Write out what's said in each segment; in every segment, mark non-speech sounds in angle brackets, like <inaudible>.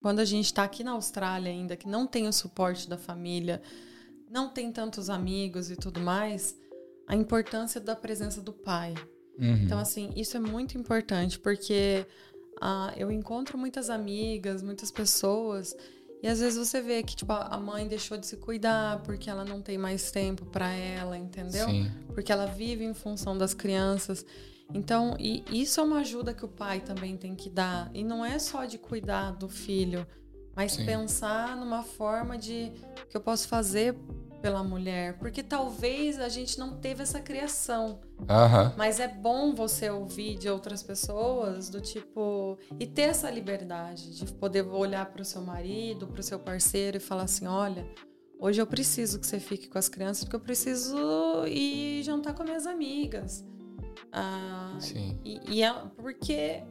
quando a gente está aqui na Austrália ainda, que não tem o suporte da família, não tem tantos amigos e tudo mais, a importância da presença do pai. Uhum. Então, assim, isso é muito importante, porque ah, eu encontro muitas amigas, muitas pessoas, e às vezes você vê que tipo, a mãe deixou de se cuidar porque ela não tem mais tempo para ela, entendeu? Sim. Porque ela vive em função das crianças. Então, e isso é uma ajuda que o pai também tem que dar. E não é só de cuidar do filho, mas Sim. pensar numa forma de que eu posso fazer pela mulher, porque talvez a gente não teve essa criação. Uhum. Mas é bom você ouvir de outras pessoas do tipo e ter essa liberdade de poder olhar para o seu marido, para o seu parceiro e falar assim, olha, hoje eu preciso que você fique com as crianças porque eu preciso ir jantar com minhas amigas. Ah, Sim. E, e é porque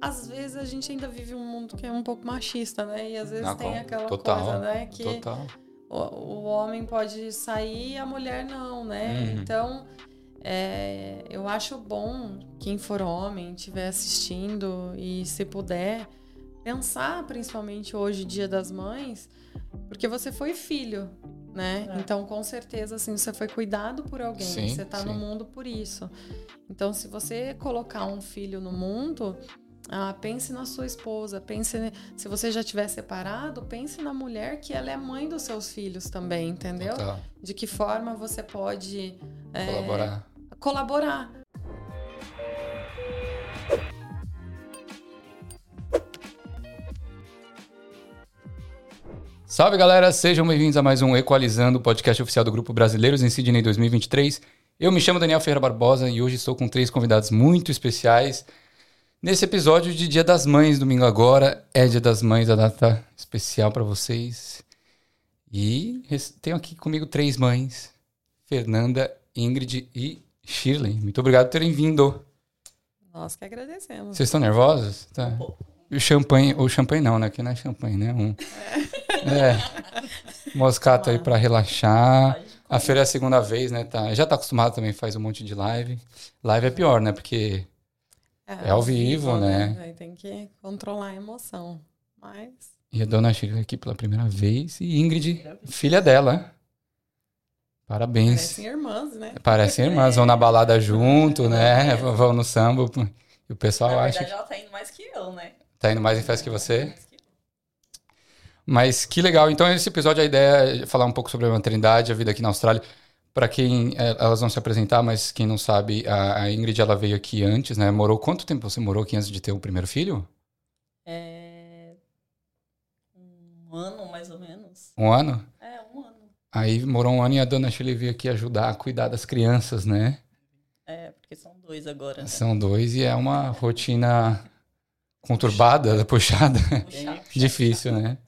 às vezes a gente ainda vive um mundo que é um pouco machista, né? E às vezes Não, tem aquela total, coisa, né? Que total. O, o homem pode sair e a mulher não, né? Uhum. Então, é, eu acho bom quem for homem, estiver assistindo e se puder pensar, principalmente hoje, Dia das Mães, porque você foi filho, né? É. Então, com certeza, assim, você foi cuidado por alguém. Sim, você está no mundo por isso. Então, se você colocar um filho no mundo, ah, pense na sua esposa, pense se você já tiver separado, pense na mulher que ela é mãe dos seus filhos também, entendeu? Total. De que forma você pode é, colaborar. Colaborar. Salve galera, sejam bem-vindos a mais um Equalizando, podcast oficial do Grupo Brasileiros em Sydney 2023. Eu me chamo Daniel Ferreira Barbosa e hoje estou com três convidados muito especiais. Nesse episódio de Dia das Mães, domingo agora, é Dia das Mães, a data especial para vocês. E tenho aqui comigo três mães: Fernanda, Ingrid e Shirley. Muito obrigado por terem vindo. Nós que agradecemos. Vocês estão nervosos? Tá. O champanhe, ou champanhe não, né? Aqui não é champanhe, né? Um, é. Moscato aí para relaxar. A feira é a segunda vez, né? Tá, já tá acostumado também, faz um monte de live. Live é pior, né? Porque é, é ao vivo, vivo né? né? Aí tem que controlar a emoção. Mas. E a dona chega aqui pela primeira vez. E Ingrid, filha dela. Parabéns. Parecem irmãs, né? Parecem irmãs, vão na balada junto, né? Vão no samba. E o pessoal na acha. Na verdade, ela tá indo mais que eu, né? Tá indo mais em festa que você? Mas que legal. Então, esse episódio, a ideia é falar um pouco sobre a maternidade, a vida aqui na Austrália. Para quem é, elas vão se apresentar, mas quem não sabe, a, Ingrid ela veio aqui antes, né? Morou quanto tempo você morou aqui antes de ter o primeiro filho? É... um ano mais ou menos. Um ano? É, um ano. Aí morou um ano e a dona Shirley veio aqui ajudar a cuidar das crianças, né? É, porque são dois agora. Né? São dois e é uma rotina Conturbada, <laughs> puxada. puxada. Difícil, né?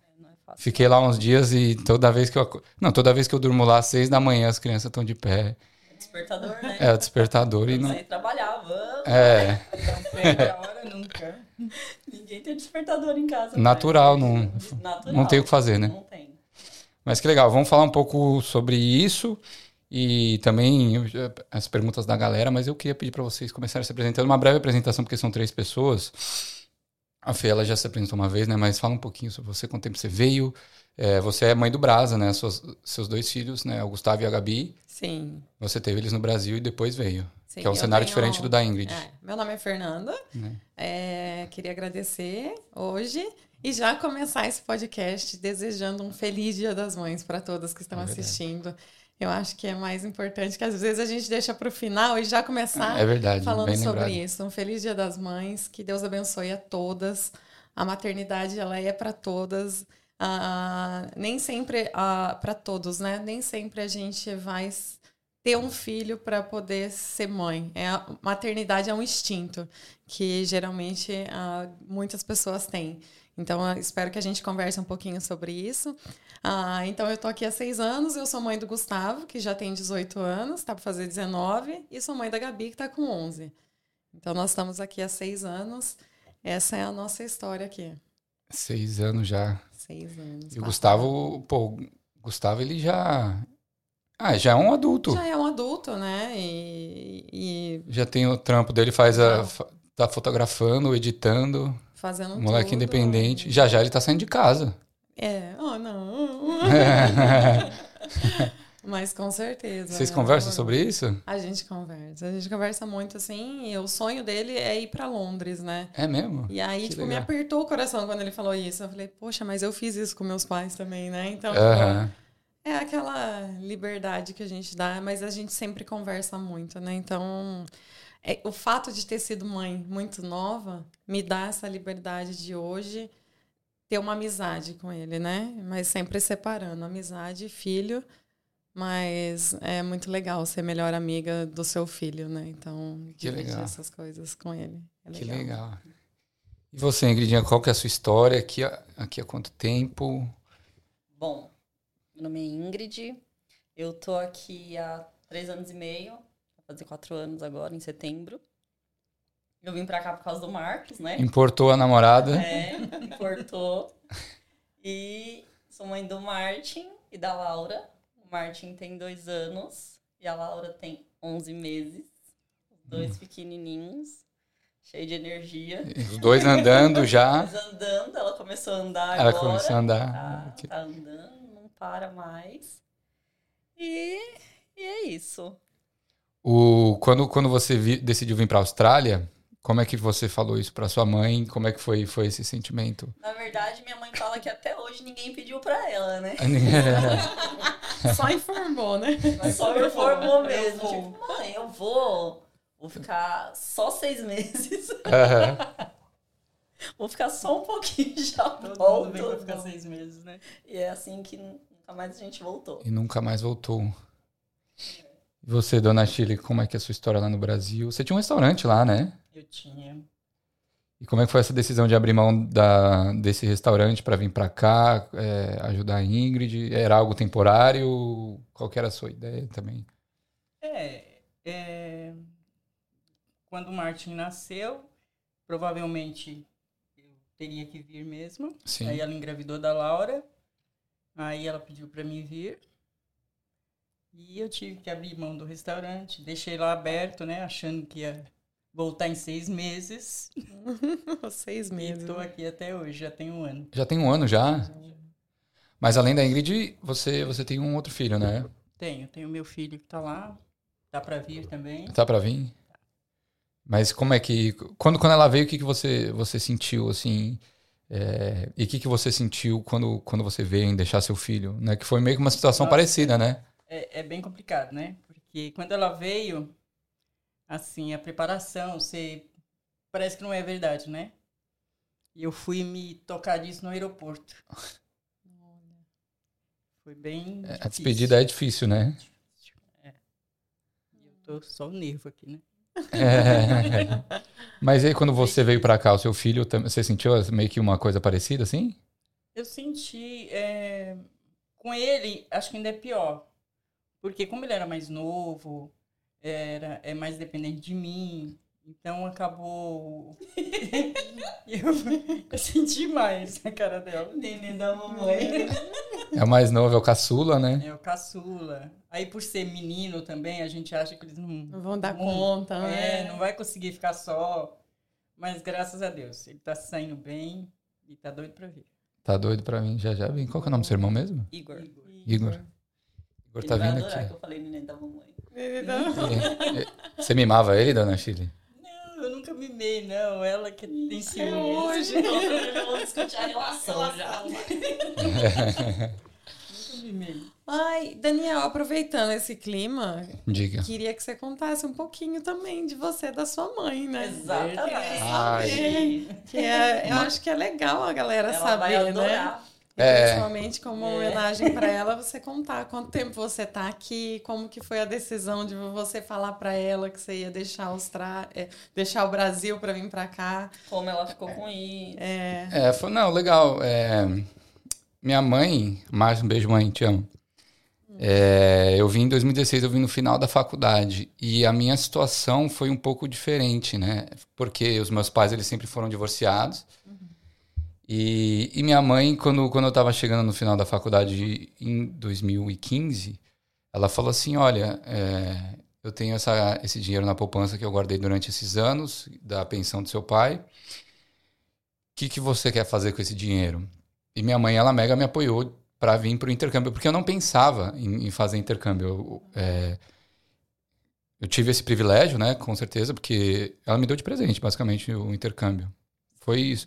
Fiquei lá uns dias e toda vez que eu. Não, toda vez que eu durmo lá às seis da manhã, as crianças estão de pé. É despertador, né? É, o despertador e não. Você trabalhava. É. Não hora nunca. <laughs> Ninguém tem despertador em casa. Natural, não. Natural. Não tem o que fazer, né? Não tem. Mas que legal, vamos falar um pouco sobre isso e também as perguntas da galera, mas eu queria pedir para vocês começarem se apresentando uma breve apresentação, porque são três pessoas. A Fê, ela já se apresentou uma vez, né? Mas fala um pouquinho sobre você, quanto tempo você veio. É, você é mãe do Brasa, né? Seus, seus dois filhos, né? O Gustavo e a Gabi. Sim. Você teve eles no Brasil e depois veio. Sim, que é um cenário tenho... diferente do da Ingrid. É, meu nome é Fernanda. É. É, queria agradecer hoje e já começar esse podcast desejando um feliz Dia das Mães para todas que estão é assistindo. Eu acho que é mais importante que às vezes a gente deixa para o final e já começar é verdade, falando sobre isso. Um feliz Dia das Mães, que Deus abençoe a todas. A maternidade ela é para todas. Nem sempre uh, para todos, né? Nem sempre a gente vai ter um filho para poder ser mãe. É, a maternidade é um instinto que geralmente uh, muitas pessoas têm. Então, espero que a gente converse um pouquinho sobre isso. Ah, então, eu tô aqui há seis anos. Eu sou mãe do Gustavo, que já tem 18 anos, tá para fazer 19. E sou mãe da Gabi, que tá com 11. Então, nós estamos aqui há seis anos. Essa é a nossa história aqui. Seis anos já. Seis anos. E o Gustavo, pô, Gustavo, ele já. Ah, já é um adulto. Já é um adulto, né? E. e... Já tem o trampo dele, faz a. tá fotografando, editando fazendo Moleque tudo. independente. Já já ele tá saindo de casa. É, oh não. <laughs> Mas com certeza. Vocês né? conversam sobre isso? A gente conversa. A gente conversa muito assim. E o sonho dele é ir pra Londres, né? É mesmo? E aí, Que tipo, me legal. apertou o coração quando ele falou isso. Eu falei, poxa, mas eu fiz isso com meus pais também, né? Então, Aham. é aquela liberdade que a gente dá, mas a gente sempre conversa muito, né? Então, é- o fato de ter sido mãe muito nova me dá essa liberdade de hoje ter uma amizade com ele, né? Mas sempre separando amizade e filho. Mas é muito legal ser melhor amiga do seu filho, né? Então, Que dividir legal. essas coisas com ele. É Que legal. E você, Ingridinha, qual que é a sua história? Aqui, há- aqui há quanto tempo? Bom, meu nome é Ingrid. Eu tô aqui há três anos e meio. Fazer quatro anos agora, em setembro. Eu vim pra cá por causa do Marcos, né? Importou a namorada? É, importou. E sou mãe do Martin e da Laura. O Martin tem dois anos e a Laura tem 11 meses. Os dois pequenininhos, cheio de energia. Os dois andando já. <laughs> Mas andando, ela começou a andar Ela agora. começou a andar. Tá, tá andando, não para mais. E, e é isso. O, quando, quando você vi- decidiu vir para a Austrália, como é que você falou isso para sua mãe? Como é que foi, foi esse sentimento? Na verdade, minha mãe fala que até hoje ninguém pediu pra ela, né? <laughs> Só informou, né? Mas só informou mesmo. Tipo, mãe, eu vou. Vou ficar só seis meses. Aham. <laughs> Vou ficar só um pouquinho já Todo volto. mundo vem pra ficar seis meses, né? E é assim que nunca mais a gente voltou. E nunca mais voltou. E você, dona Chile, como é que é a sua história lá no Brasil? Você tinha um restaurante lá, né? Eu tinha. E como é que foi essa decisão de abrir mão da, desse restaurante para vir para cá, é, ajudar a Ingrid? Era algo temporário? Qual que era a sua ideia também? É, é, quando o Martin nasceu, provavelmente eu teria que vir mesmo. Sim. Aí ela engravidou da Laura. Aí ela pediu pra mim vir. E eu tive que abrir mão do restaurante. Deixei lá aberto, né? Achando que ia voltar em seis meses. <laughs> Seis E meses. tô aqui até hoje, já tem um ano. Já tem um ano já. Mas além da Ingrid, você, você tem um outro filho, né? Tenho, tenho meu filho que tá lá. Dá pra vir também. Tá para vir? Mas como é que. Quando, quando ela veio, o que, que você, você sentiu, assim? é, e o que, que você sentiu quando, quando você veio em deixar seu filho? Né? Que foi meio que uma situação Nossa. parecida, né? É, é bem complicado, né? Porque quando ela veio, assim, a preparação, você parece que não é verdade, né? E eu fui me tocar disso no aeroporto. Foi bem. A difícil. despedida é difícil, né? E Eu tô só o nervo aqui, né? É. Mas aí quando você veio pra cá, o seu filho, você sentiu meio que uma coisa parecida, assim? Eu senti. é, Com ele, acho que ainda é pior. Porque como ele era mais novo, era, é mais dependente de mim, então acabou. <laughs> eu, eu senti mais na cara dela. Neném da mamãe. É o mais novo, é o caçula, né? É o caçula. Aí por ser menino também, a gente acha que eles não. Não vão dar não- conta, né? É, não vai conseguir ficar só. Mas graças a Deus, ele tá saindo bem e tá doido pra vir. Tá doido pra mim, já já vem. Qual que é o nome do seu irmão mesmo? Igor. Igor. Igor Ele tá vindo adorar aqui. que eu falei neném da mamãe. E- e- <laughs> Você mimava ele, dona Chile? Não, eu nunca mimei, não. Ela que tem ciúme. hoje. <laughs> <laughs> Vamos discutir a relação já. Nunca mimei. Ai, Daniel, aproveitando esse clima, Diga. queria que você contasse um pouquinho também de você, da sua mãe, né? Exatamente. Ai. Que é, eu acho que é legal a galera Ela vai saber, né? E É. Principalmente como É. homenagem pra ela, você contar quanto tempo você tá aqui, como que foi a decisão de você falar pra ela que você ia deixar, a Austrália, é, deixar o Brasil pra vir pra cá. Como ela ficou com isso. É, É, foi, não, legal. É, minha mãe, mais um beijo, mãe, te amo. É, eu vim em 2016, eu vim no final da faculdade. E a minha situação foi um pouco diferente, né? Porque os meus pais, eles sempre foram divorciados. E, e minha mãe, quando, quando eu estava chegando no final da faculdade em 2015, ela falou assim, olha, é, eu tenho essa, esse dinheiro na poupança que eu guardei durante esses anos, da pensão do seu pai. que, que você quer fazer com esse dinheiro? E minha mãe, ela mega me apoiou para vir para o intercâmbio, porque eu não pensava em, em fazer intercâmbio. Eu, é, eu tive esse privilégio, né, com certeza, porque ela me deu de presente, basicamente, o intercâmbio. Foi isso.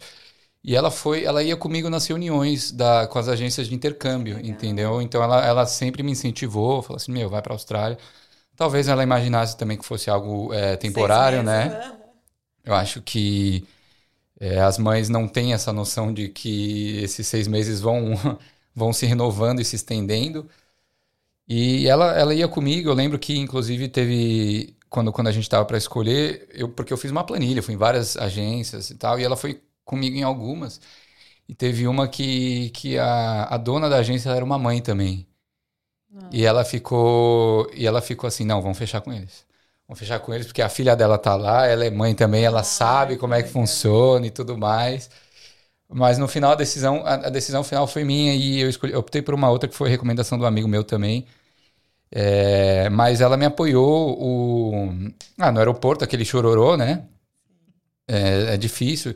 E ela foi, ela ia comigo nas reuniões da, com as agências de intercâmbio, Legal. entendeu? Então ela, ela sempre me incentivou, falou assim, meu, vai para a Austrália. Talvez ela imaginasse também que fosse algo é, temporário, né? Eu acho que é, as mães não têm essa noção de que esses seis meses vão, <laughs> vão se renovando e se estendendo. E ela, ela ia comigo, eu lembro que inclusive teve quando, quando a gente estava para escolher, eu, porque eu fiz uma planilha, fui em várias agências e tal, e ela foi comigo em algumas. E teve uma que, que a, a dona da agência era uma mãe também. Ah. E ela ficou e ela ficou assim, não, vamos fechar com eles. Vamos fechar com eles porque a filha dela tá lá, ela é mãe também, ela ah, sabe como é que funciona e tudo mais. Mas no final a decisão, a, a, decisão final foi minha e eu escolhi, eu optei por uma outra que foi recomendação do amigo meu também. É, mas ela me apoiou o, ah, no aeroporto, aquele chororô, né? É, é difícil.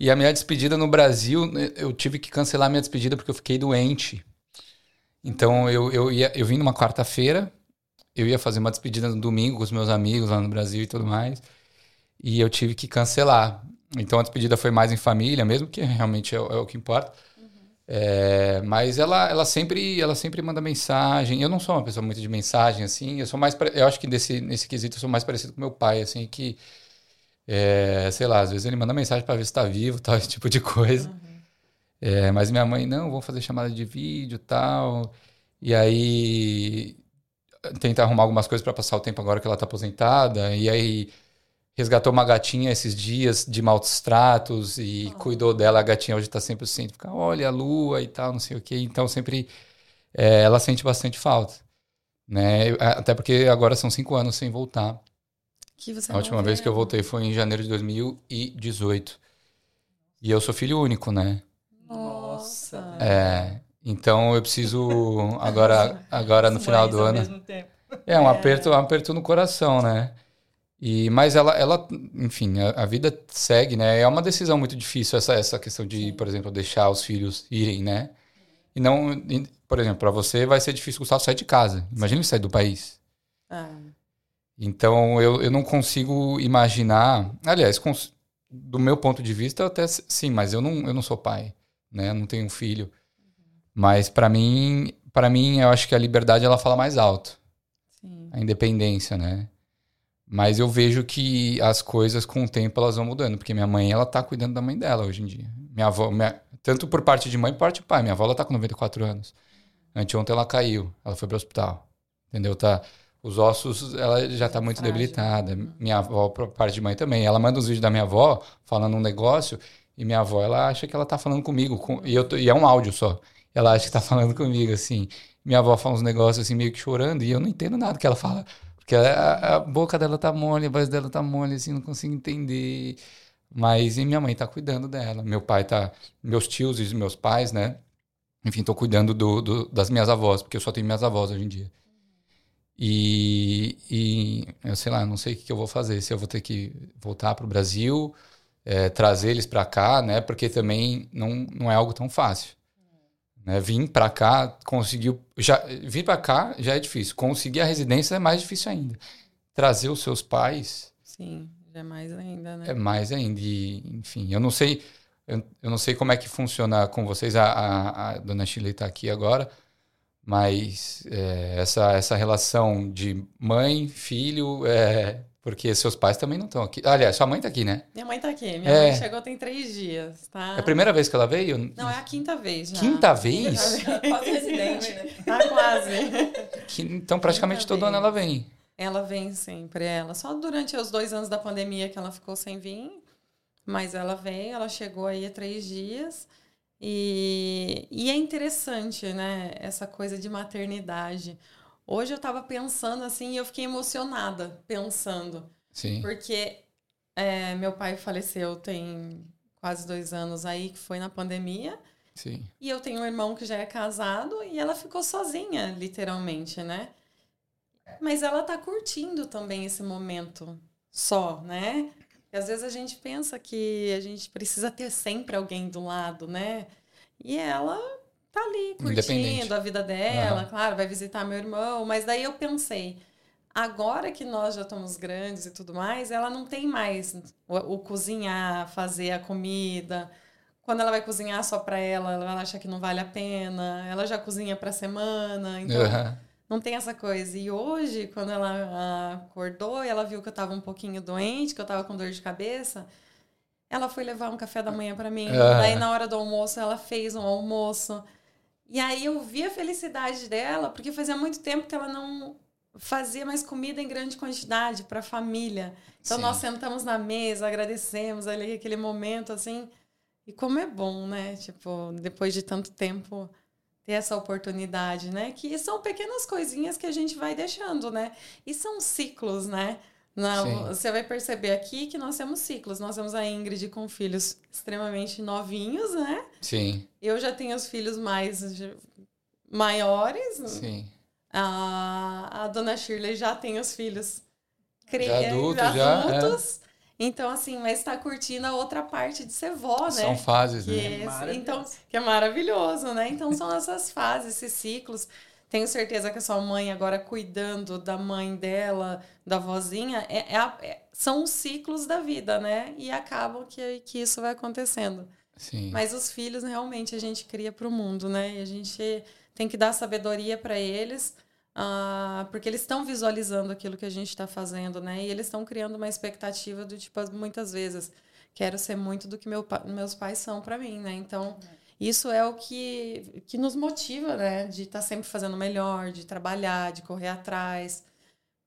E a minha despedida no Brasil, né, eu tive que cancelar minha despedida porque eu fiquei doente. Então eu, eu, ia, eu vim numa quarta-feira, eu ia fazer uma despedida no domingo com os meus amigos lá no Brasil e tudo mais. E eu tive que cancelar. Então a despedida foi mais em família, mesmo que realmente é, é o que importa. Uhum. É, mas ela, ela, sempre, ela sempre manda mensagem. Eu não sou uma pessoa muito de mensagem, assim. Eu sou mais. Eu acho que nesse, nesse quesito eu sou mais parecido com meu pai, assim, que é, sei lá, às vezes ele manda mensagem para ver se está vivo, <laughs> tal, esse tipo de coisa. Uhum. É, mas minha mãe, não, vamos fazer chamada de vídeo tal. E aí tenta arrumar algumas coisas para passar o tempo agora que ela está aposentada. E aí resgatou uma gatinha esses dias de maus tratos e oh. cuidou dela. A gatinha hoje está sempre assim, fica, olha a lua e tal, não sei o quê. Então sempre é, ela sente bastante falta. Né? Até porque agora são cinco anos sem voltar. Que você a última vez que eu voltei foi em janeiro de 2018. E eu sou filho único, né? Nossa. É. Então eu preciso <laughs> agora, agora no final do ano. É um aperto, um aperto no coração, né? E mas ela, ela, enfim, a, a, vida segue, né? É uma decisão muito difícil essa essa questão de, Sim. por exemplo, deixar os filhos irem, né? E não, por exemplo, para você vai ser difícil Gustavo sair de casa. Imagina ele sair do país. Ah. Então eu, eu não consigo imaginar. Aliás, cons... do meu ponto de vista, até sim, mas eu não, eu não sou pai, né? Eu não tenho um filho. Mas para mim, para mim, eu acho que a liberdade ela fala mais alto. Sim. A independência, né? Mas eu vejo que as coisas com o tempo elas vão mudando, porque minha mãe ela tá cuidando da mãe dela hoje em dia. Minha avó, minha... tanto por parte de mãe, por parte de pai. Minha avó ela tá com 94 anos. Anteontem ela caiu, ela foi para o hospital. Entendeu? Tá os ossos, ela já está muito debilitada. Minha avó, por parte de mãe também. Ela manda os vídeos da minha avó falando um negócio e minha avó, ela acha que ela está falando comigo. Com, e, eu tô, e é um áudio só. Ela acha que está falando comigo, assim. Minha avó fala uns negócios assim, meio que chorando, e eu não entendo nada que ela fala. Porque a, a boca dela tá mole, a voz dela tá mole, assim, não consigo entender. Mas e minha mãe tá cuidando dela. Meu pai tá. Meus tios e meus pais, né? Enfim, tô cuidando do, do, das minhas avós, porque eu só tenho minhas avós hoje em dia. E, e eu sei lá, não sei o que, eu vou fazer. Se eu vou ter que voltar para o Brasil, é, trazer eles para cá, né? Porque também não, não é algo tão fácil. Né? Vim para cá, conseguiu. Já, vir para cá já é difícil. Conseguir a residência é mais difícil ainda. Trazer os seus pais. Sim, é mais ainda, né? É mais ainda. E, enfim, eu não sei. Eu, eu não sei como é que funciona com vocês. A, a, a dona Chile está aqui agora mas é, essa, essa relação de mãe, filho, é, porque seus pais também não estão aqui. Aliás, sua mãe está aqui, né? Minha mãe está aqui. Minha é. mãe chegou tem três dias, tá? É a primeira vez que ela veio? Não, é a quinta vez já. Quinta vez? <laughs> quase residente, né? Tá quase. Que, então, praticamente quinta todo vez. ano ela vem. Ela vem sempre, ela. Só durante os dois anos da pandemia que ela ficou sem vir. Mas ela vem, ela chegou aí há três dias. E, e é interessante, né? Essa coisa de maternidade. Hoje eu estava pensando assim e eu fiquei emocionada pensando. Sim. Porque é, meu pai faleceu tem quase dois anos aí, que foi na pandemia. Sim. E eu tenho um irmão que já é casado e ela ficou sozinha, literalmente, né? Mas ela tá curtindo também esse momento só, né? E às vezes a gente pensa que a gente precisa ter sempre alguém do lado, né? E ela tá ali curtindo a vida dela, uhum. claro, vai visitar meu irmão, mas daí eu pensei, agora que nós já estamos grandes e tudo mais, ela não tem mais o, o cozinhar, fazer a comida. Quando ela vai cozinhar só para ela, ela acha que não vale a pena. Ela já cozinha para semana, então uhum. Não tem essa coisa. E hoje, quando ela acordou e ela viu que eu estava um pouquinho doente, que eu estava com dor de cabeça, ela foi levar um café da manhã para mim. Uhum. Daí na hora do almoço ela fez um almoço. E aí eu vi a felicidade dela, porque fazia muito tempo que ela não fazia mais comida em grande quantidade para a família. Então Sim. nós sentamos na mesa, agradecemos ali aquele momento assim. E como é bom, né? Tipo, depois de tanto tempo ter essa oportunidade, né? Que são pequenas coisinhas que a gente vai deixando, né? E são ciclos, né? Não, você vai perceber aqui que nós temos ciclos. Nós temos a Ingrid com filhos extremamente novinhos, né? Sim. Eu já tenho os filhos mais maiores. Sim. A, a dona Shirley já tem os filhos cre... já adultos. Já, adultos. É. Então, assim, mas está curtindo a outra parte de ser vó, né? São fases, que né? É, então, que é maravilhoso, né? Então, são essas fases, esses ciclos. Tenho certeza que a sua mãe, agora cuidando da mãe dela, da vozinha, é, é, é são os ciclos da vida, né? E acabam que, que isso vai acontecendo. Sim. Mas os filhos, realmente, a gente cria para o mundo, né? E a gente tem que dar sabedoria para eles, uh, porque eles estão visualizando aquilo que a gente está fazendo, né? E eles estão criando uma expectativa do tipo, muitas vezes, quero ser muito do que meu, meus pais são para mim, né? Então, isso é o que, que nos motiva, né? De estar tá sempre fazendo melhor, de trabalhar, de correr atrás,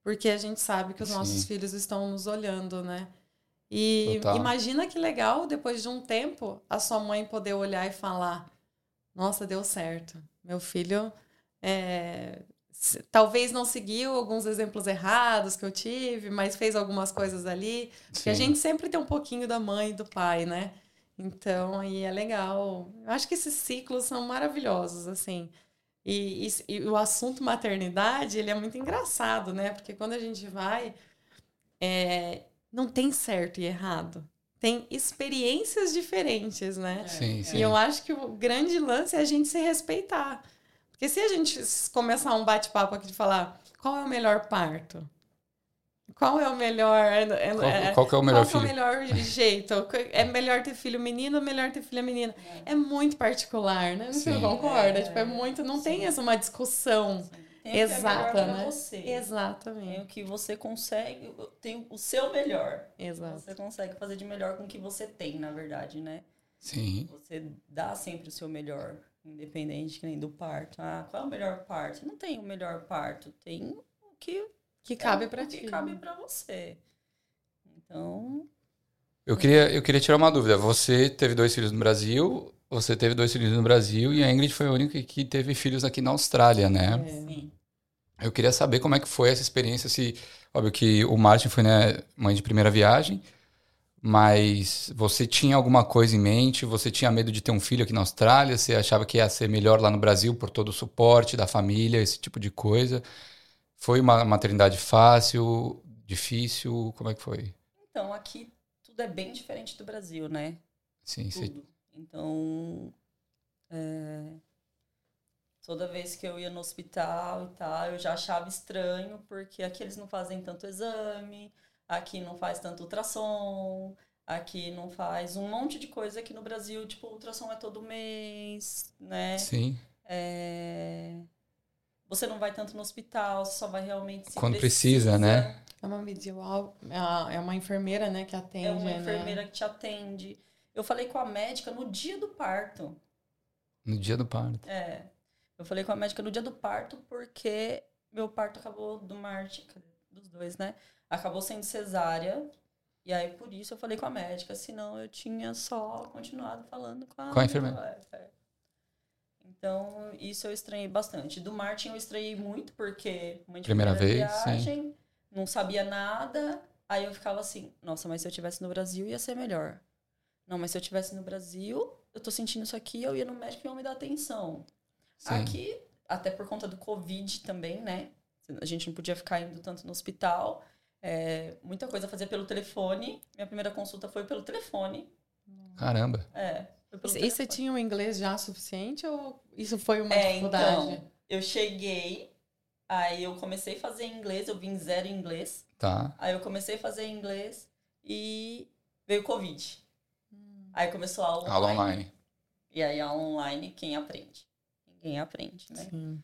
porque a gente sabe que os Sim. nossos filhos estão nos olhando, né? E Total. imagina que legal, depois de um tempo, a sua mãe poder olhar e falar: Nossa, deu certo. Meu filho é, talvez não seguiu alguns exemplos errados que eu tive, mas fez algumas coisas ali. Porque a gente sempre tem um pouquinho da mãe e do pai, né? Então, aí é legal. Eu acho que esses ciclos são maravilhosos, assim. E, e, e, o assunto maternidade, ele é muito engraçado, né? Porque quando a gente vai, é, não tem certo e errado tem experiências diferentes, né? Sim, sim. E eu acho que o grande lance é a gente se respeitar. Porque se a gente começar um bate-papo aqui de falar qual é o melhor parto? Qual é o melhor. Qual, é, qual é o melhor qual filho? é o melhor <laughs> jeito? É melhor ter filho menino ou melhor ter filha menina? É, é muito particular, né? Você concorda? É, tipo, é muito. Não sim. tem essa uma discussão. Tem Exata, né? Você. Exatamente. Tem o que você consegue, tem o seu melhor. Exato. Você consegue fazer de melhor com o que você tem, na verdade, né? Sim. Você dá sempre o seu melhor, independente que nem do parto. Ah, qual é o melhor parto? Não tem o melhor parto, tem o que que cabe é, para ti. Que cabe para você. Então, eu queria, eu queria tirar uma dúvida. Você teve dois filhos no Brasil, você teve dois filhos no Brasil e a Ingrid foi a única que teve filhos aqui na Austrália, né? É. Sim. Eu queria saber como é que foi essa experiência, se óbvio que o Martin foi né, mãe de primeira viagem, mas você tinha alguma coisa em mente? Você tinha medo de ter um filho aqui na Austrália? Você achava que ia ser melhor lá no Brasil por todo o suporte da família, esse tipo de coisa? Foi uma maternidade fácil, difícil? Como é que foi? Então, aqui tudo é bem diferente do Brasil, né? Sim, sim. Então, é, toda vez que eu ia no hospital e tal, eu já achava estranho, porque aqui eles não fazem tanto exame, aqui não faz tanto ultrassom, aqui não faz um monte de coisa aqui no Brasil, tipo, ultrassom é todo mês, né? Sim. É... Você não vai tanto no hospital, você só vai realmente Quando precisa, precisa né? É uma visual, é uma enfermeira, né, que atende, É uma né? enfermeira né? que te atende. Eu falei com a médica no dia do parto. No dia do parto. É. Eu falei com a médica no dia do parto porque meu parto acabou do Marte, dos dois, né? Acabou sendo cesárea. E aí, por isso, eu falei com a médica. Senão, eu tinha só continuado falando com a... Com a enfermeira. É, é. Então, isso eu estranhei bastante. Do Martin eu estranhei muito, porque... Primeira, primeira vez, viagem, sim. Não sabia nada. Aí eu ficava assim, nossa, mas se eu tivesse no Brasil, ia ser melhor. Não, mas se eu tivesse no Brasil, eu tô sentindo isso aqui, eu ia no médico e iam me dar atenção. Sim. Aqui, até por conta do Covid também, né? A gente não podia ficar indo tanto no hospital. É, muita coisa fazia pelo telefone. Minha primeira consulta foi pelo telefone. Caramba. É. Foi pelo E você tinha um inglês já suficiente ou isso foi uma É, dificuldade? então, eu cheguei, aí eu comecei a fazer inglês, eu vim zero em inglês. Tá. Aí eu comecei a fazer inglês e veio o Covid. Aí começou a aula online. Aula online. E aí a online, quem aprende? Ninguém aprende, né? Sim.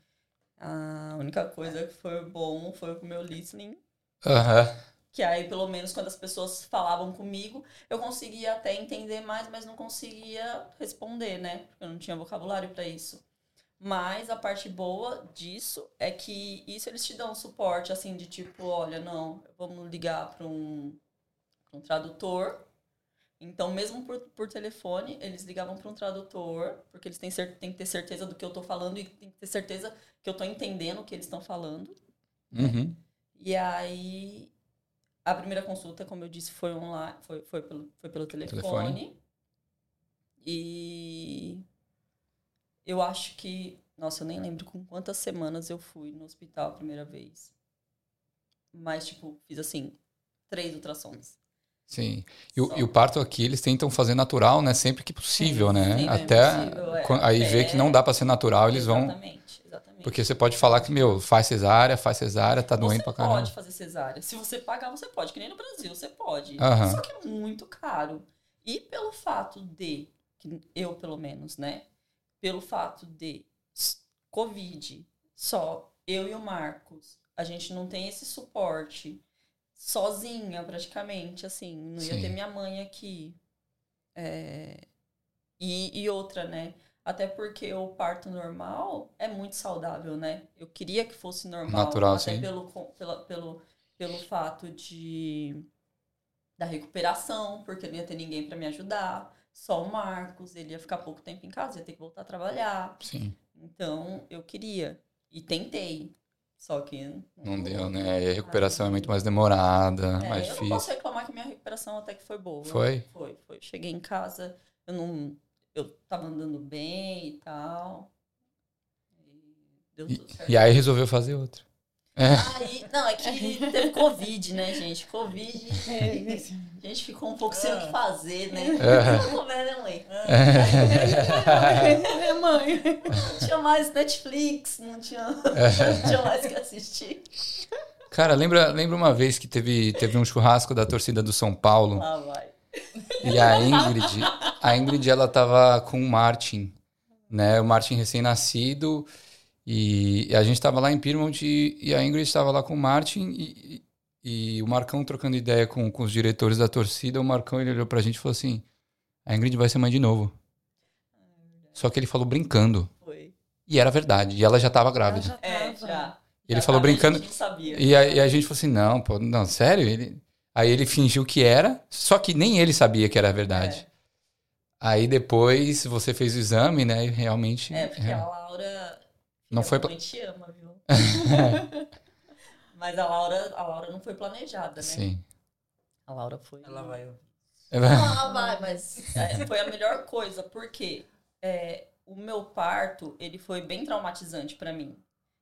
A única coisa que foi bom foi o meu listening. Aham. Que aí, pelo menos, quando as pessoas falavam comigo, eu conseguia até entender mais, mas não conseguia responder, né? Porque eu não tinha vocabulário para isso. Mas a parte boa disso é que isso eles te dão suporte, assim, de tipo, olha, não, vamos ligar para um, um tradutor. Então, mesmo por, por telefone, eles ligavam para um tradutor, porque eles têm, têm que ter certeza do que eu tô falando e tem que ter certeza que eu tô entendendo o que eles estão falando. Uhum. E aí, a primeira consulta, como eu disse, foi online, foi, foi, pelo, foi pelo telefone. Telefone. E eu acho que, nossa, eu nem lembro com quantas semanas eu fui no hospital a primeira vez. Mas, tipo, fiz assim, três ultrassons. Sim. E o, e o parto aqui, eles tentam fazer natural, né? Sempre que possível, Sim, né? sempre Até possível, é. aí vê Até- que não dá pra ser natural, eles vão. Exatamente, exatamente. Porque você pode falar que, meu, faz cesárea, faz cesárea, tá doendo você pra caramba. pode fazer cesárea. Se você pagar, você pode. Que nem no Brasil, você pode. Aham. Só que é muito caro. E pelo fato de, eu pelo menos, né? Pelo fato de Covid, só eu e o Marcos, a gente não tem esse suporte sozinha, praticamente, assim. Não ia Sim. ter minha mãe aqui. É, E, e outra, né? Até porque o parto normal é muito saudável, né? Eu queria que fosse normal. Natural, até sim. Pelo, pela, pelo, pelo fato de da recuperação, porque não ia ter ninguém para me ajudar. Só o Marcos, ele ia ficar pouco tempo em casa, ia ter que voltar a trabalhar. Sim, Então, eu queria. E tentei. Só que. não deu, né? E a recuperação é muito mais demorada, É, mais eu não difícil. posso reclamar que minha recuperação até que foi boa. Foi? Foi, foi. Cheguei em casa, eu não. Eu tava andando bem e tal. E deu tudo certo. E aí resolveu fazer outra. Aí, não, é que teve Covid, né, gente? Covid, <laughs> a gente ficou um pouco sem o que fazer, né? É. Como é, né, mãe? É, mãe. Não tinha mais Netflix, não tinha, <laughs> não tinha mais o que assistir. Cara, lembra, lembra uma vez que teve, teve um churrasco da torcida do São Paulo Lá vai. E a Ingrid, a Ingrid ela tava com o Martin, né? O Martin recém-nascido e, e a gente tava lá em Piedmont e, e a Ingrid estava lá com o Martin e, e, e o Marcão trocando ideia com, com os diretores da torcida, o Marcão ele olhou pra gente e falou assim: "A Ingrid vai ser mãe de novo". Só que ele falou brincando Foi. e era verdade, e ela já tava Ela grávida. já É, tava. já. Ele Já falou tava, brincando- A gente não sabia. E a, e a gente falou assim, não, pô, não, sério? Ele... Aí ele fingiu que era, só que nem ele sabia que era verdade. É. Aí depois você fez o exame, né? E realmente. É, porque é. a Laura. Não foi a pla- te ama, viu? <laughs> <laughs> Mas a Laura, a Laura não foi planejada, né? Sim. A Laura foi. Ela vai. Ah, vai, mas é, foi a melhor coisa, porque é, o meu parto, ele foi bem traumatizante pra mim.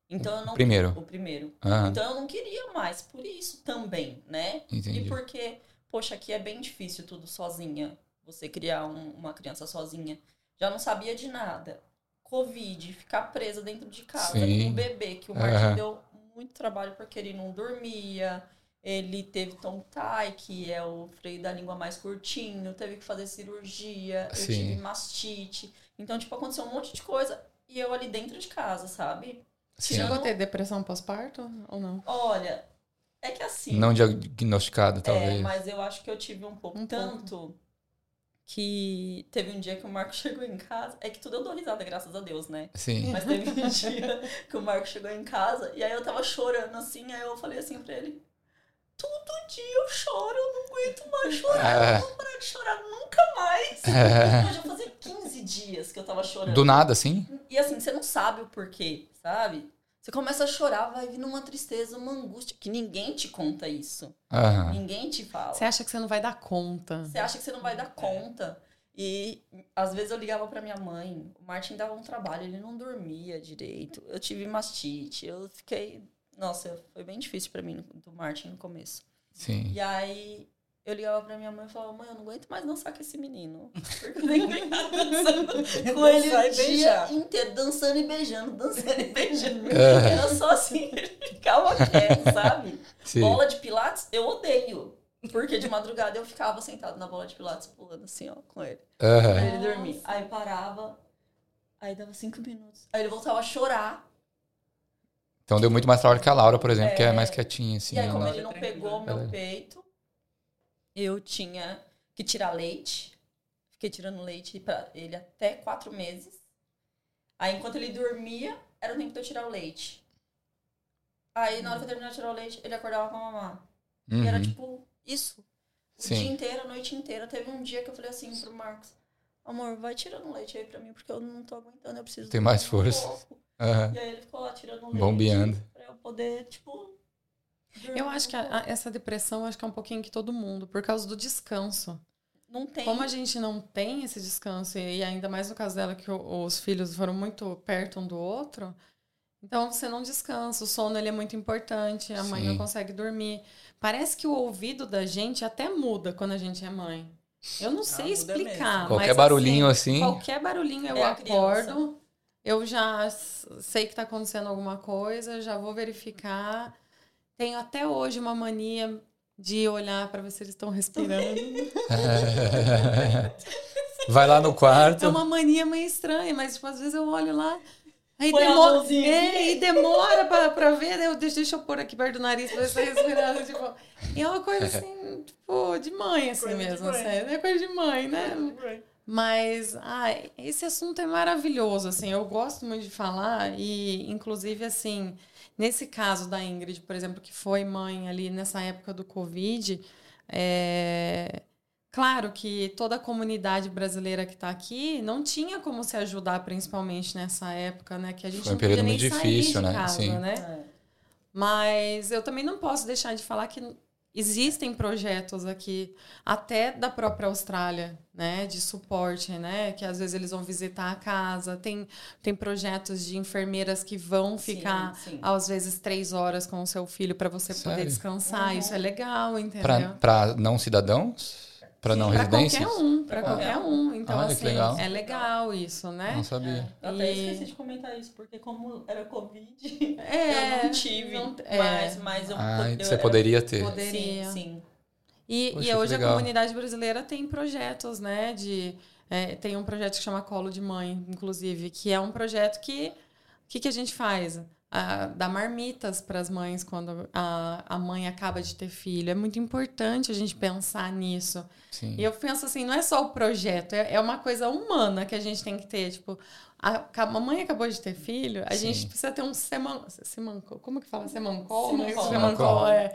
Então eu não. primeiro. O primeiro. Ah, Então eu não queria mais, por isso também, né? entendi. E porque, poxa, aqui é bem difícil tudo sozinha. Você criar um- uma criança sozinha. Já não sabia de nada. Covid, ficar presa dentro de casa Sim. com um bebê, que o Martin deu muito trabalho porque ele não dormia. Ele teve tie, que é o freio da língua mais curtinho, teve que fazer cirurgia, eu Sim. tive mastite. Então, tipo, aconteceu um monte de coisa e eu ali dentro de casa, sabe? Sim. Chegou a ter depressão pós-parto ou não? Olha, é que assim. Não diagnosticado, É, talvez. mas eu acho que eu tive um pouco. Um tanto que teve um dia que o Marco <laughs> chegou em casa. É que tudo eu dou risada, graças a Deus, né? Sim. Mas teve um <laughs> dia que o Marco chegou em casa e aí eu tava chorando assim, aí eu falei assim pra ele. Todo dia eu choro, eu não aguento mais chorar, É. eu não vou parar de chorar nunca mais. <laughs> É. Mas já fazia 15 dias que eu tava chorando. Do nada, assim? E assim, você não sabe o porquê, sabe? Você começa a chorar, vai vindo uma tristeza, uma angústia, que ninguém te conta isso. Aham. Ninguém te fala. Você acha que você não vai dar conta? Você acha que você não vai dar conta. E às vezes eu ligava pra minha mãe, o Martin dava um trabalho, ele não dormia direito. Eu tive mastite, eu fiquei. Nossa, foi bem difícil pra mim do Martin no começo. Sim. E aí eu ligava pra minha mãe e falava, mãe, eu não aguento mais dançar com esse menino. Porque eu nem dançando <laughs> com ele o dia inteiro, dançando e beijando, dançando e beijando. <laughs> É. Era só assim, <laughs> ele ficava quieto, sabe? Sim. Bola de pilates, eu odeio. Porque de madrugada eu ficava sentado na bola de pilates pulando assim, ó, com ele. Pra Aham. ele dormir. Aí parava, aí dava cinco minutos. Aí ele voltava a chorar. Então deu muito mais trabalho que a Laura, por exemplo, que é É. mais quietinha, assim. e aí, ela- como não- ele não Tranquilo. pegou meu Ela- peito, eu tinha que tirar leite. Fiquei tirando leite pra ele até quatro meses. Aí, enquanto ele dormia, era o tempo de eu tirar o leite. Aí, na hora que eu terminava de tirar o leite, ele acordava com a mamar. E era Uhum. tipo isso. O Sim. dia inteiro, a noite inteira. Teve um dia que eu falei assim pro Marcos: Amor, vai tirando leite aí pra mim, porque eu não tô aguentando, eu preciso. Tem mais um força. pouco." Aham. E aí ele ficou lá tirando leite. Bombeando. Pra eu poder, tipo. Eu acho que a- a- essa depressão acho que é um pouquinho que todo mundo, por causa do descanso. Não tem. Como a gente não tem esse descanso, e ainda mais no caso dela, que o- os filhos foram muito perto um do outro, então você não descansa. O sono ele é muito importante, a mãe Sim. não consegue dormir. Parece que o ouvido da gente até muda quando a gente é mãe. Eu não sei muda explicar. Qualquer mas, barulhinho assim, assim. Qualquer barulhinho eu É acordo, eu já sei que tá acontecendo alguma coisa, já vou verificar. Tenho até hoje uma mania de olhar para ver se eles estão respirando. <laughs> Vai lá no quarto. É uma mania meio estranha, mas tipo, às vezes eu olho lá. Aí Põe demora, é, e demora pra, pra ver, eu deixo, deixa eu pôr aqui perto do nariz pra ver se tá respirando. <laughs> Tipo, e é uma coisa assim, tipo, de mãe, assim Coisa mesmo. mãe. Assim, é coisa de mãe, né? Mas, ah, esse assunto é maravilhoso, assim, eu gosto muito de falar e, inclusive, assim, nesse caso da Ingrid, por exemplo, que foi mãe ali nessa época do Covid, é... claro que toda a comunidade brasileira que está aqui não tinha como se ajudar, principalmente nessa época, né, que a gente Foi um não podia período nem muito sair difícil, de né? casa, Sim. né? É. Mas eu também não posso deixar de falar que existem projetos aqui, até da própria Austrália, né, de suporte, né, que às vezes eles vão visitar a casa. Tem, tem projetos de enfermeiras que vão Sim, ficar, sim. às vezes, três horas com o seu filho para você poder Sério? descansar. Uhum. Isso é legal, entendeu? Pra não cidadãos? Pra não Para residências? qualquer um, para Pra qualquer um. Então, Olha assim, legal. é legal isso, né? Não sabia. Eu até E- esqueci de comentar isso, porque como era Covid, <laughs> É, eu não tive. não- é. mas, mas eu, Ah, eu você poderia ter. Poderia. Sim, sim. E, Poxa, e hoje a comunidade brasileira tem projetos, né? De, é, tem um projeto que chama Colo de Mãe, inclusive, que é um projeto que. O que, que a gente faz? Ah, dá marmitas para as mães quando a, a mãe acaba de ter filho. É muito importante a gente pensar nisso. Sim. E eu penso assim, não é só o projeto, é, é uma coisa humana que a gente tem que ter. Tipo, a, a mamãe acabou de ter filho, a Sim. gente precisa ter um seman, semancol. Como que fala? Semancol, né? Semancol. Semancol, é.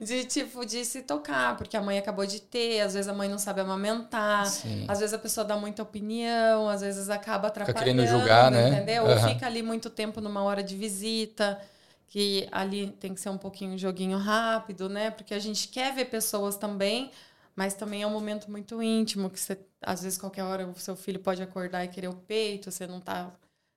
De tipo, de se tocar, porque a mãe acabou de ter, às vezes a mãe não sabe amamentar. Sim. Às vezes a pessoa dá muita opinião, às vezes acaba atrapalhando, querendo julgar, né? entendeu? Aham. Ou fica ali muito tempo numa hora de visita, que ali tem que ser um pouquinho um joguinho rápido, né? Porque a gente quer ver pessoas também, mas também é um momento muito íntimo, que você, às vezes, qualquer hora o seu filho pode acordar e querer o peito, você não tá.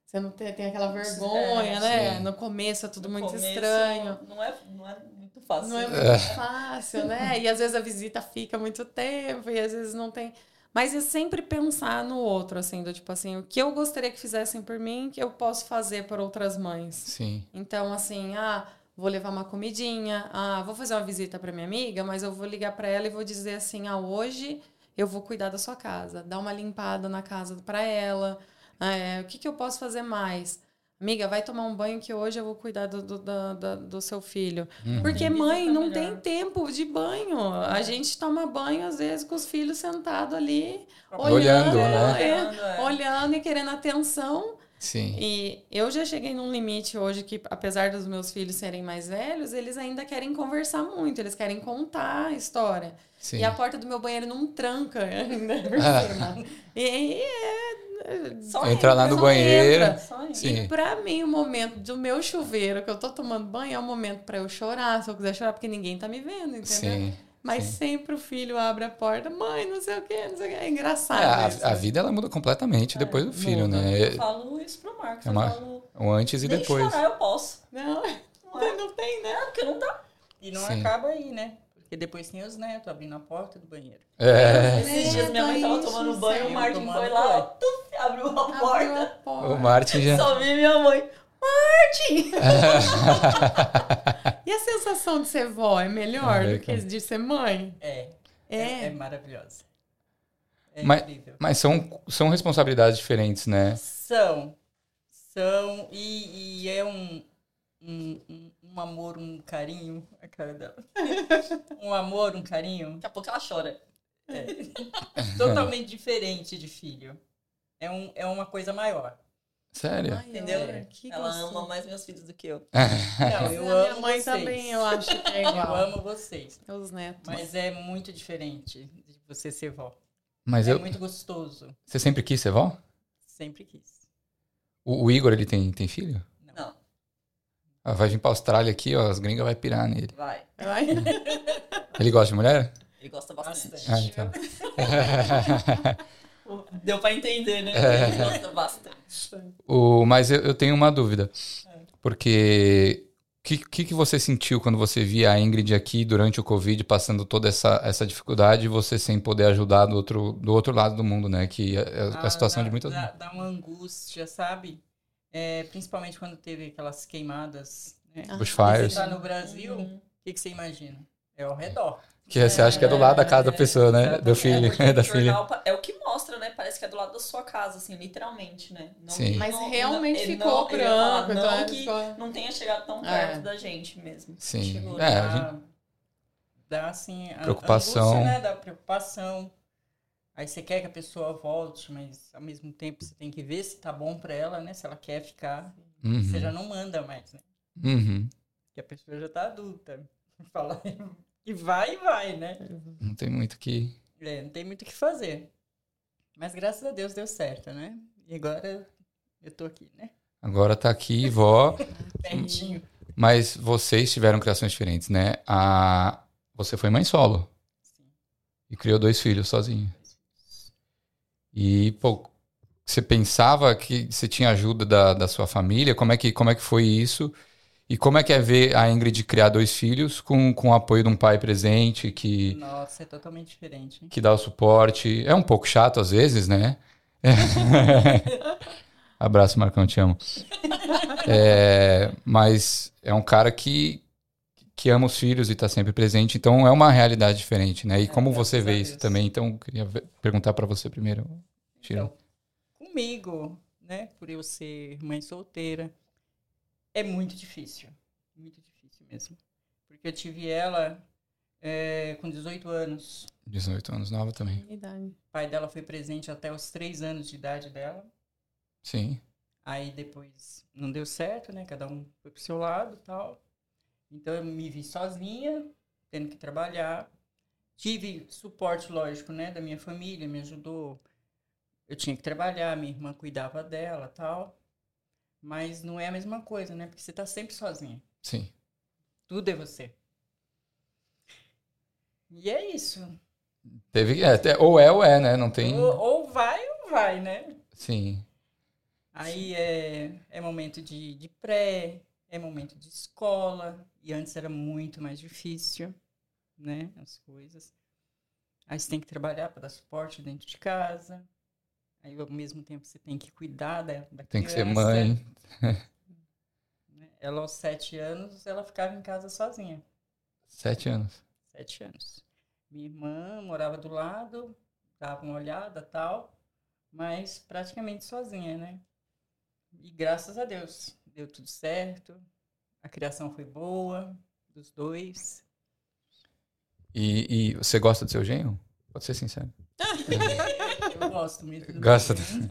Você não tem, tem aquela vergonha, É, né? sim. No começo é tudo No muito começo, estranho. Não é, não é muito fácil. Não é muito fácil, né? E às vezes a visita fica muito tempo e às vezes não tem. Mas é sempre pensar no outro, assim, do tipo assim, o que eu gostaria que fizessem por mim, que eu posso fazer por outras mães. Sim. Então, assim, ah, vou levar uma comidinha, ah, vou fazer uma visita para minha amiga, mas eu vou ligar para ela e vou dizer assim, ah, hoje eu vou cuidar da sua casa, dar uma limpada na casa para ela, é, o que, que eu posso fazer mais? Amiga, vai tomar um banho que hoje eu vou cuidar do, do, da- do seu filho. Uhum. Porque mãe visita não tem tempo de banho. A gente toma banho, às vezes, com os filhos sentados ali, Olhando, olhando, né? é, Olhando, é. olhando e querendo atenção. Sim. E eu já cheguei num limite hoje que, apesar dos meus filhos serem mais velhos, eles ainda querem conversar muito, eles querem contar a história. Sim. E a porta do meu banheiro não tranca <laughs> ainda por Ah. cima. E, e é. Só Entra lá no banheiro. entra. Só isso. Sim. E pra mim, o momento do meu chuveiro, que eu tô tomando banho, é o momento pra eu chorar, se eu quiser chorar, porque ninguém tá me vendo, entendeu? Sim. Mas sim. sempre o filho abre a porta, mãe, não sei o quê, não sei o quê. É engraçado. É, isso. a, a vida ela muda completamente depois do filho, muda. né? Eu falo isso pro Marcos. É eu uma- falo, O antes e depois. chorar eu posso. Não, <laughs> Não é? não tem, né? É, porque não dá. E não Sim. acaba aí, né? Porque depois tem os netos abrindo a porta do banheiro. É. Esses dias minha mãe tava tomando banho, o sim. Martin foi lá, tuf, abriu a Abriu porta. a porta. O Martin já. Só vi minha mãe. Martin! <laughs> E a sensação de ser vó é melhor é, do que de ser mãe? É. É. É, é maravilhosa. É Mas- incrível. Mas são, são responsabilidades diferentes, né? São. São. E, e é um, um, um, um amor, um carinho. A cara dela. <laughs> um amor, um carinho Daqui a pouco ela chora. totalmente diferente de filho. É, um, é uma coisa maior. Sério? Ai, Entendeu? que ela gostoso. ama mais meus filhos do que eu. Não, eu a minha amo mãe vocês. também, eu acho que é <laughs> Eu igual. amo vocês. Os netos. Mas é muito diferente de você ser vó. Mas é eu, muito gostoso. você sempre quis ser vó? Sempre quis. O, o Igor, ele tem, tem filho? Não, Ah, vai vir pra Austrália aqui, ó, as gringas vai pirar nele. vai. Vai. <laughs> Ele gosta de mulher? Ele gosta bastante. Bastante. Ah, então. <laughs> Deu pra entender, né? É. Gosta bastante. O, mas eu, eu tenho uma dúvida. Porque o que, que, que você sentiu quando você via a Ingrid aqui durante o Covid, passando toda essa, essa dificuldade e você sem poder ajudar do outro, do outro lado do mundo, né? Que é, é a Ah, situação dá, de muitas. Dá, dá uma angústia, sabe? É, principalmente quando teve aquelas queimadas. Né? Bushfires. Você tá no Brasil, o Uhum. que, que você imagina? É ao redor. Que você acha que é do lado da casa da pessoa, né? Do É, filho, porque da o filha. é o que mostra, né? Parece que é do lado da sua casa, assim, literalmente, né? Não Sim. que Mas não- realmente ficou não- ia falar, branco. Não então que ficou- não tenha chegado tão É. perto da gente mesmo. Sim. Chegou, É, né? a gente- Dá, dá assim. a- Preocupação. angústia, né? Dá preocupação. Aí você quer que a pessoa volte, mas ao mesmo tempo você tem que ver se tá bom pra ela, né? Se ela quer ficar. Você já Uhum. não manda mais, né? Uhum. Porque a pessoa já tá adulta. <laughs> Fala que vai e vai, né? Não tem muito que. É, não tem muito o que fazer. Mas graças a Deus deu certo, né? E agora eu tô aqui, né? Agora tá aqui, vó. <laughs> Pertinho. Mas vocês tiveram criações diferentes, né? A... Você foi mãe solo Sim. e criou dois filhos sozinho. E, pô, você pensava que você tinha ajuda da, da sua família? Como é, que, como é que foi isso? E como é que é ver a Ingrid criar dois filhos com, com o apoio de um pai presente que, Nossa, é totalmente diferente. hein? que dá o suporte? É um pouco chato às vezes, né? <laughs> Abraço, Marcão, te amo. É, mas é um cara que, que ama os filhos e tá sempre presente, então é uma realidade diferente, né? E É, como você vê isso também? Então, eu queria ver- perguntar para você primeiro. Tira. Então, comigo, né? Por eu ser mãe solteira, é muito difícil. Muito difícil mesmo. Porque eu tive ela é, com 18 anos. 18 anos nova também. Idade. O pai dela foi presente até os 3 anos de idade dela. Sim. Aí depois não deu certo, né? Cada um foi pro seu lado e tal. Então eu me vi sozinha, tendo que trabalhar. Tive suporte, lógico, né? Da minha família, me ajudou. Eu tinha que trabalhar, minha irmã cuidava dela tal. Mas não é a mesma coisa, né? Porque você tá sempre sozinha. Sim. Tudo é você. E é isso. Teve, é, ou é ou é, né? Não tem. Ou, ou vai ou vai, né? Sim. Aí é, é momento de, de pré, é momento de escola, e antes era muito mais difícil, né, as coisas. Aí você tem que trabalhar para dar suporte dentro de casa. Aí ao mesmo tempo você tem que cuidar da, da Tem que ser criança, mãe. né? Ela aos sete anos, ela ficava em casa sozinha. Sete anos. Sete anos. Minha irmã morava do lado, dava uma olhada tal, mas praticamente sozinha, né? E graças a Deus, deu tudo certo. A criação foi boa, dos dois. E, e você gosta do seu genro? Pode ser sincero. <laughs> Eu gosto muito do Gosta do- filho.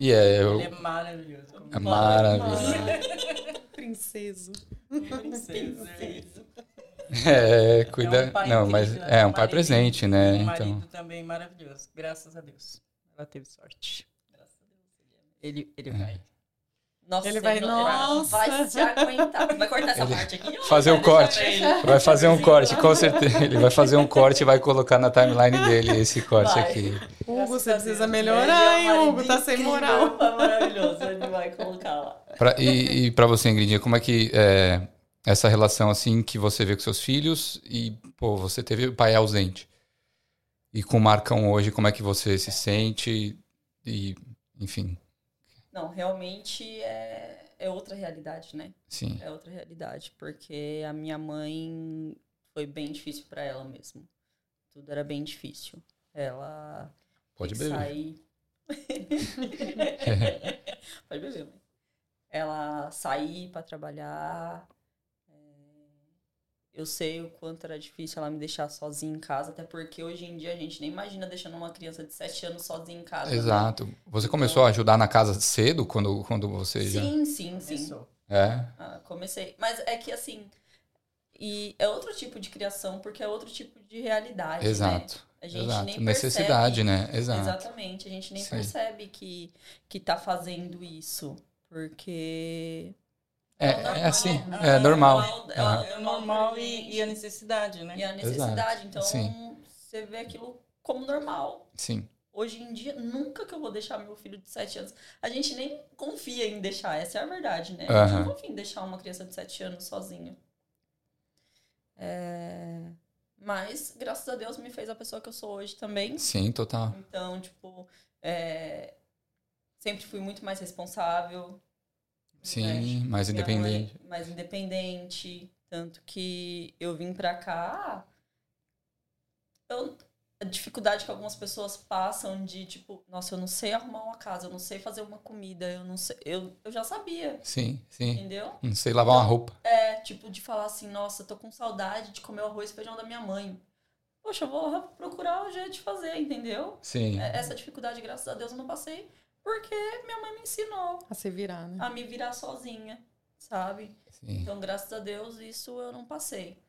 E é, eu, Ele é maravilhoso. é maravilhoso. Princeso. princesa. É, cuida. É um pai não, mas incrível, é um um pai marido presente, né? Um marido Então, também maravilhoso, graças a Deus. Ela teve sorte. Graças a Deus. Ele, ele É. vai. Nossa, Ele vai- nossa. vai se aguentar. Vai cortar essa Ele- parte aqui? <laughs> fazer um corte. vai fazer um corte, com certeza. Ele vai fazer um corte e vai colocar na timeline dele esse corte Vai. aqui. Hugo, você precisa melhorar, é hein, Hugo? Tá sem moral. Tá <laughs> maravilhoso. Ele vai colocar lá. Pra- e e para você, Ingrid, como é que. é, essa relação assim que você vê com seus filhos e, pô, você teve o pai ausente. E com o Marcão hoje, como é que você se sente? E, enfim. Não, realmente é, é outra realidade, né? Sim. É outra realidade, porque a minha mãe foi bem difícil para ela mesmo. Tudo era bem difícil. Ela Pode beber. sair. <laughs> Pode beber, mãe. Ela sair para trabalhar. Eu sei o quanto era difícil ela me deixar sozinha em casa, até porque hoje em dia a gente nem imagina deixando uma criança de 7 anos sozinha em casa. né? Exato. Você começou a ajudar na casa cedo quando, quando você já. Sim, sim, sim. Começou. É. Ah, comecei. Mas é que assim. E é outro tipo de criação, porque é outro tipo de realidade. Né? Exato. A gente Exato. nem Necessidade, percebe. né? Exato. Exatamente. A gente nem Sim. percebe que, que tá fazendo isso. Porque. É, normal, é assim, né? é normal. É Aham. É o normal e, e a necessidade, né? E a necessidade. Então, Sim. você vê aquilo como normal. Sim. Hoje em dia, nunca que eu vou deixar meu filho de 7 anos. A gente nem confia em deixar, essa é a verdade, né? A gente não confia em deixar uma criança de 7 anos sozinha. É, Mas, graças a Deus, me fez a pessoa que eu sou hoje também. Sim, total. Então, tipo, é, sempre fui muito mais responsável. Sim, mais Minha independente. mãe mais independente. Tanto que eu vim pra cá. Eu, a dificuldade que algumas pessoas passam de, tipo, nossa, eu não sei arrumar uma casa, eu não sei fazer uma comida, eu não sei. Eu, eu já sabia, Sim, sim. entendeu? Não sei lavar uma roupa. É, tipo, de falar assim, nossa, tô com saudade de comer o arroz e feijão da minha mãe. Poxa, eu vou procurar o jeito de fazer, entendeu? Sim. É, Essa dificuldade, graças a Deus, eu não passei, porque minha mãe me ensinou A se virar, né? a me virar sozinha, sabe? Sim. Então, graças a Deus, isso eu não passei.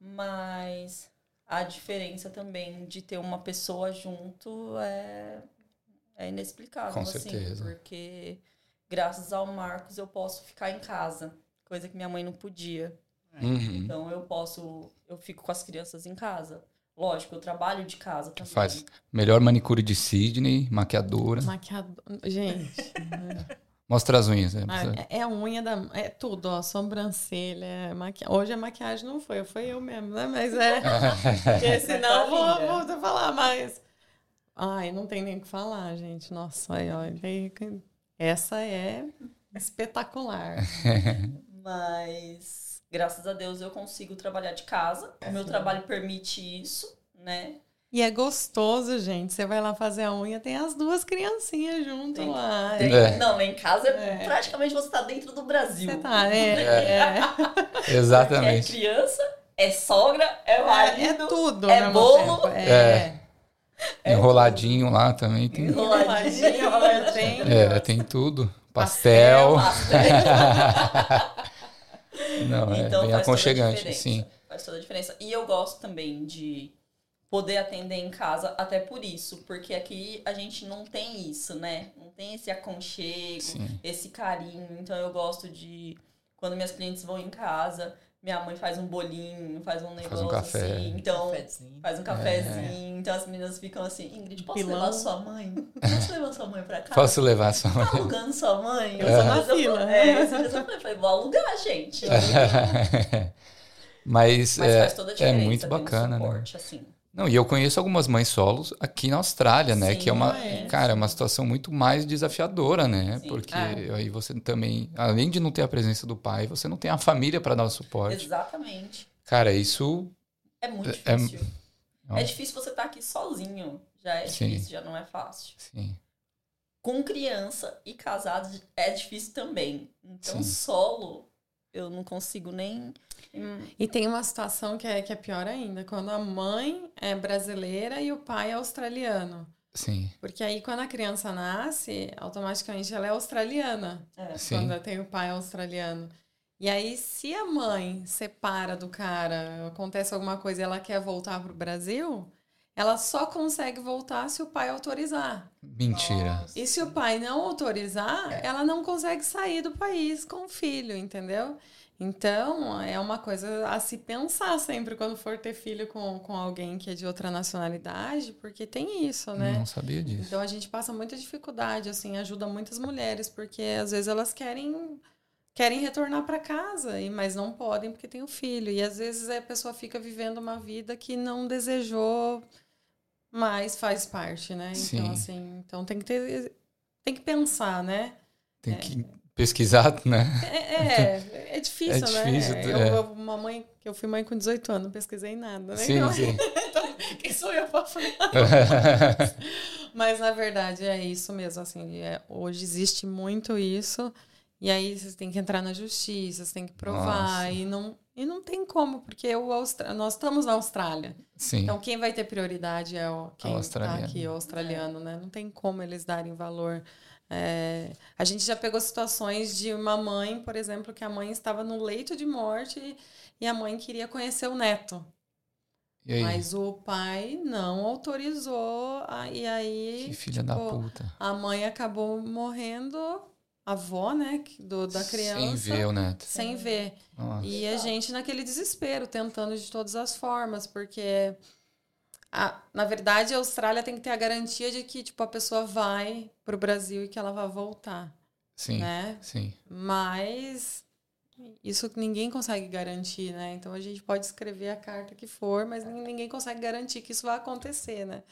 Mas a diferença também de ter uma pessoa junto é, é inexplicável, Com assim. certeza. Porque graças ao Marcos eu posso ficar em casa, coisa que minha mãe não podia. Uhum. Então eu posso, eu fico com as crianças em casa. Lógico, eu trabalho de casa também. Faz melhor manicure de Sidney, maquiadora. Maquiador. Gente. <laughs> Mostra as unhas. Né? Ah, é- É a unha da. É tudo, ó. Sobrancelha. é Maqui... Hoje a maquiagem não foi, foi eu mesmo, né? Mas é. <laughs> Porque senão eu vou, vou te falar mais. Ai, não tem nem o que falar, gente. Nossa, aí, ó. Essa é espetacular. <laughs> Mas graças a Deus eu consigo trabalhar de casa. O meu trabalho permite isso, né? E é gostoso, gente. Você vai lá fazer a unha, tem as duas criancinhas junto Tem- lá. Tem- É. Não, lá em casa É. praticamente você tá dentro do Brasil. Você tá, é. <laughs> é. É Exatamente. criança, é sogra, é É, marido, é tudo. é mesmo bolo. É. Enroladinho lá também tem. enroladinho. Enroladinho, tem. É, tem tudo. Pastel. <laughs> Não, é Então bem toda a aconchegante, sim. Faz toda a diferença. E eu gosto também de poder atender em casa, até por isso, porque aqui a gente não tem isso, né? Não tem esse aconchego, Sim. esse carinho. Então eu gosto de quando minhas clientes vão em casa, minha mãe faz um bolinho, faz um negócio um café. assim. Então Cafezinho. faz um cafezinho. Então as meninas ficam assim, Ingrid, posso Pilão. levar sua mãe? Posso levar sua mãe pra casa? Posso levar só Tá alugando sua mãe? Eu sou na eu- fila. É, dias eu falei, vou alugar, gente. <laughs> Mas, Mas é, faz toda a é diferença. muito ter um bacana, né? suporte, assim. Não, e eu conheço algumas mães solos aqui na Austrália, né? Sim, que é uma, é. cara, é uma situação muito mais desafiadora, né? Sim. Porque É. aí você também, além de não ter a presença do pai, você não tem a família para dar o suporte. Exatamente. Cara, isso É muito É- difícil. é- É, difícil você estar aqui sozinho. Já é Sim. difícil, já não é fácil. sim, Com criança e casado é difícil também. Então, solo, eu não consigo nem. E tem uma situação que é, que é pior ainda, quando a mãe é brasileira e o pai é australiano. sim, Porque aí, quando a criança nasce, automaticamente ela é australiana. É. sim. Quando tem o pai australiano. E aí, se a mãe separa do cara, acontece alguma coisa e ela quer voltar pro Brasil, ela só consegue voltar se o pai autorizar. Mentira. E se o pai não autorizar, ela não consegue sair do país com o filho, entendeu? Então, é uma coisa a se pensar sempre quando for ter filho com, com alguém que é de outra nacionalidade, porque tem isso, né? Não sabia disso. Então a gente passa muita dificuldade, assim, ajuda muitas mulheres, porque às vezes elas querem querem retornar para casa, e mas não podem porque tem o filho. E às vezes a pessoa fica vivendo uma vida que não desejou, mas faz parte, né? Sim. Então, assim, então tem que ter. Tem que pensar, né? Tem que pesquisar, né? É, é, <laughs> é difícil, É difícil, né? é. Eu, eu- uma mãe, que eu fui mãe com 18 anos, não pesquisei nada, né? Sim, Então, sim. <laughs> então, quem sou eu pra falar? <laughs> Mas na verdade é isso mesmo, assim, é, hoje existe muito isso, e aí você tem que entrar na justiça, você tem que provar, Nossa. e não, e não tem como, porque o Austra... nós estamos na Austrália. Sim. Então quem vai ter prioridade é o quem está australiano. aqui, o australiano, né? Não tem como eles darem valor. É, a gente já pegou situações de uma mãe, por exemplo, que a mãe estava no leito de morte e, a mãe queria conhecer o neto. e aí? Mas o pai não autorizou, e aí que filha da tipo, puta. a mãe acabou morrendo, avó, né, do, da criança, Sem ver o neto. sem ver. Nossa. E a gente naquele desespero, tentando de todas as formas, porque a- na verdade a Austrália tem que ter a garantia de que tipo a pessoa vai pro Brasil e que ela vai voltar, Sim, né? sim. Mas isso ninguém consegue garantir, né? Então a gente pode escrever a carta que for, mas nin- ninguém consegue garantir que isso vai acontecer, né?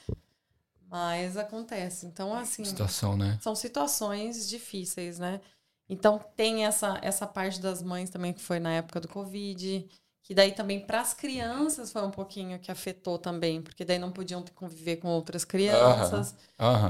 Mas acontece. Então assim, Situação, né? são situações difíceis, né? Então tem essa essa parte das mães também que foi na época do Covid, que daí também para as crianças foi um pouquinho que afetou também, porque daí não podiam ter- conviver com outras crianças.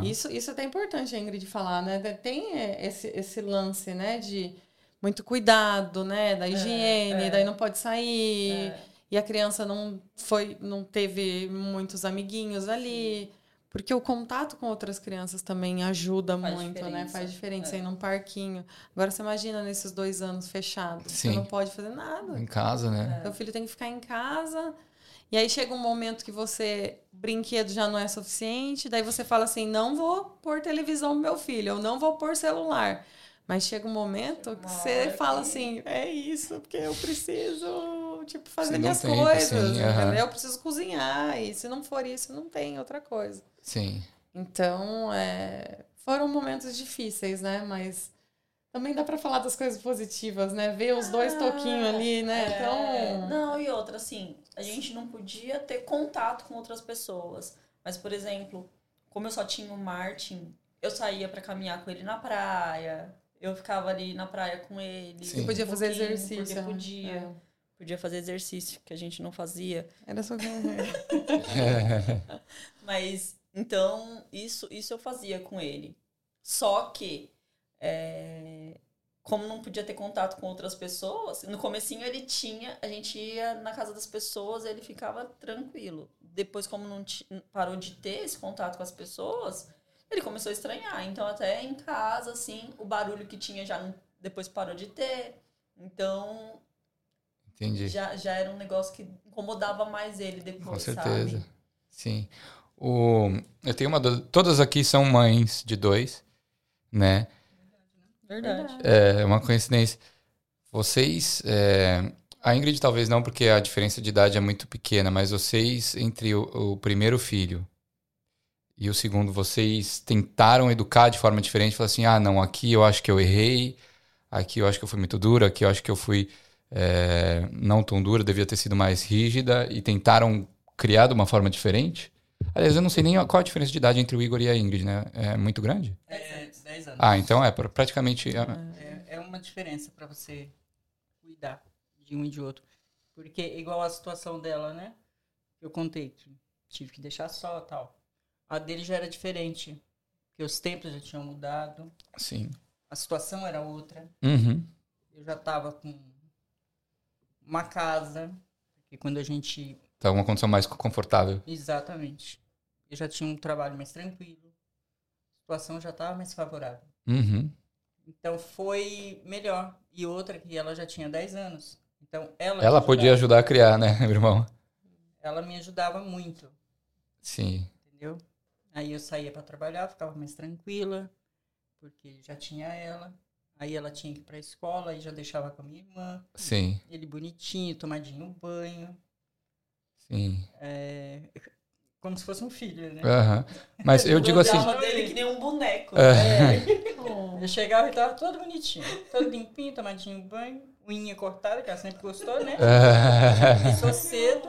Isso, isso é até importante a Ingrid falar, né? Tem é, esse, esse lance, né, de muito cuidado, né, da higiene, é. daí não pode sair, É. e a criança não foi, não teve muitos amiguinhos ali, porque o contato com outras crianças também ajuda Faz muito, né? diferença. Faz diferença. É. Você ir num parquinho. Agora você imagina nesses dois anos fechados, Sim. você não pode fazer nada. Em casa, né? Seu filho tem que ficar em casa. E aí chega um momento que você brinquedo já não é suficiente, daí você fala assim: "Não vou pôr televisão pro meu filho, eu não vou pôr celular". Mas chega um momento Chega que você fala que- assim: "É isso, porque eu preciso, tipo, fazer Você minhas tem, coisas, sim, aham. entendeu? Eu preciso cozinhar, e se não for isso, não tem outra coisa". Sim. Então, é, foram momentos difíceis, né? Mas também dá pra falar das coisas positivas, né? Ver os dois toquinhos ali, né? É, Então, Não, e outra, assim, a gente não podia ter contato com outras pessoas. Mas, por exemplo, como eu só tinha o Martin, eu saía pra caminhar com ele na praia. Eu ficava ali na praia com ele. Sim. um podia fazer exercício. Porque podia. Podia fazer exercício, que a gente não fazia. Era só <laughs> Mas, então, isso, isso eu fazia com ele. Só que, é, como não podia ter contato com outras pessoas, no comecinho ele tinha, a gente ia na casa das pessoas, ele ficava tranquilo. Depois, como não parou de ter esse contato com as pessoas, ele começou a estranhar. Então, até em casa, assim, o barulho que tinha já não- depois parou de ter. Então, Entendi. já, já era um negócio que incomodava mais ele depois, Com certeza. sabe? Sim. O, eu tenho uma dúvida. Todas aqui são mães de dois, né? Verdade. É uma coincidência. Vocês. é, a Ingrid talvez não, porque a diferença de idade é muito pequena, mas vocês, entre o, o primeiro filho e o segundo, vocês tentaram educar de forma diferente? Falar assim: ah, não, aqui eu acho que eu errei, aqui eu acho que eu fui muito dura, aqui eu acho que eu fui é, não tão dura, devia ter sido mais rígida, e tentaram criar de uma forma diferente? Aliás, eu não sei nem qual a diferença de idade entre o Igor e a Ingrid, né? É muito grande? É, 10 anos. Ah, então é pra- praticamente. É, é uma diferença pra você cuidar de um e de outro. Porque, igual a situação dela, né? Eu contei que tive que deixar só tal. A dele já era diferente. Porque os tempos já tinham mudado. Sim. A situação era outra. Uhum. Eu já tava com uma casa. Porque quando a gente. Tá uma condição mais confortável. Exatamente. Eu já tinha um trabalho mais tranquilo. A situação já estava mais favorável. Uhum. Então foi melhor. E outra que ela já tinha 10 anos. Então ela Ela podia ajudar a criar, né, <laughs> meu irmão? Ela me ajudava muito, Sim. entendeu? Aí eu saía para trabalhar, ficava mais tranquila, porque já tinha ela. Aí ela tinha que ir para a escola, aí já deixava com a minha irmã. Sim. Ele bonitinho, tomadinho banho. Sim. É, como se fosse um filho, né? Aham. Mas eu <laughs> digo assim. Cuidava dele que nem um boneco. É. <laughs> Oh. Eu chegava e tava todo bonitinho, todo limpinho, tomadinho banho, unha cortada, que ela sempre gostou, né? Começou cedo,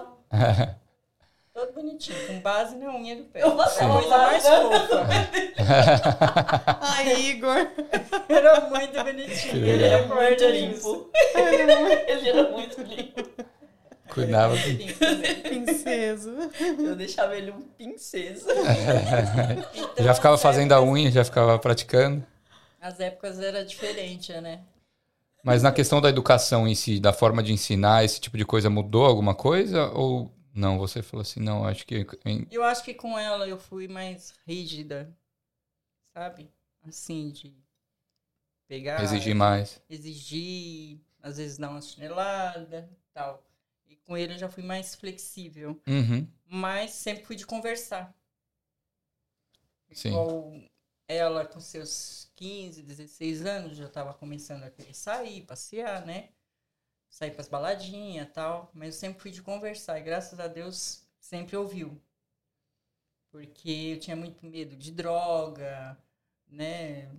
todo bonitinho, com base na unha do pé. Eu A passava coisa mais fofa. <laughs> Ai, Igor. Era muito bonitinho. Ele era muito muito limpo. Ele era muito limpo. Cuidava. Também. Princesa. Eu deixava ele um princesa. Então, <laughs> Já ficava fazendo a unha, já ficava praticando. As épocas era diferente, né? Mas na questão da educação em si, da forma de ensinar, esse tipo de coisa mudou alguma coisa? Ou não? Você falou assim, não, acho que. Eu acho que com ela eu fui mais rígida, sabe? Assim, de pegar. Exigir mais. Exigir, às vezes dar uma chinelada tal. E com ele eu já fui mais flexível. Uhum. Mas sempre fui de conversar. Sim. Igual ela com seus 15, 16 anos já estava começando a querer sair, passear, né? Sair pras baladinhas e tal. Mas eu sempre fui de conversar e graças a Deus sempre ouviu. Porque eu tinha muito medo de droga, né?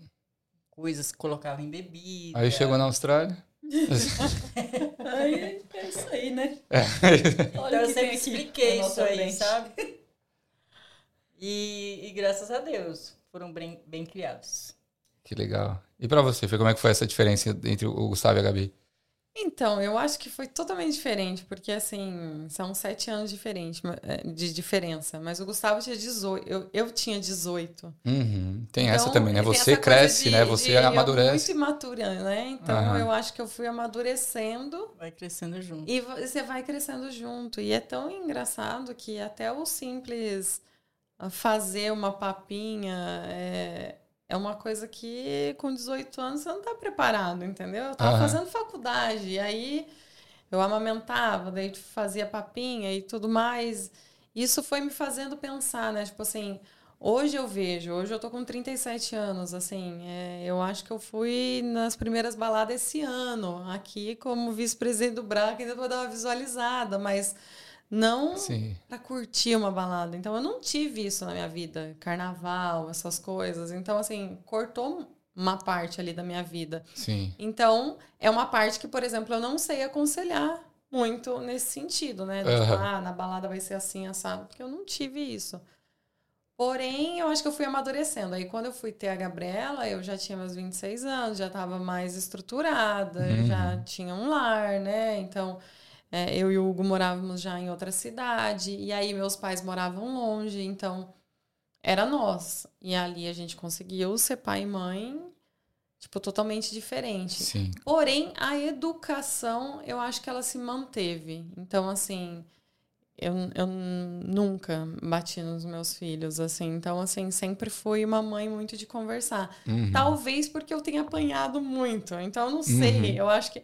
Coisas que colocava em bebida. Aí chegou na Austrália. <laughs> Aí é isso aí, né? Então Olha o eu sempre expliquei isso aí, frente. sabe? E, e graças a Deus foram bem, bem criados. Que legal. E pra você, foi como é que foi essa diferença entre o Gustavo e a Gabi? Então, eu acho que foi totalmente diferente, porque assim, são sete anos diferentes, ma- é, de diferença. Mas o Gustavo tinha 18, eu, eu tinha 18. Uhum. Tem essa Então, também, né? Você essa cresce, de- né? Você de- eu amadurece. muito imatura, né? Então, Aham. eu acho que eu fui amadurecendo Vai crescendo junto. e vo- você vai crescendo junto. E é tão engraçado que até o simples ah, fazer uma papinha é, é uma coisa que com 18 anos você não tá preparado, entendeu? Eu tava Aham. fazendo faculdade, e aí eu amamentava, daí fazia papinha e tudo mais. Isso foi me fazendo pensar, né? Tipo assim, hoje eu vejo, hoje eu tô com 37 anos, assim, é, eu acho que eu fui nas primeiras baladas esse ano, aqui como vice-presidente do BRAC, ainda vou dar uma visualizada, mas não para curtir uma balada. Então eu não tive isso na minha vida, carnaval, essas coisas. Então assim, cortou uma parte ali da minha vida. Sim. Então, é uma parte que, por exemplo, eu não sei aconselhar muito nesse sentido, né? Tipo, Aham. ah, na balada vai ser assim, assado, porque eu não tive isso. Porém, eu acho que eu fui amadurecendo. Aí, quando eu fui ter a Gabriela, eu já tinha meus 26 anos, já estava mais estruturada, Uhum. já tinha um lar, né? Então, é, eu e o Hugo morávamos já em outra cidade, e aí meus pais moravam longe, então era nós. E ali a gente conseguiu ser pai e mãe, tipo, totalmente diferente. Sim. Porém, a educação, eu acho que ela se manteve. Então, assim, eu, eu nunca bati nos meus filhos, assim. Então, assim, sempre fui uma mãe muito de conversar. Uhum. Talvez porque eu tenha apanhado muito. Então, eu não sei. Uhum. Eu acho que,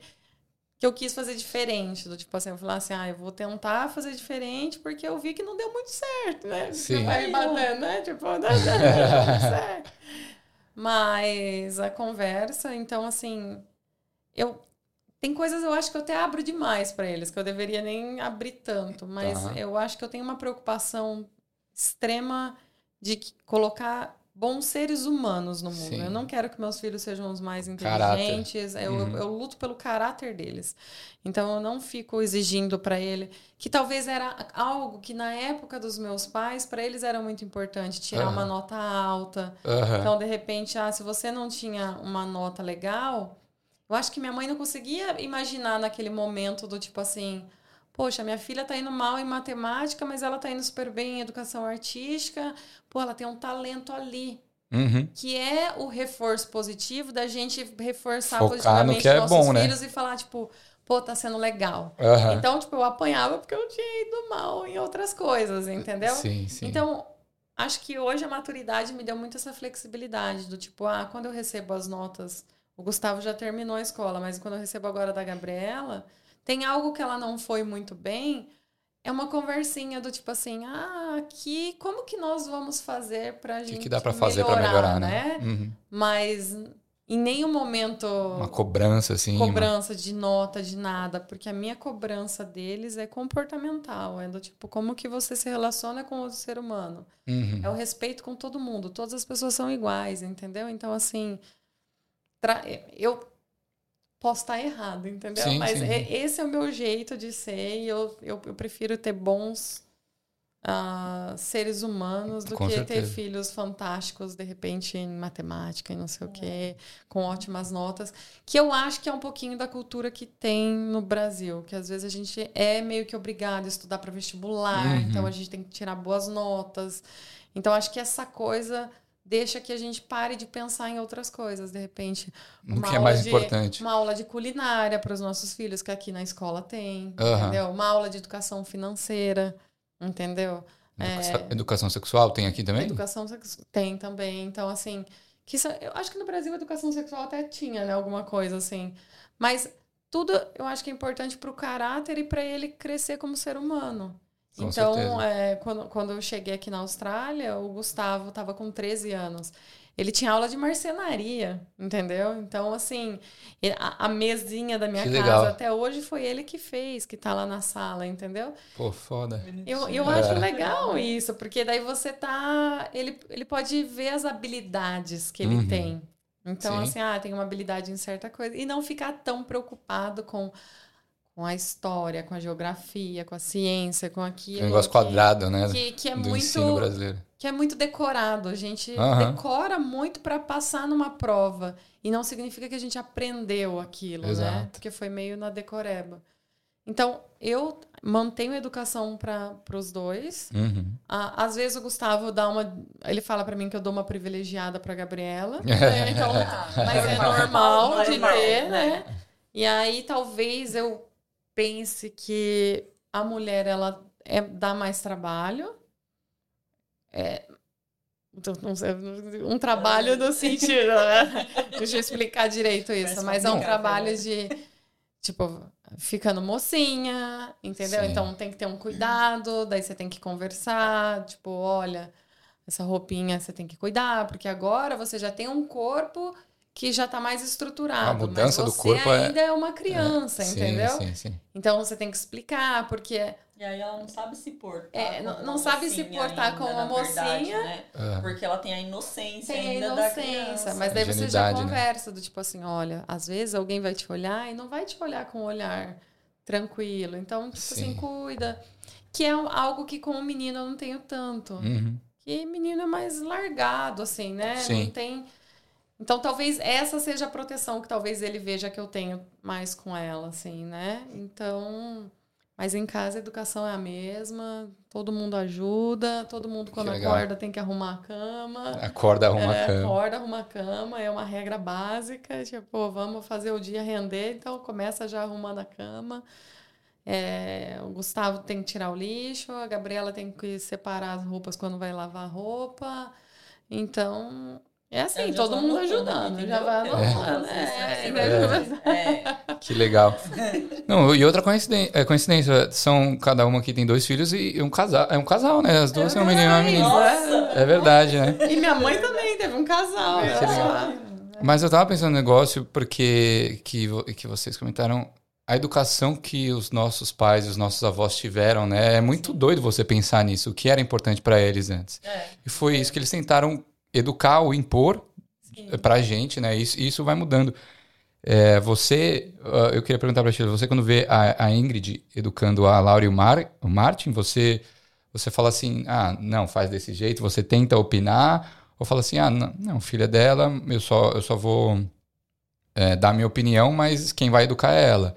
que eu quis fazer diferente. Do tipo assim, eu falar assim, ah, eu vou tentar fazer diferente porque eu vi que não deu muito certo, né? Sim. Você vai batendo, né? Tipo, não deu <laughs> muito certo. Mas a conversa, então, assim, eu. Tem coisas eu acho que eu até abro demais para eles, que eu deveria nem abrir tanto, mas Tá. eu acho que eu tenho uma preocupação extrema de colocar bons seres humanos no mundo. Sim. Eu não quero que meus filhos sejam os mais inteligentes. Eu, Uhum. eu luto pelo caráter deles. Então eu não fico exigindo para ele que talvez era algo que na época dos meus pais para eles era muito importante tirar uma Aham. nota alta. Aham. Então de repente, ah, se você não tinha uma nota legal, eu acho que minha mãe não conseguia imaginar naquele momento do tipo assim, poxa, minha filha tá indo mal em matemática, mas ela tá indo super bem em educação artística. Pô, ela tem um talento ali, Uhum. que é o reforço positivo da gente reforçar Focar positivamente no que é nossos bom, né? filhos e falar tipo, pô, tá sendo legal. Aham. Então, tipo, eu apanhava porque eu tinha ido mal em outras coisas, entendeu? Sim, sim. Então, acho que hoje a maturidade me deu muito essa flexibilidade do tipo, ah, quando eu recebo as notas, o Gustavo já terminou a escola, mas quando eu recebo agora da Gabriela, tem algo que ela não foi muito bem, é uma conversinha do tipo assim, ah, aqui, como que nós vamos fazer pra o gente que, que dá pra fazer pra melhorar, né? né? Uhum. Mas em nenhum momento. Uma cobrança, assim. Cobrança uma... de nota, de nada. Porque a minha cobrança deles é comportamental. É do tipo, como que você se relaciona com o ser humano. Uhum. É o respeito com todo mundo. Todas as pessoas são iguais, entendeu? Então, assim. Tra... Eu posso estar errado, entendeu? Sim, Mas sim. esse é o meu jeito de ser e eu, eu, eu prefiro ter bons uh, seres humanos do Com que certeza. ter filhos fantásticos, de repente, em matemática e não sei o quê, com ótimas notas. Que eu acho que é um pouquinho da cultura que tem no Brasil, que às vezes a gente é meio que obrigado a estudar para vestibular, Uhum. então a gente tem que tirar boas notas. Então acho que essa coisa deixa que a gente pare de pensar em outras coisas, de repente. O uma que é aula mais de- importante. Uma aula de culinária para os nossos filhos, que aqui na escola tem, Aham. entendeu? Uma aula de educação financeira, entendeu? Educação, educação sexual tem aqui também? Educação sex- tem também. Então, assim, que isso- eu acho que no Brasil a educação sexual até tinha, né? Alguma coisa assim. Mas tudo eu acho que é importante para o caráter e para ele crescer como ser humano. Com então, é, quando, quando eu cheguei aqui na Austrália, o Gustavo estava com 13 anos. Ele tinha aula de marcenaria, entendeu? Então, assim, a, a mesinha da minha Que casa legal. até hoje foi ele que fez, que tá lá na sala, entendeu? Pô, foda. Eu, eu É. acho legal isso, porque daí você tá. Ele, ele pode ver as habilidades que ele Uhum. tem. Então, Sim. assim, ah, tem uma habilidade em certa coisa. E não ficar tão preocupado com, com a história, com a geografia, com a ciência, com aquilo. Um negócio que- quadrado, né? Que, que é do muito ensino brasileiro. que é muito decorado. A gente Aham. decora muito para passar numa prova. E não significa que a gente aprendeu aquilo, né? Exato. Porque foi meio na decoreba. Então, eu mantenho a educação para os dois. Uhum. Ah, às vezes o Gustavo dá uma. Ele fala para mim que eu dou uma privilegiada para Gabriela. né? <laughs> Então, mas é normal de Normal, ter, né? E aí talvez eu pense que a mulher ela é, dá mais trabalho. É, então, um trabalho no <laughs> sentido, né? Deixa eu explicar direito isso, Mas mas é um trabalho né? de tipo ficando mocinha, entendeu? Sim. Então tem que ter um cuidado, daí você tem que conversar, tipo, olha, essa roupinha você tem que cuidar, porque agora você já tem um corpo que já tá mais estruturado. A mudança mas do você corpo é- ainda é, uma criança, Sim, entendeu? Sim, sim. Então você tem que explicar, porque E aí ela não sabe se portar. É, não- não sabe se mocinha portar ainda, como uma na verdade, mocinha. né? Ah. Porque ela tem a inocência tem a ainda da inocência. Mas daí você já né? conversa do tipo assim, olha, às vezes alguém vai te olhar e não vai te olhar com um olhar tranquilo. Então, tipo Sim. assim, cuida. Que é algo que com o menino eu não tenho tanto. Uhum. Que menino é mais largado, assim, né? Sim. Não tem. Então, talvez essa seja a proteção que talvez ele veja que eu tenho mais com ela, assim, né? Então. Mas em casa a educação é a mesma, todo mundo ajuda, todo mundo quando acorda tem que arrumar a cama. Acorda, arruma é, a cama. Acorda, arruma a cama, é uma regra básica, tipo, vamos fazer o dia render, então começa já arrumando a cama. É, o Gustavo tem que tirar o lixo, a Gabriela tem que separar as roupas quando vai lavar a roupa. Então, é assim, já todo mundo ajudando, já vai É. anotando. É. É, É. <laughs> Que legal. <laughs> Não, e outra coincidência, é, coincidência, são cada uma que tem dois filhos e um casal, é um casal, né? As duas são um menino e uma menina. Nossa! É verdade, né? E minha mãe também teve um casal. Mas eu tava pensando no negócio porque que, que vocês comentaram a educação que os nossos pais e os nossos avós tiveram, né? É muito doido você pensar nisso, o que era importante para eles antes. É. E foi isso que eles tentaram educar ou impor Sim. pra gente, né? Isso, isso vai mudando. É, você, ah, eu queria perguntar pra ti, você quando vê a, a Ingrid educando a Laura e o, Mar, o Martin, você, você fala assim, ah, não, faz desse jeito, você tenta opinar, ou fala assim, ah, não, não filha dela, eu só, eu só vou é, dar minha opinião, mas quem vai educar é ela.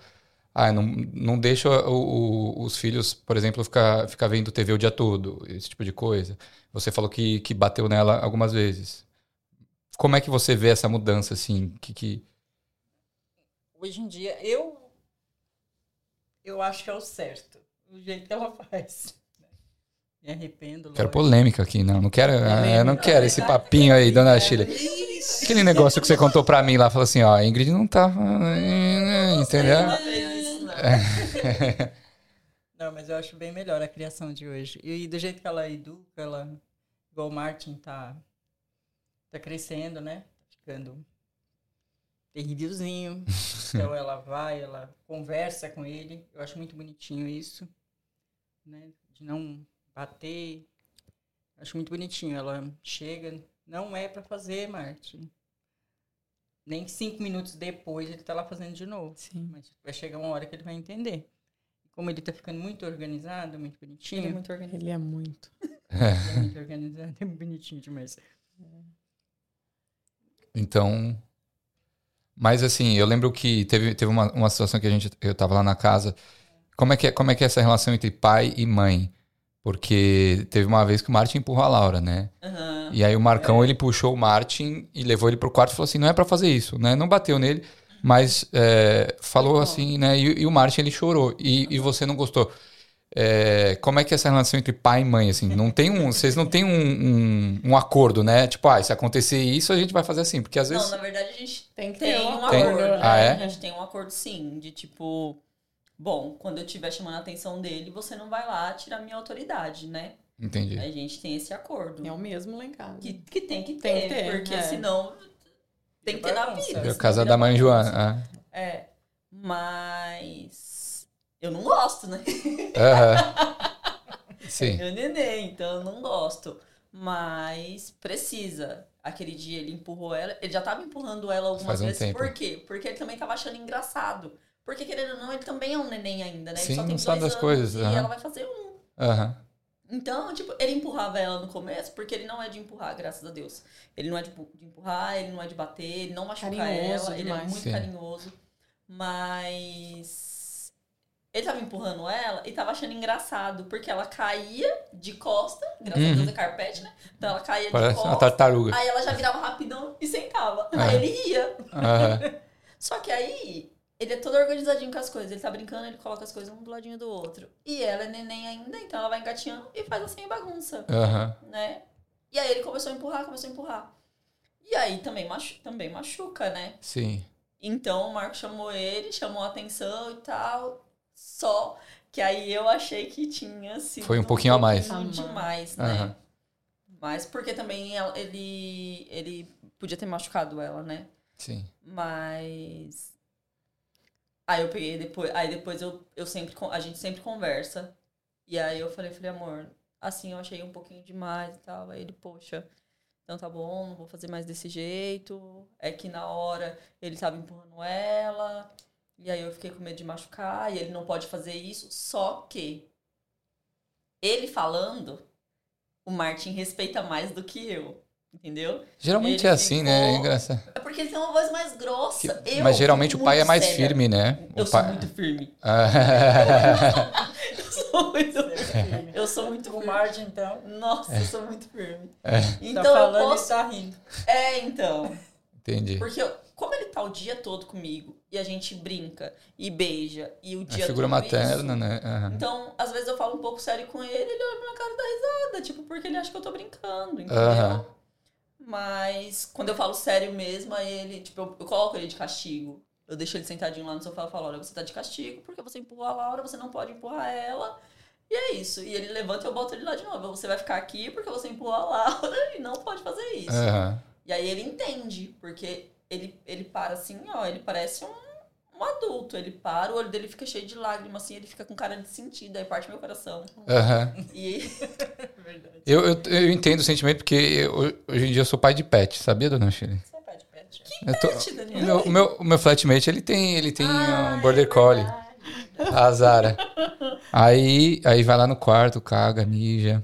Ah, não, não deixa o- o- os filhos, por exemplo, ficar, ficar vendo TV o dia todo, esse tipo de coisa. Você falou que, que bateu nela algumas vezes. Como é que você vê essa mudança, assim? Que, que... Hoje em dia, eu. Eu acho que é o certo. O jeito que ela faz. Me arrependo. Quero lógico. polêmica aqui, não. Não quero, eu não quero esse papinho aí, dona Sheila. Aquele negócio que você contou pra mim lá, falou assim, ó, a Ingrid não tá... Entendeu? <laughs> Não. Mas eu acho bem melhor a criação de hoje. E do jeito que ela educa, ela. Igual o Martin tá. Tá crescendo, né? Tá ficando terrívelzinho. <laughs> então ela vai, ela conversa com ele. Eu acho muito bonitinho isso. Né? De não bater. Acho muito bonitinho. Ela chega, não é para fazer, Martin. Nem cinco minutos depois ele tá lá fazendo de novo. Sim. Mas vai chegar uma hora que ele vai entender. Como ele tá ficando muito organizado, muito bonitinho. Ele é muito organizado. Ele é muito. Ele é muito organizado, <laughs> é bonitinho demais. Então. Mas assim, eu lembro que teve, teve uma, uma situação que a gente. Eu tava lá na casa. Como é, que é, como é que é essa relação entre pai e mãe? Porque teve uma vez que o Martin empurrou a Laura, né? Aham. E aí o Marcão, ele puxou o Martin e levou ele pro quarto e falou assim, não é pra fazer isso, né? Não bateu nele, mas é, falou assim, né? E, e o Martin, ele chorou. E, e você não gostou. É, como é que é essa relação entre pai e mãe, assim? Não tem um... Vocês não têm um, um, um acordo, né? Tipo, ah, se acontecer isso, a gente vai fazer assim. Porque às vezes... Não, na verdade a gente Tem que tem ter um um Tem? acordo. né? Ah, é? A gente tem um acordo sim, de tipo, bom, quando eu estiver chamando a atenção dele, você não vai lá tirar minha autoridade, né? Entendi. A gente tem esse acordo. É o mesmo lá em casa. Que, que tem que ter, Tem que ter, porque é. senão tem que ter na Bagunça. vida. É casa vira da mãe. Joana. É, mas eu não gosto, né? Ah. Aham. Sim. Meu neném, então eu não gosto. Mas precisa. Aquele dia ele empurrou ela. Ele já tava empurrando ela algumas Faz um vezes. tempo. Por quê? Porque ele também tava achando engraçado. Porque, querendo ou não, ele também é um neném ainda, né? Sim, ele só tem não sabe anos coisas, E aham. ela vai fazer um. Aham. Então, tipo, ele empurrava ela no começo, porque ele não é de empurrar, graças a Deus. Ele não é de, pu- de empurrar, ele não é de bater, ele não machuca Carinhoso ela, ele é demais. muito Sim. carinhoso. Mas ele tava empurrando ela e tava achando engraçado, porque ela caía de costa, graças a Uhum. Deus é carpete, né? Então ela caía de Parece costa. uma tartaruga. Aí ela já virava rapidão e sentava. Ah. Aí ele ia. Aham. <laughs> Só que aí, ele é todo organizadinho com as coisas. Ele tá brincando, ele coloca as coisas um do ladinho do outro. E ela é neném ainda, então ela vai engatinhando e faz assim bagunça, Aham. né? E aí ele começou a empurrar, começou a empurrar. E aí também, machu também machuca, né? Sim. Então o Marco chamou ele, chamou a atenção e tal. Só que aí eu achei que tinha sido Foi um pouquinho a mais. pouquinho A mais. demais, né? Aham. Mas porque também ele, ele podia ter machucado ela, né? Sim. Mas. Aí eu peguei depois. Aí depois eu, eu sempre. A gente sempre conversa. E aí eu falei, falei, amor, assim eu achei um pouquinho demais e tal. Aí ele, poxa, então tá bom, não vou fazer mais desse jeito. É que na hora ele tava empurrando ela. E aí eu fiquei com medo de machucar. E ele não pode fazer isso. Só que ele falando, o Martin respeita mais do que eu. Entendeu? Geralmente Ele é assim, né? É ficou- engraçado. É porque ele tem uma voz mais grossa. Eu Mas geralmente o pai é mais séria. firme, né? Eu o sou muito firme. <laughs> Ah, Eu sou muito, eu sou muito firme. Martin, então, Nossa, eu sou muito firme. É. Então tá eu falando posso. e tá rindo. É, então. Entendi. Porque eu- como ele tá o dia todo comigo e a gente brinca e beija e o É dia figura todo materna, isso, né? Aham. Então, às vezes eu falo um pouco sério com ele, ele olha pra minha cara e dá risada, tipo, porque ele acha que eu tô brincando, entendeu? Aham. Mas quando eu falo sério mesmo, aí ele, tipo, eu, eu coloco ele de castigo. Eu deixo ele sentadinho lá no sofá e falo, olha, você tá de castigo porque você empurrou a Laura, você não pode empurrar ela. E é isso. E ele levanta e eu boto ele lá de novo. Você vai ficar aqui porque você empurrou a Laura <laughs> e não pode fazer isso. Aham. E aí ele entende, porque ele, ele para assim, ó, ele parece um, um adulto. Ele para, o olho dele fica cheio de lágrimas, assim, ele fica com cara de sentido, aí parte meu coração. Aham. E <laughs> <laughs> Verdade. Eu, eu, eu entendo o sentimento porque eu- hoje em dia eu sou pai de pet, sabia, dona Shirley? Você pede pet? Eu tô- Pet, Daniel. o meu, o meu, o meu flatmate, ele tem, ele tem Ah, um border é collie, verdade. a Zara. Aí, aí vai lá no quarto, caga, mija.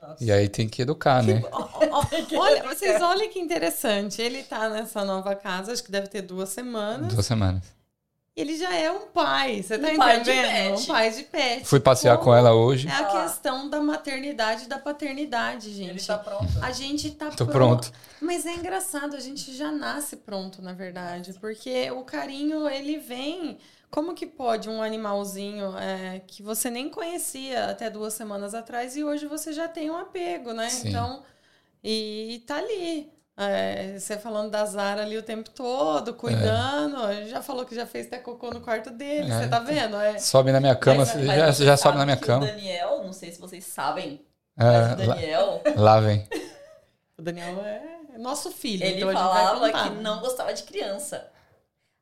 Nossa. E aí tem que educar, né? <laughs> Olha, vocês olhem que interessante. Ele tá nessa nova casa, acho que deve ter duas semanas. Duas semanas. Ele já é um pai, você tá Um entendendo? Um pai de pet. Fui passear Como com ela hoje. É a questão da maternidade e da paternidade, gente. Ele tá pronto. A gente tá Tô pro- pronto. Mas é engraçado, a gente já nasce pronto, na verdade. Porque o carinho, ele vem. Como que pode um animalzinho é, que você nem conhecia até duas semanas atrás e hoje você já tem um apego, né? Sim. Então, e tá ali. É, você falando da Zara ali o tempo todo, cuidando. Ele já falou que já fez até cocô no quarto dele, É. você tá vendo? É, Sobe na minha cama, Mas- você mas já, já sobe sabe na minha cama. O Daniel, não sei se vocês sabem, Ah, mas o lá, Daniel, lá vem. o Daniel é nosso filho. ele então a gente vai falava que não gostava de criança.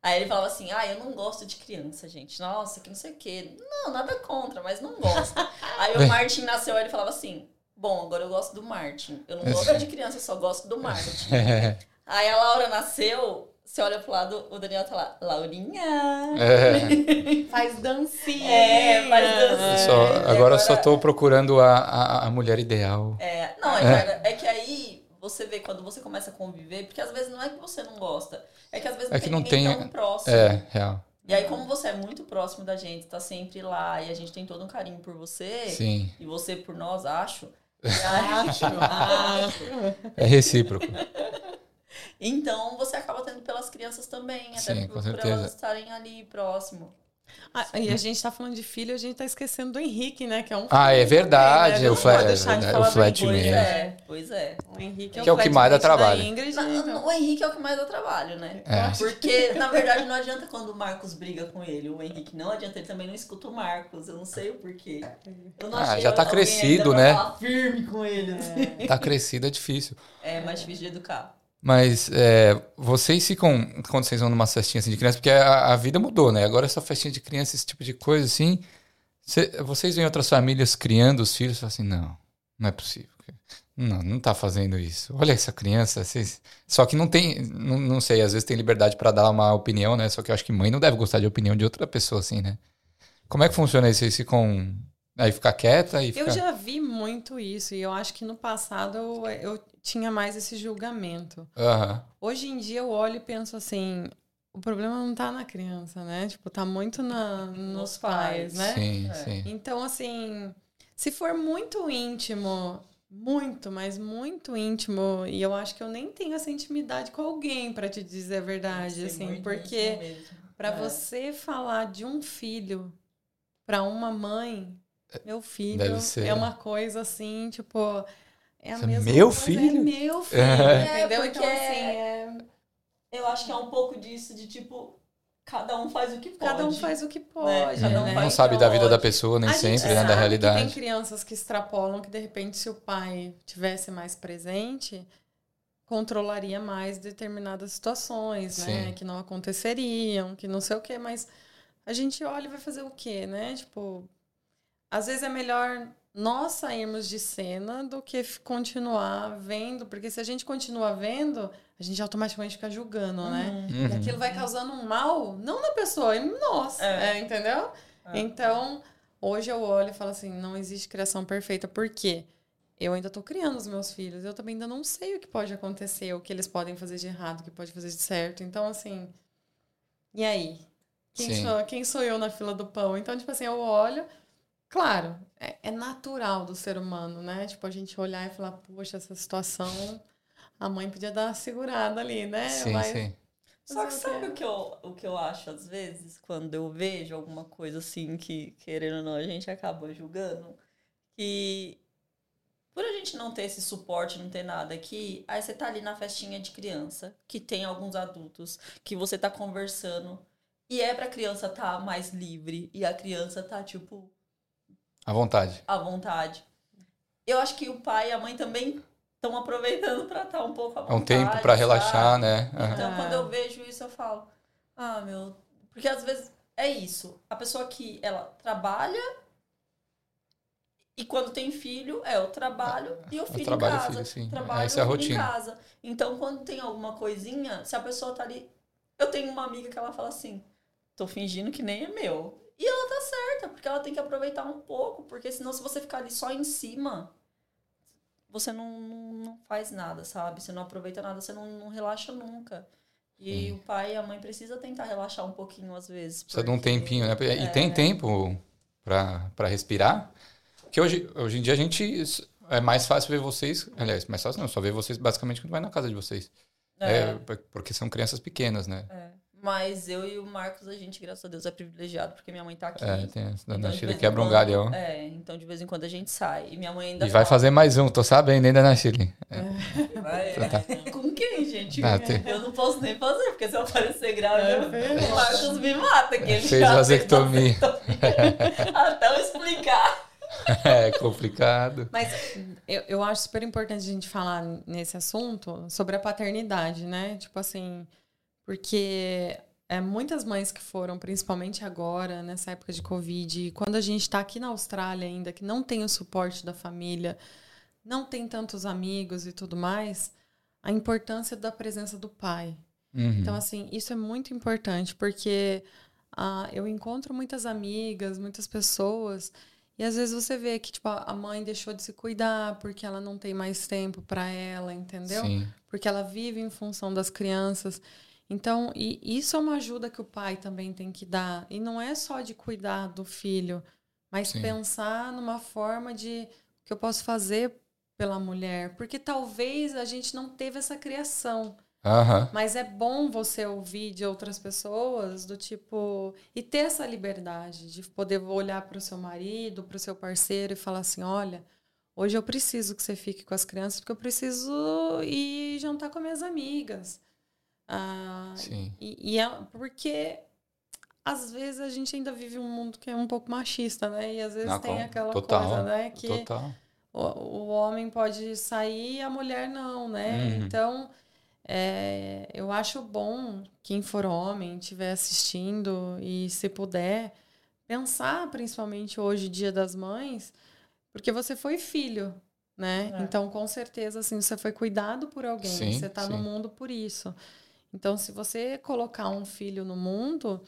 Aí ele falava assim, ah, eu não gosto de criança, gente. Nossa, que não sei o quê. Não, nada contra, mas não gosto. <laughs> aí o Martin nasceu, aí ele falava assim, bom, agora eu gosto do Martin. Eu não gosto de criança, eu só gosto do Martin. aí a Laura nasceu, você olha pro lado, o Daniel tá lá, Laurinha. É. <laughs> Faz dancinha. É, faz dancinha. Só- agora, agora- eu só tô procurando a, a, a mulher ideal. É, não, é, cara, é que aí você vê quando você começa a conviver, porque às vezes não é que você não gosta, é que às vezes É não que tem não ninguém tem- tão próximo. É, real. E aí, como você é muito próximo da gente, tá sempre lá, e a gente tem todo um carinho por você, Sim. e você por nós, acho. Acho, acho. É recíproco. Então você acaba tendo pelas crianças também, até Sim, por, por elas estarem ali próximo. Ah, e a gente tá falando de filho, a gente tá esquecendo do Henrique, né? Que é um Ah, é verdade, também, né? o flat- é, falar o. Henrique. Pois É. é, pois é. O Henrique é Que é o que mais dá trabalho. Ingrid, Na- então. o Henrique é o que mais dá trabalho, né? É. Porque, na verdade, não adianta quando o Marcos briga com ele. O Henrique não adianta, ele também não escuta o Marcos. Eu não sei o porquê. Eu não Ah, já tá alguém crescido, né? falar firme com ele. assim. Tá crescido, é difícil. É mais difícil de educar. Mas é, vocês ficam, quando vocês vão numa festinha assim de criança, porque a, a vida mudou, né? Agora essa festinha de criança, esse tipo de coisa assim, cê- vocês veem outras famílias criando os filhos e falam assim, não, não é possível. Não, não tá fazendo isso. Olha essa criança. vocês- Só que não tem, não, não sei, às vezes tem liberdade pra dar uma opinião, né? Só que eu acho que mãe não deve gostar de opinião de outra pessoa assim, né? Como é que funciona isso? Vocês ficam. Aí fica quieta e fica. Eu já vi muito isso e eu acho que no passado eu, eu tinha mais esse julgamento. Aham. Hoje em dia eu olho e penso assim, o problema não tá na criança, né? Tipo, tá muito na, nos Nos pais, pais. né? Sim, É. sim. Então, assim, se for muito íntimo, muito, mas muito íntimo, e eu acho que eu nem tenho essa intimidade com alguém, pra te dizer a verdade, assim, porque pra É. você falar de um filho pra uma mãe, meu filho, Deve ser. é uma coisa assim, tipo, é a é mesma meu coisa, filho? É meu filho, É, entendeu? porque Então, assim, é, Eu acho que é um pouco disso de tipo, cada um faz o que pode. cada um faz o que pode, Cada um né? Não sabe da vida da pessoa, nem A gente sempre, né? Da realidade. Que tem crianças que extrapolam que de repente se o pai tivesse mais presente, controlaria mais determinadas situações, né? Sim. Que não aconteceriam, que não sei o quê, mas a gente olha e vai fazer o quê, né? Tipo, às vezes é melhor nós sairmos de cena do que continuar vendo, porque se a gente continua vendo, a gente automaticamente fica julgando, né? Uhum. E aquilo vai causando um mal, não na pessoa, em nós, É. é, entendeu? É. Então, hoje eu olho e falo assim, não existe criação perfeita, por quê? Eu ainda tô criando os meus filhos, eu também ainda não sei o que pode acontecer, o que eles podem fazer de errado, o que pode fazer de certo. Então, assim, e aí? Quem sou, quem sou eu na fila do pão? Então, tipo assim, eu olho, claro, é, é natural do ser humano, né? Tipo, a gente olhar e falar, poxa, essa situação, a mãe podia dar uma segurada ali, né? Sim, Mas- sim. Só que sabe o que, eu, o que eu acho às vezes, quando eu vejo alguma coisa assim que, querendo ou não, a gente acaba julgando? Que por a gente não ter esse suporte, não ter nada aqui, aí você tá ali na festinha de criança, que tem alguns adultos, que você tá conversando, e é pra criança tá mais livre, e a criança tá, tipo, À vontade. à vontade. Eu acho que o pai e a mãe também estão aproveitando pra estar um pouco à É vontade. um tempo pra relaxar, né? Aham. Então, Ah. quando eu vejo isso, eu falo, ah, meu. Porque às vezes é isso. A pessoa que ela trabalha e quando tem filho, é o trabalho e o filho trabalho e em o casa. filho, sim. Trabalho Essa é a filho em rotina. casa. Então, quando tem alguma coisinha, se a pessoa tá ali. Eu tenho uma amiga que ela fala assim: tô fingindo que nem é meu. E ela tá certa, porque ela tem que aproveitar um pouco, porque senão, se você ficar ali só em cima, você não, não, faz nada, sabe? Você não aproveita nada, você não, não relaxa nunca. E o pai e a mãe precisa tentar relaxar um pouquinho às vezes. Precisa de um porque- tempinho, né? E É. tem tempo pra, pra respirar? Porque hoje, hoje em dia a gente. É mais fácil ver vocês. Aliás, mais fácil não, só ver vocês basicamente quando vai na casa de vocês. É, É, porque são crianças pequenas, né? é. Mas eu e o Marcos, a gente, graças a Deus, é privilegiado, porque minha mãe tá aqui. É, tem essa Então, quebra um galhão. É, então de vez em quando a gente sai. E minha mãe ainda E vai fala, fazer mais um, tô sabendo ainda na Chile. Vai. Tá. Com quem, gente? Ah, tem- Eu não posso nem fazer, porque se eu aparecer grávida, É, o Marcos me mata. Que ele Fez vasectomia. vasectomia. <laughs> Até eu explicar. É complicado. Mas eu, eu acho super importante a gente falar nesse assunto sobre a paternidade, né? Tipo assim, porque é, muitas mães que foram, principalmente agora, nessa época de Covid, quando a gente está aqui na Austrália ainda, que não tem o suporte da família, não tem tantos amigos e tudo mais, a importância da presença do pai. Uhum. Então, assim, isso é muito importante, porque ah, eu encontro muitas amigas, muitas pessoas, e às vezes você vê que tipo, a mãe deixou de se cuidar porque ela não tem mais tempo para ela, entendeu? Sim. Porque ela vive em função das crianças. Então, e isso é uma ajuda que o pai também tem que dar. E não é só de cuidar do filho, mas Sim. pensar numa forma de que eu posso fazer pela mulher. Porque talvez a gente não teve essa criação. Uhum. Mas é bom você ouvir de outras pessoas do tipo. E ter essa liberdade de poder olhar para o seu marido, para o seu parceiro e falar assim: olha, hoje eu preciso que você fique com as crianças porque eu preciso ir jantar com minhas amigas. Ah, Sim. E, e é porque às vezes a gente ainda vive um mundo que é um pouco machista, né? E às vezes Não, tem aquela total, coisa, né? Que total. O, o homem pode sair e a mulher não, né? Uhum. Então, é, eu acho bom quem for homem, estiver assistindo e se puder pensar, principalmente hoje, Dia das Mães, porque você foi filho, né? É. Então, com certeza, assim, você foi cuidado por alguém, sim, você está no mundo por isso. Então, se você colocar um filho no mundo,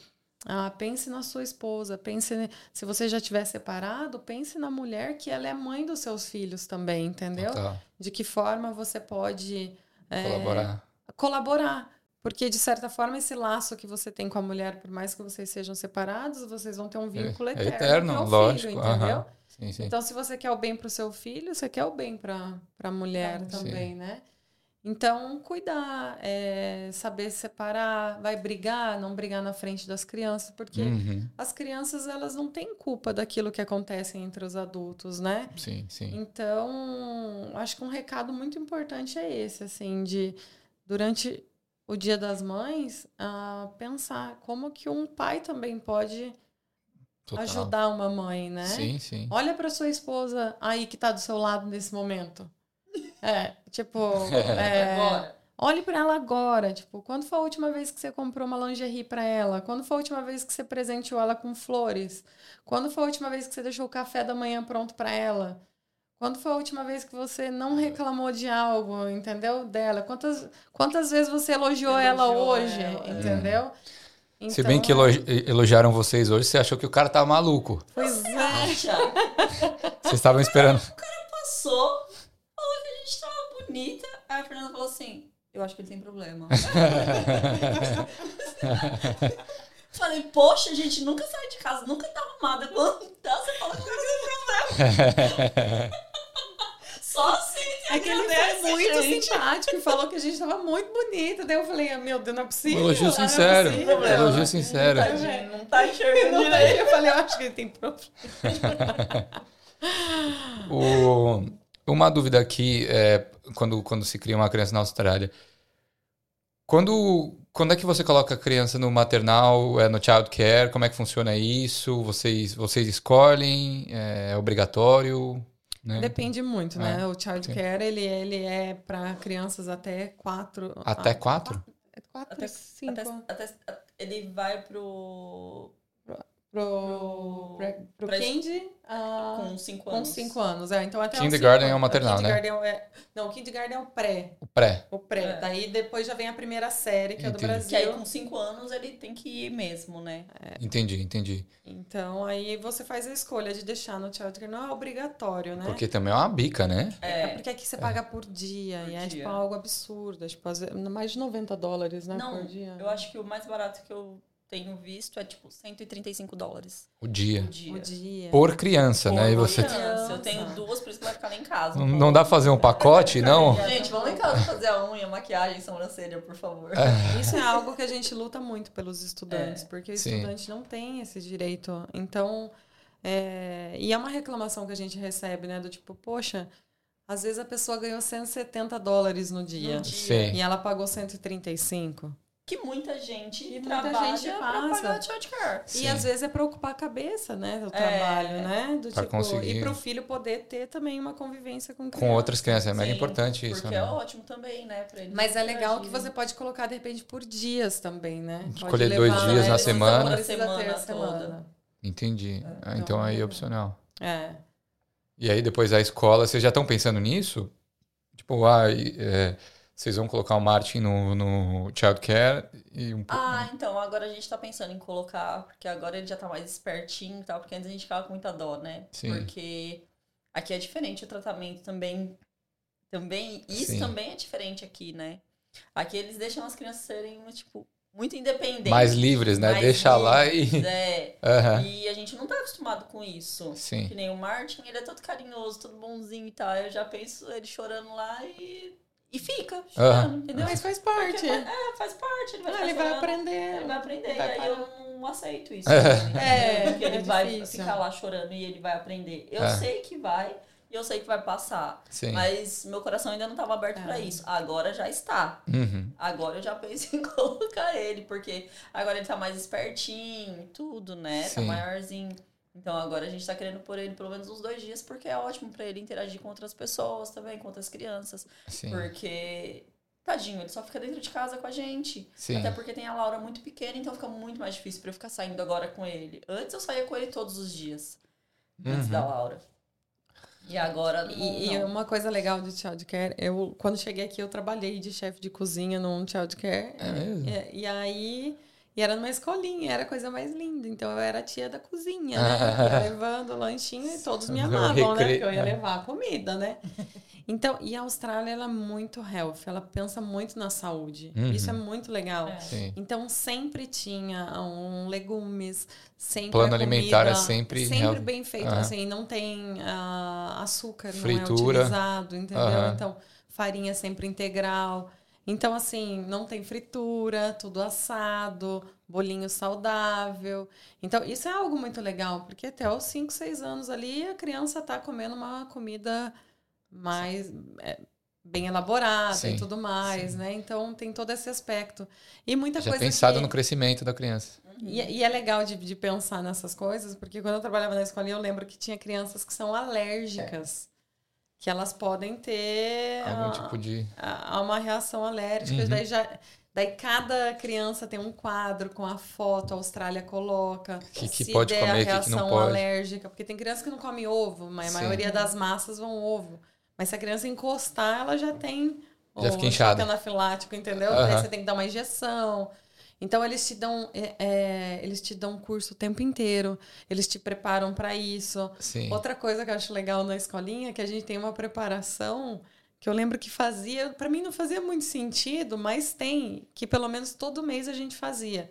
ah, pense na sua esposa, pense se você já tiver separado, pense na mulher que ela é mãe dos seus filhos também, entendeu? Tá. De que forma você pode é, colaborar. Colaborar. Porque, de certa forma, esse laço que você tem com a mulher, por mais que vocês sejam separados, vocês vão ter um vínculo é, eterno. É eterno, lógico. Filho, entendeu? Sim, sim. Então, se você quer o bem para o seu filho, você quer o bem para a mulher também, sim. né? Então, cuidar, é, saber separar, vai brigar, não brigar na frente das crianças, porque uhum. as crianças elas não têm culpa daquilo que acontece entre os adultos, né? Sim, sim. Então, acho que um recado muito importante é esse, assim, de durante o Dia das Mães, uh, pensar como que um pai também pode Total. ajudar uma mãe, né? Sim, sim. Olha para sua esposa aí que está do seu lado nesse momento. É, tipo. <laughs> É, agora. Olhe para ela agora. Tipo, quando foi a última vez que você comprou uma lingerie para ela? Quando foi a última vez que você presenteou ela com flores? Quando foi a última vez que você deixou o café da manhã pronto para ela? Quando foi a última vez que você não reclamou de algo, entendeu? Dela? Quantas, quantas vezes você elogiou, elogiou ela hoje, ela, é. entendeu? É. Então, Se bem que elogiaram vocês hoje, você achou que o cara tava maluco. Pois é. Vocês estavam esperando. O cara passou, gente tava bonita. Aí a Fernanda falou assim: Eu acho que ele tem problema. <laughs> Falei, poxa, a gente nunca sai de casa, nunca tá arrumada. Quando tá, você fala que tem problema. <laughs> Só assim, É que ele foi muito gente. simpático e falou que a gente tava muito bonita. Daí eu falei, ah, meu Deus, não é possível. Elogio sincero. É elogio sincero. Não, não tá enxergando direito. Eu falei, eu acho que ele tem problema. <laughs> o... Uma dúvida aqui, é, quando, quando se cria uma criança na Austrália. Quando, quando é que você coloca a criança no maternal, é no child care? Como é que funciona isso? Vocês, vocês escolhem? É, é obrigatório? Né? Depende muito, né? É, o child sim. care, ele, ele é para crianças até quatro... Até quatro? Quatro, até, cinco. Até, até, ele vai pro pro, pro, pro uh, com 5 anos. Com 5 anos, é. Então até Kindergarten é o maternal, né? É, não, o Kindergarten é o pré. O pré. O pré. É. Daí depois já vem a primeira série, que entendi. é do Brasil. Que aí com 5 anos ele tem que ir mesmo, né? É. Entendi, entendi. Então aí você faz a escolha de deixar no childcare. Não é obrigatório, né? Porque também é uma bica, né? É, é porque aqui você paga por dia. Por e é dia. tipo algo absurdo. É, tipo, mais de 90 dólares, né? Não, por dia. Eu acho que o mais barato que eu tenho visto é tipo 135 dólares. O dia. O dia. O dia. Por criança, né? Por né? E você... criança. Eu tenho duas, por isso que vai ficar lá em casa. Não, não dá pra fazer um pacote, <laughs> não? gente, vamos lá em casa fazer a unha, maquiagem, sobrancelha, por favor. É. Isso é algo que a gente luta muito pelos estudantes, é. porque o Sim. estudante não tem esse direito. Então, é... e é uma reclamação que a gente recebe, né? Do tipo, poxa, às vezes a pessoa ganhou 170 dólares no dia. No dia. Sim. E ela pagou 135. Que muita gente E muita trabalha gente pra passa. pagar childcare. E às vezes é pra ocupar a cabeça, né? Do É. trabalho, né? Do tipo, conseguir. E pro filho poder ter também uma convivência com Com outras crianças. É mega Sim, importante isso, Porque né? é ótimo também, né? Pra eles Mas é legal que você pode colocar, de repente, por dias também, né? Pode Escolher dois dias é, na precisa- semana. Semana semana. Entendi. Ah, então então aí é é- opcional. É. E aí depois a escola, vocês já estão pensando nisso? Tipo, ah, é, vocês vão colocar o Martin no, no childcare e um pouco. Ah, então agora a gente tá pensando em colocar, porque agora ele já tá mais espertinho e tal, porque antes a gente ficava com muita dó, né? Sim. Porque aqui é diferente o tratamento também. Também, isso Sim. também é diferente aqui, né? Aqui eles deixam as crianças serem, tipo, muito independentes. mais livres, né? mais Deixa lá livres, e. É. <laughs> Aham. E a gente não tá acostumado com isso. Sim. Que nem o Martin, ele é todo carinhoso, todo bonzinho e tal. Eu já penso ele chorando lá e. E fica chorando, entendeu? Mas faz parte. faz- é, faz parte. Ele vai, Ah, ele vai aprender. Ele vai aprender. Vai e aí parar. eu não aceito isso. É, Porque ele é vai difícil. ficar lá chorando e ele vai aprender. Eu É. sei que vai e eu sei que vai passar. Sim. Mas meu coração ainda não estava aberto É. pra isso. Agora já está. Uhum. Agora eu já penso <laughs> em colocar ele, porque agora ele tá mais espertinho e tudo, né? Tá Sim. maiorzinho. Então agora a gente tá querendo pôr ele pelo menos uns dois dias, porque é ótimo pra ele interagir com outras pessoas também, com outras crianças. Sim. Porque, tadinho, ele só fica dentro de casa com a gente. Sim. Até porque tem a Laura muito pequena, então fica muito mais difícil pra eu ficar saindo agora com ele. Antes eu saía com ele todos os dias. Antes Uhum. da Laura. E agora não, E, e não. uma coisa legal de childcare, eu quando cheguei aqui eu trabalhei de chefe de cozinha num childcare. É mesmo? E, e aí e era numa escolinha, era a coisa mais linda. Então eu era a tia da cozinha, né? Eu ia <laughs> levando o lanchinho e todos me amavam, né? Porque eu ia levar a comida, né? Então, e a Austrália ela é muito health, ela pensa muito na saúde. Uhum. Isso é muito legal. É. Então sempre tinha um legumes, sempre Plano a alimentar é comida- sempre sempre bem feito, Aham. assim, não tem ah, açúcar, Fritura. não é utilizado, entendeu? Aham. Então farinha sempre integral. Então assim, não tem fritura, tudo assado, bolinho saudável. Então isso é algo muito legal, porque até os 5, 6 anos ali a criança tá comendo uma comida mais é, bem elaborada Sim, e tudo mais, sim. né? Então tem todo esse aspecto. E muita Já coisa pensado que... no crescimento da criança. E, e é legal de, de pensar nessas coisas, porque quando eu trabalhava na escolinha, eu lembro que tinha crianças que são alérgicas. Que elas podem ter Algum a, tipo de. a- a uma reação alérgica. Uhum. Daí, já, daí cada criança tem um quadro com a foto, a Austrália coloca. Que- que se pode der comer, a que que reação não pode. alérgica. Porque tem criança que não come ovo, mas a Sim. maioria das massas vão ovo. Mas se a criança encostar, ela já tem Já fica inchada. anafilático, entendeu? Aham. Daí você tem que dar uma injeção. Então eles te dão é, é, eles te dão curso o tempo inteiro, eles te preparam para isso. Sim. Outra coisa que eu acho legal na escolinha é que a gente tem uma preparação que eu lembro que fazia, para mim não fazia muito sentido, mas tem, que pelo menos todo mês a gente fazia.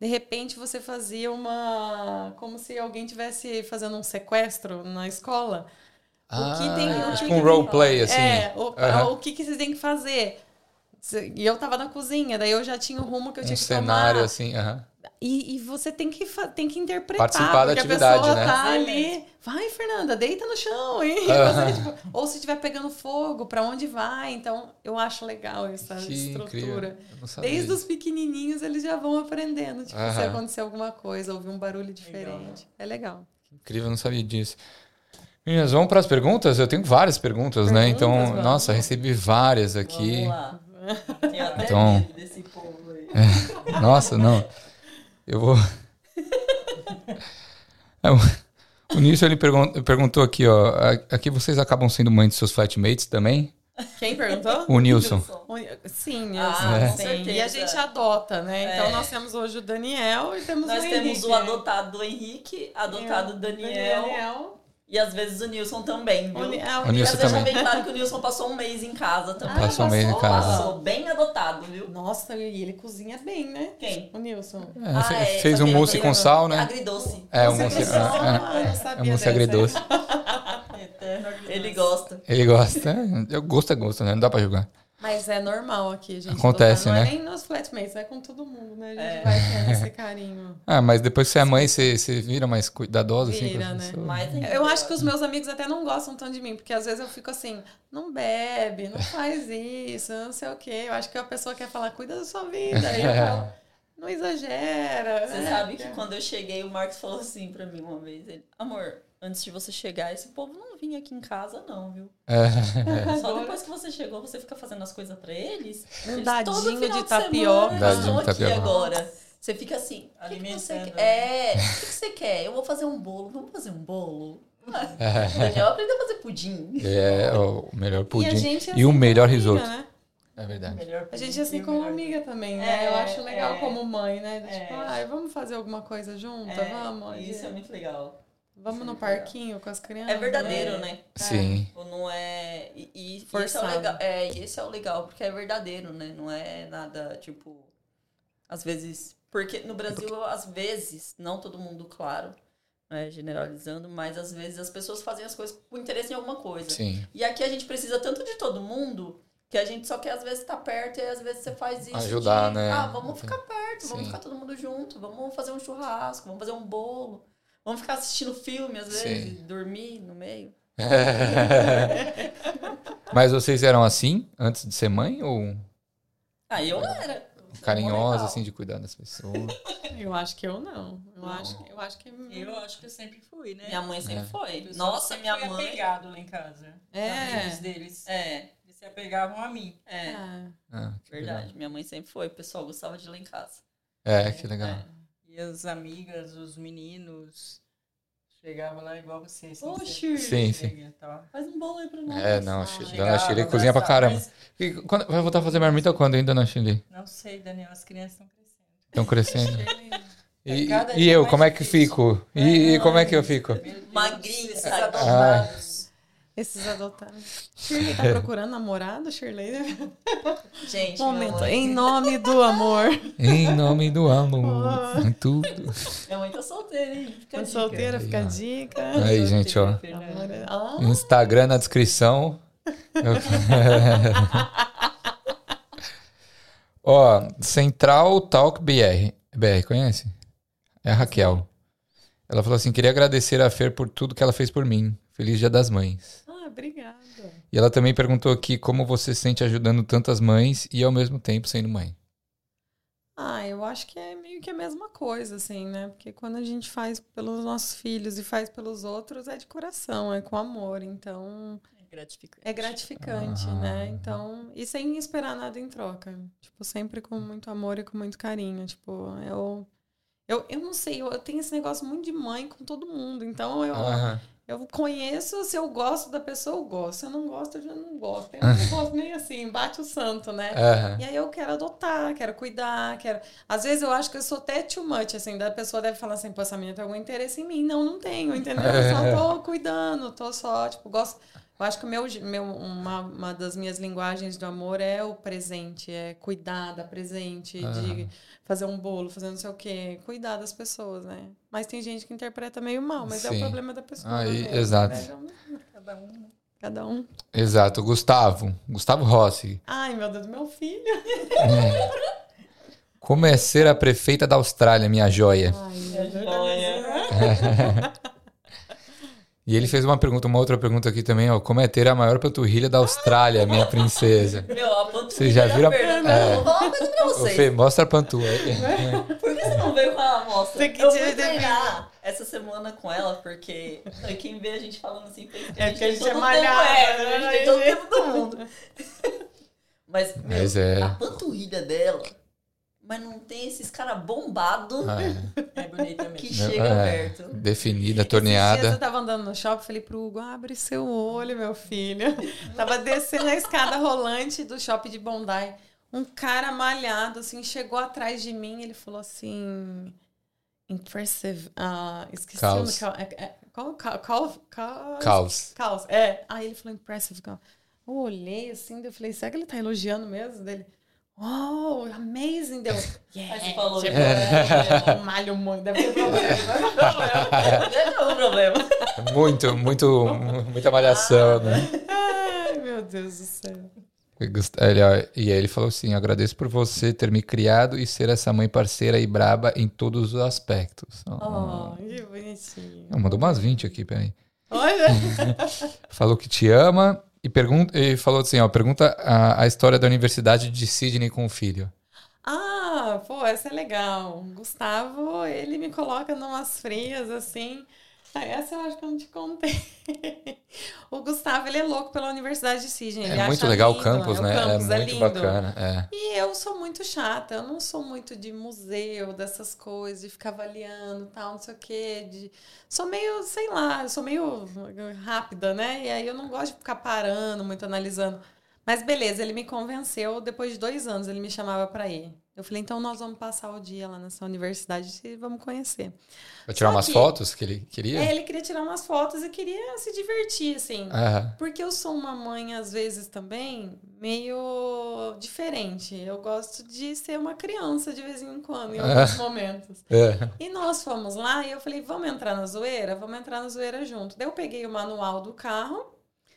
De repente você fazia uma como se alguém tivesse fazendo um sequestro na escola. Ah, o que tem, que tipo um roleplay, assim. É, o, Aham. o que, que vocês têm que fazer? E eu tava na cozinha, daí eu já tinha o rumo que eu tinha um que cenário tomar. assim. aham. E, e você tem que, tem que interpretar. Participar da porque atividade, a pessoa né? tá ali. Vai, Fernanda, deita no chão. hein? Você, tipo, ou se estiver pegando fogo, pra onde vai? Então, eu acho legal essa Que estrutura. Desde os pequenininhos, eles já vão aprendendo. Tipo, se acontecer alguma coisa, ouvir um barulho diferente. É legal. Incrível, eu não sabia disso. Meninas, vamos para as perguntas? Eu tenho várias perguntas, né? Então, Perguntas, vamos. nossa, recebi várias aqui. Vamos lá. Tem até Então- medo desse povo aí. Nossa, não. Eu vou. <laughs> É, o- Nilson ele pergun- perguntou aqui, ó. a- Aqui vocês acabam sendo mãe de seus flatmates também? Quem perguntou? O Nilson. Sim, Ah, sim. com certeza. E a gente adota, né? É. Então nós temos hoje o Daniel e temos Nós o temos Henrique. o adotado do Henrique, adotado do Daniel, e às vezes o Nilson também, viu? O, Ni- é, O o Nilson também. bem claro que o Nilson passou um mês em casa também. Passou um mês em casa. Passou bem adotado, viu? Nossa, e ele cozinha bem, né? Quem? O Nilson. É, Ah, fe- é, fez um mousse com sal, né? Agridoce. É, um mousse, é, é, Ah, é um mousse agridoce. <laughs> Ele gosta. Ele gosta. É, eu gosto é gosto, né? Não dá pra julgar. Mas é normal aqui, gente. Acontece, adotar. Não né? é nem nos flatmates, é com todo mundo, né? A gente É. vai tendo esse carinho. <laughs> Ah, mas depois que você é mãe, você, você vira mais cuidadosa, assim, com Vira, né? ainda Eu acho que os meus amigos até não gostam tanto de mim, porque às vezes eu fico assim, não bebe, não <laughs> faz isso, não sei o quê. Eu acho que a pessoa quer falar, cuida da sua vida. Aí eu falo, <laughs> não exagera. Você É, sabe que quando eu cheguei, o Marcos falou assim pra mim uma vez: ele, Amor, antes de você chegar, esse povo não vinha aqui em casa, não, viu? É. Só <laughs> depois que você chegou, você fica fazendo as coisas pra eles. Um dadinho de tapioca. Semana, Dadinho de aqui tapioca. agora. Você fica assim, o que, que você Alimentando. quer? É, o que, que você quer? Eu vou fazer um bolo. Vamos fazer um bolo? Ah, Daniel aprendeu a fazer pudim. É, o melhor E a pudim. gente é E o assim melhor amiga, risoto. né? É verdade. A gente é assim e como melhor amiga também, né? É, eu acho legal é. como mãe, né? É. Tipo, ai, vamos fazer alguma coisa junto? É, vamos. Isso é muito legal. Vamos é no legal. parquinho com as crianças. É verdadeiro, É. né? Sim. Tipo, Não é. E, e esse é o legal. É, esse é o legal, porque é verdadeiro, né? Não é nada, tipo. Às vezes. Porque no Brasil, às vezes, não todo mundo, claro, né, generalizando, mas às vezes as pessoas fazem as coisas com interesse em alguma coisa. Sim. E aqui a gente precisa tanto de todo mundo que a gente só quer às vezes estar perto e às vezes você faz isso. Ajudar, de, né? Ah, vamos ficar perto, vamos Sim. ficar todo mundo junto, vamos fazer um churrasco, vamos fazer um bolo. Vamos ficar assistindo filme, às vezes, Sim. dormir no meio. <laughs> Mas vocês eram assim antes de ser mãe ou Ah, eu era. carinhosa, Legal. assim, de cuidar das pessoas? <laughs> Eu acho que eu não. Eu, Não. Acho, eu acho que. Eu acho que eu sempre fui, né? Minha mãe sempre É. foi. Nossa, sempre minha foi mãe. apegado lá em casa. É. Deles. É, Eles se apegavam a mim. é. É. Ah, que Verdade. legal. Minha mãe sempre foi. O pessoal gostava de ir lá em casa. É, que legal. É. E as amigas, os meninos, chegavam lá igual você. assim, Ô, Shirley. Sim, sim. Faz um bolo aí pra nós. É, não, a Ah. Dona Shirley Chegava, cozinha pra caramba. mas E quando- vai voltar a fazer marmita quando, hein, Dona Shirley? Não sei, Daniel, as crianças estão crescendo. Estão crescendo. <laughs> E, e eu, como é que difícil. fico? E, e como é que eu fico? Esses Ah. Esses adotados. Shirley tá procurando namorado, Shirley? <laughs> Gente, Momento. Em nome do amor. Em nome do amor. Ah. Tudo. minha mãe tá solteira, hein? Fica Tá solteira, fica a dica. Aí, gente, ó. É- Ah, Instagram na descrição. <laughs> Ó, Central Talk BR. BR, conhece? É a Raquel. Ela falou assim: queria agradecer a Fer por tudo que ela fez por mim. Feliz Dia das Mães. Ah, obrigada. E ela também perguntou aqui como você se sente ajudando tantas mães e ao mesmo tempo sendo mãe. Ah, eu acho que é meio que a mesma coisa, assim, né? Porque quando a gente faz pelos nossos filhos e faz pelos outros, é de coração, é com amor. Então, É gratificante. é gratificante, Ah. né? Então, e sem esperar nada em troca. Tipo, sempre com muito amor e com muito carinho. Tipo, eu. Eu, eu não sei, eu, eu tenho esse negócio muito de mãe com todo mundo. Então, eu, Aham. Eu conheço, se eu gosto da pessoa, eu gosto. Se eu não gosto, eu já não gosto. Eu não <laughs> gosto nem assim, bate o santo, né? Aham. E aí eu quero adotar, quero cuidar, quero. Às vezes eu acho que eu sou até too much, assim, da pessoa deve falar assim, pô, essa menina tem algum interesse em mim. Não, não tenho, entendeu? Eu só <laughs> tô cuidando, tô só, tipo, gosto. Eu acho que o meu, meu, uma, uma das minhas linguagens do amor é o presente, é cuidar da presente, de fazer um bolo, fazer não sei o quê, cuidar das pessoas, né? Mas tem gente que interpreta meio mal, mas é Sim. o problema da pessoa. Aí, mesmo, exato. né? Cada um. Cada um. Exato. Gustavo. Gustavo Rossi. Ai, meu Deus, meu filho. Como é ser a prefeita da Austrália, minha joia? Ai, É Deus. joia. <laughs> E ele fez uma pergunta, uma outra pergunta aqui também, ó. Como é ter a maior panturrilha da Austrália, minha princesa? Meu, a panturrilha Vocês já viram a- Fernanda. é. Vou falar uma coisa pra vocês. Fê, mostra a panturra aí. <laughs> Por que você não veio com a amostra? Tem que eu te- fui treinar essa semana com ela, porque quem vê a gente falando assim, pensa que É porque a gente tem é todo o malhada, é, né? a gente tem todo o tempo <laughs> do mundo. <laughs> Mas, meu, Mas é. a panturrilha dela, mas não tem esses caras bombados Ah, é. É que mesmo. chega É. perto. Definida, dias eu torneada. tava andando no shopping, falei pro Hugo, abre seu olho, meu filho. <laughs> tava descendo a escada rolante do shopping de Bondi. Um cara malhado, assim, chegou atrás de mim, ele falou assim... Impressive. ah, esqueci Caos. o nome. é- é- Qual? Qual? Qual? Qual? Caos. Caos. É. Aí ele falou impressive. Eu olhei assim, eu falei, será que ele tá elogiando mesmo? Dele, oh, amazing. Deu, yeah. Aí você falou, tipo, é. eu malho muito, deve ter problema. deve ter o problema. Muito, muito, muita malhação, né? Ai, meu Deus do céu. Ele, e aí ele falou assim: agradeço por você ter me criado e ser essa mãe parceira e braba em todos os aspectos. Oh, oh que bonitinho. Mandou umas 20 aqui, peraí. Olha! <laughs> falou que te ama e, pergunta, e falou assim: ó, pergunta a, a história da Universidade de Sydney com o filho. Ah, pô, essa é legal. Gustavo, ele me coloca numas frias assim. Ah, essa eu acho que eu não te contei. <laughs> o Gustavo, ele é louco pela Universidade de Sydney. É muito legal lindo, o campus, né? O campus é, é muito bacana. É. E eu sou muito chata. Eu não sou muito de museu, dessas coisas, de ficar avaliando tal, não sei o quê. De... Sou meio, sei lá, eu sou meio rápida, né? E aí eu não gosto de ficar parando, muito analisando. Mas beleza, ele me convenceu. Depois de dois anos, ele me chamava para ir. Eu falei, então nós vamos passar o dia lá nessa universidade e vamos conhecer. Vai tirar Só umas que, fotos que ele queria? É, ele queria tirar umas fotos e queria se divertir, assim. Uhum. Porque eu sou uma mãe, às vezes, também, meio diferente. Eu gosto de ser uma criança de vez em quando, em alguns uhum. momentos. Uhum. E nós fomos lá e eu falei, vamos entrar na zoeira? Vamos entrar na zoeira junto. Daí eu peguei o manual do carro,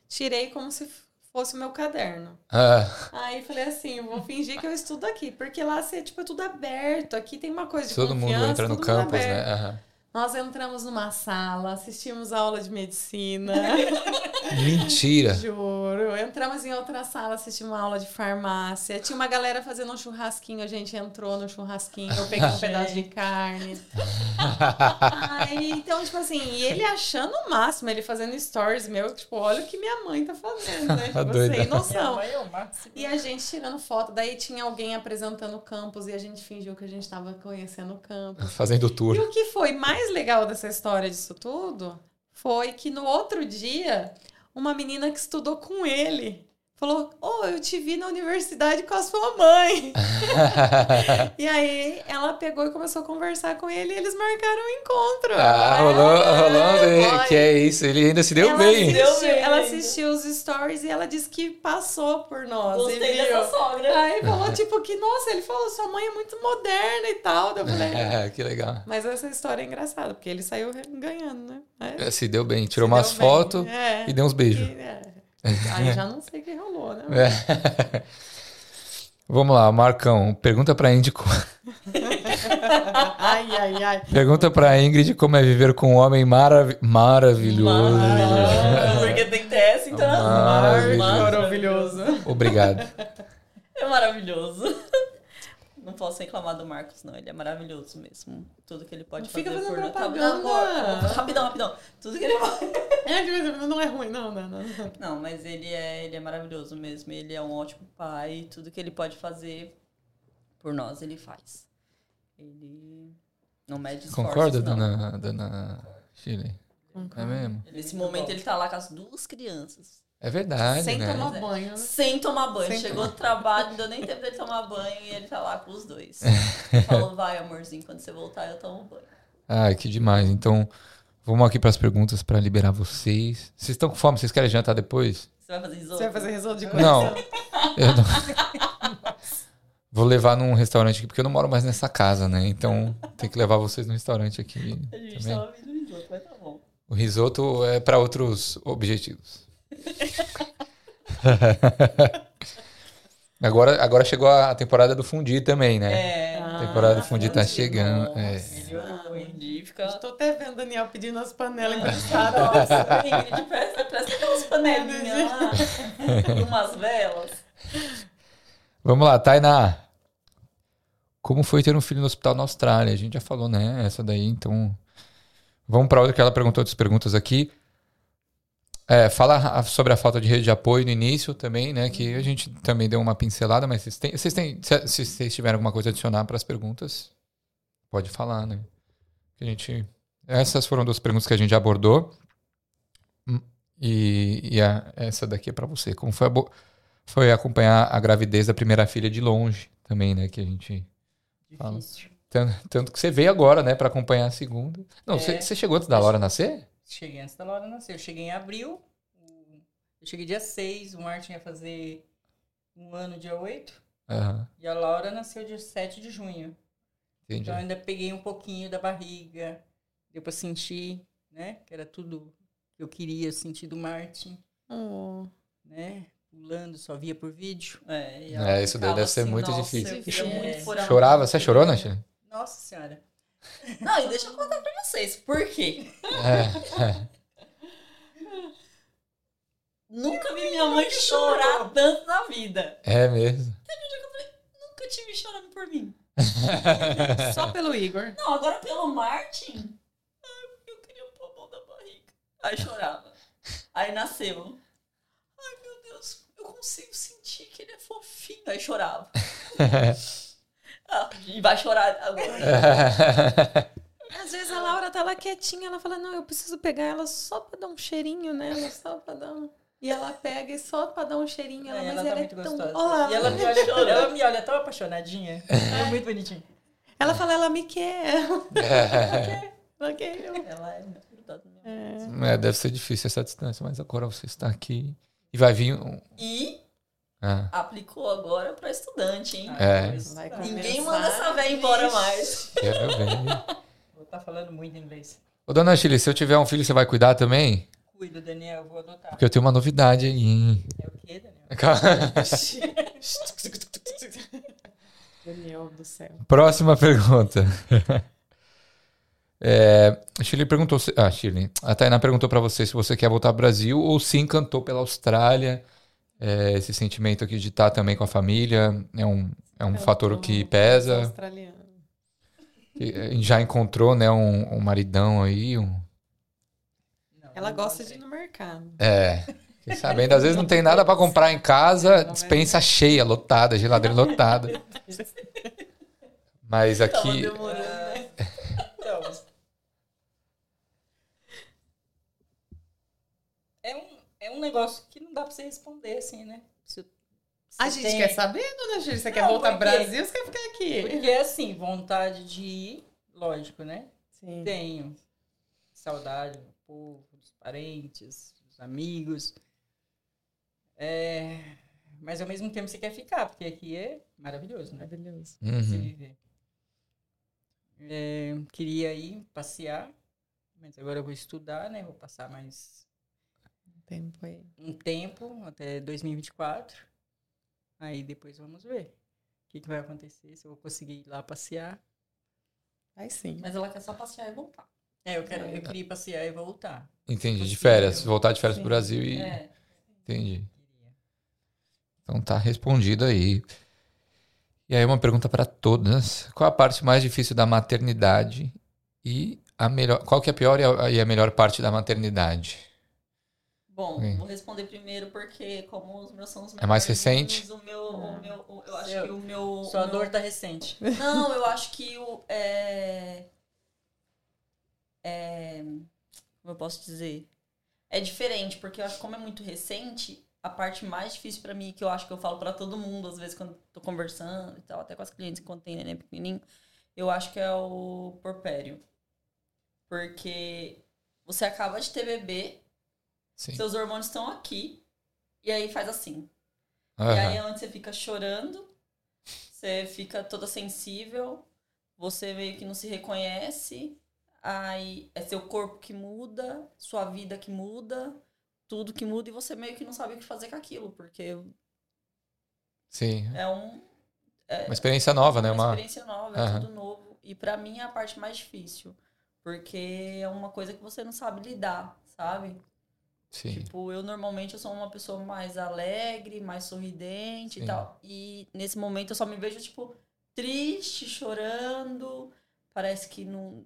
tirei como se fosse o meu caderno. Ah. Aí falei assim, vou fingir que eu estudo aqui, porque lá é tipo é tudo aberto, aqui tem uma coisa de Todo mundo entra no campus, né? Uhum. Nós entramos numa sala, assistimos a aula de medicina. <laughs> Mentira. Juro. Entramos em outra sala, assistimos uma aula de farmácia. Tinha uma galera fazendo um churrasquinho, a gente entrou no churrasquinho, eu peguei um pedaço de carne. <laughs> Aí, então, tipo assim, e ele achando o máximo, ele fazendo stories meu, tipo, olha o que minha mãe tá fazendo, né? Tipo, <laughs> sem noção. É o máximo. E a gente tirando foto, daí tinha alguém apresentando o campus e a gente fingiu que a gente tava conhecendo o campus. Fazendo tour. E o que foi mais mais legal dessa história disso tudo foi que no outro dia, uma menina que estudou com ele falou: Oh, eu te vi na universidade com a sua mãe. <laughs> e aí ela pegou e começou a conversar com ele e eles marcaram um encontro. Ah, rolou, é, rolou, que é isso, ele ainda se deu ela bem. Assistiu, ela assistiu os stories e ela disse que passou por nós. Gostei dessa sogra. Aí falou, tipo, que, nossa, ele falou, sua mãe é muito moderna e tal. Eu falei, é, <laughs> que legal. Mas essa história é engraçada, porque ele saiu ganhando, né? É, se deu bem, tirou se umas fotos é. e deu uns beijos. E, é. Aí <laughs> já não sei o que rolou, né? É. <laughs> Vamos lá, Marcão. Pergunta pra Ingrid. ai, ai, ai. Pergunta pra Ingrid como é viver com um homem marav maravilhoso. Maravilhoso. Porque tem que ter essa, então. Maravilhoso. maravilhoso. Obrigado. É maravilhoso. Não posso reclamar do Marcos, não. Ele é maravilhoso mesmo. Tudo que ele pode não fazer por propaganda. Não, rapidão, rapidão. Tudo que ele <laughs> pode. É, não é ruim, não, não, não. Não, mas ele é, ele é maravilhoso mesmo. Ele é um ótimo pai. Tudo que ele pode fazer por nós, ele faz. Ele não mede esforços, Concorda, não. dona, dona Chile? Concordo. É mesmo? Nesse momento ele tá lá com as duas crianças. É verdade, Sem né? tomar banho, né? Sem tomar banho. Sem Chegou do trabalho, não deu nem tempo dele tomar banho e ele tá lá com os dois. Falou, vai, amorzinho, quando você voltar eu tomo banho. Ai, que demais. Então, vamos aqui para as perguntas para liberar vocês. Vocês estão com fome? Vocês querem jantar depois? Você vai fazer risoto? Você vai fazer risoto de coração? Não. Eu não. Vou levar num restaurante aqui, porque eu não moro mais nessa casa, né? Então, tem que levar vocês no restaurante aqui. A gente também. tava vindo risoto, mas tá bom. O risoto é para outros objetivos. <laughs> agora, agora chegou a temporada do fundi também, né? É. A temporada do fundi tá chegando. Nossa, é. Fica... Estou até vendo o Daniel pedindo as panelas emprestadas. Nossa, <laughs> Ingrid, presta, presta aquelas panelinhas lá. e umas velas. Vamos lá, Tainá. Como foi ter um filho no hospital na Austrália? A gente já falou, né? Essa daí, então. Vamos para outra que ela perguntou outras perguntas aqui. É, fala sobre a falta de rede de apoio no início também, né? Que a gente também deu uma pincelada, mas vocês têm, vocês têm se, vocês tiverem alguma coisa a adicionar para as perguntas, pode falar, né? A gente, essas foram duas perguntas que a gente abordou. Hum, e, e a, essa daqui é para você. Como foi, foi acompanhar a gravidez da primeira filha de longe também, né? Que a gente fala. Tanto, tanto que você veio agora, né, para acompanhar a segunda. Não, é. você, você chegou antes da Laura nascer? Cheguei antes da Laura nascer. Eu cheguei em abril. Eu cheguei dia 6. O Martin ia fazer um ano dia 8. Uhum. E a Laura nasceu dia 7 de junho. Entendi. Então eu ainda peguei um pouquinho da barriga. Deu pra sentir, né? Que era tudo que eu queria sentir do Martin. Oh. Né? pulando, só via por vídeo. É, e É, isso daí deve ser assim, muito nossa, difícil. muito É. Chorava? Você chorou, Nath? Nossa senhora. Não, e deixa eu contar pra vocês. Por quê? É. Nunca vi minha mãe chorar tanto na vida. É mesmo. Nunca tive chorando por mim. <laughs> Só pelo Igor. Não, agora pelo Martin. Ai, eu queria pôr a mão na barriga. Aí chorava. Aí nasceu. Ai, meu Deus, eu consigo sentir que ele é fofinho. Aí chorava. <laughs> <laughs> E vai chorar agora. <laughs> Às vezes a Laura tá lá quietinha, ela fala, não, eu preciso pegar ela só pra dar um cheirinho nela, só pra dar um... E ela pega e só pra dar um cheirinho, ela, É, mas ela tá ela é muito tão... gostosa. Olha lá. E ela me olha, <laughs> ela me olha tão apaixonadinha. É muito bonitinho. Ela fala, ela me quer. É. Ela quer. Ela é muito grudada mesmo. É. É, deve ser difícil essa distância, mas agora você está aqui e vai vir um. E Ah, aplicou agora pra estudante, hein? É. Ninguém manda essa véia embora mais. quero ver. Vou estar falando muito inglês. Ô, dona Chile, se eu tiver um filho, você vai cuidar também? Cuida, Daniel, vou adotar. Porque eu tenho uma novidade aí, hein? É o quê, Daniel? <laughs> Daniel do céu. Próxima pergunta. <laughs> É, a Shirley perguntou. Se, ah, Shirley. A Tainá perguntou pra você se você quer voltar ao Brasil ou se encantou pela Austrália. É, esse sentimento aqui de estar também com a família é um, é um Eu fator que pesa. australiana. Que, eh, já encontrou, né, um, um maridão aí. Um, Não, Ela gosta de ir no mercado. é. Sabendo, às vezes não tem nada pra comprar em casa, dispensa cheia, lotada, geladeira lotada. <laughs> Mas aqui. né? Então, é um, é um negócio que não dá pra você responder assim, né? Se, se A gente tem- quer saber, dona Júlia? Você quer Não, voltar pro porque- Brasil ou você quer ficar aqui? Porque assim, vontade de ir, lógico, né? Sim. Tenho. Saudade do povo, dos parentes, dos amigos. É, Mas ao mesmo tempo você quer ficar, porque aqui é maravilhoso, né? Maravilhoso. Se Uhum. viver. É, queria ir passear, mas agora eu vou estudar, né? Vou passar mais Tempo aí. um tempo, até 2024. Aí depois vamos ver o que, que vai acontecer, se eu vou conseguir ir lá passear. Vai sim. Mas ela quer só passear e voltar. É, eu, quero, eu queria ir passear e voltar. Entendi, de férias. Voltar de férias Sim. pro Brasil e. É. Entendi. Então tá respondido aí. E aí uma pergunta para todas. Qual a parte mais difícil da maternidade e a melhor, qual que é a pior e a, e a melhor parte da maternidade? Bom, Sim. vou responder primeiro porque como os meus são os É mais recente? O meu, o meu, o- eu acho Seu- que o meu... Sua o meu- dor tá recente. Não, <laughs> eu acho que o. É... é, Como eu posso dizer? É diferente, porque eu acho que como é muito recente, a parte mais difícil pra mim, que eu acho que eu falo pra todo mundo, às vezes quando tô conversando e tal, até com as clientes quando tem neném pequenininho, eu acho que é o porpério. Porque você acaba de ter bebê, Sim. seus hormônios estão aqui, e aí faz assim. E Aham. aí é onde você fica chorando, você fica toda sensível, você meio que não se reconhece, aí é seu corpo que muda, sua vida que muda, tudo que muda e você meio que não sabe o que fazer com aquilo, porque Sim. é um Uma experiência nova, né? uma Uma... experiência nova, é Aham. tudo novo. E pra mim é a parte mais difícil, porque é uma coisa que você não sabe lidar, sabe? Sim. Tipo, eu normalmente eu sou uma pessoa mais alegre, mais sorridente Sim. e tal. E nesse momento eu só me vejo, tipo, triste, chorando. Parece que não.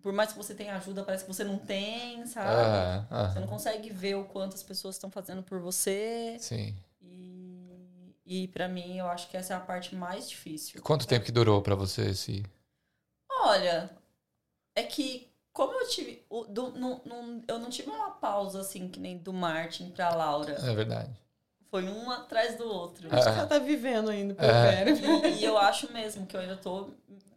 Por mais que você tenha ajuda, parece que você não tem, sabe? Aham, Você aham. não consegue ver o quanto as pessoas estão fazendo por você. Sim. E, e para mim, eu acho que essa é a parte mais E difícil. quanto tempo que durou pra você esse. Olha, é que como eu tive. o- do- não- não- eu não tive uma pausa assim, que nem do Martin pra Laura. É verdade. Foi um atrás do outro. É. Acho que ela tá vivendo ainda, por É. E, e eu acho mesmo que eu ainda tô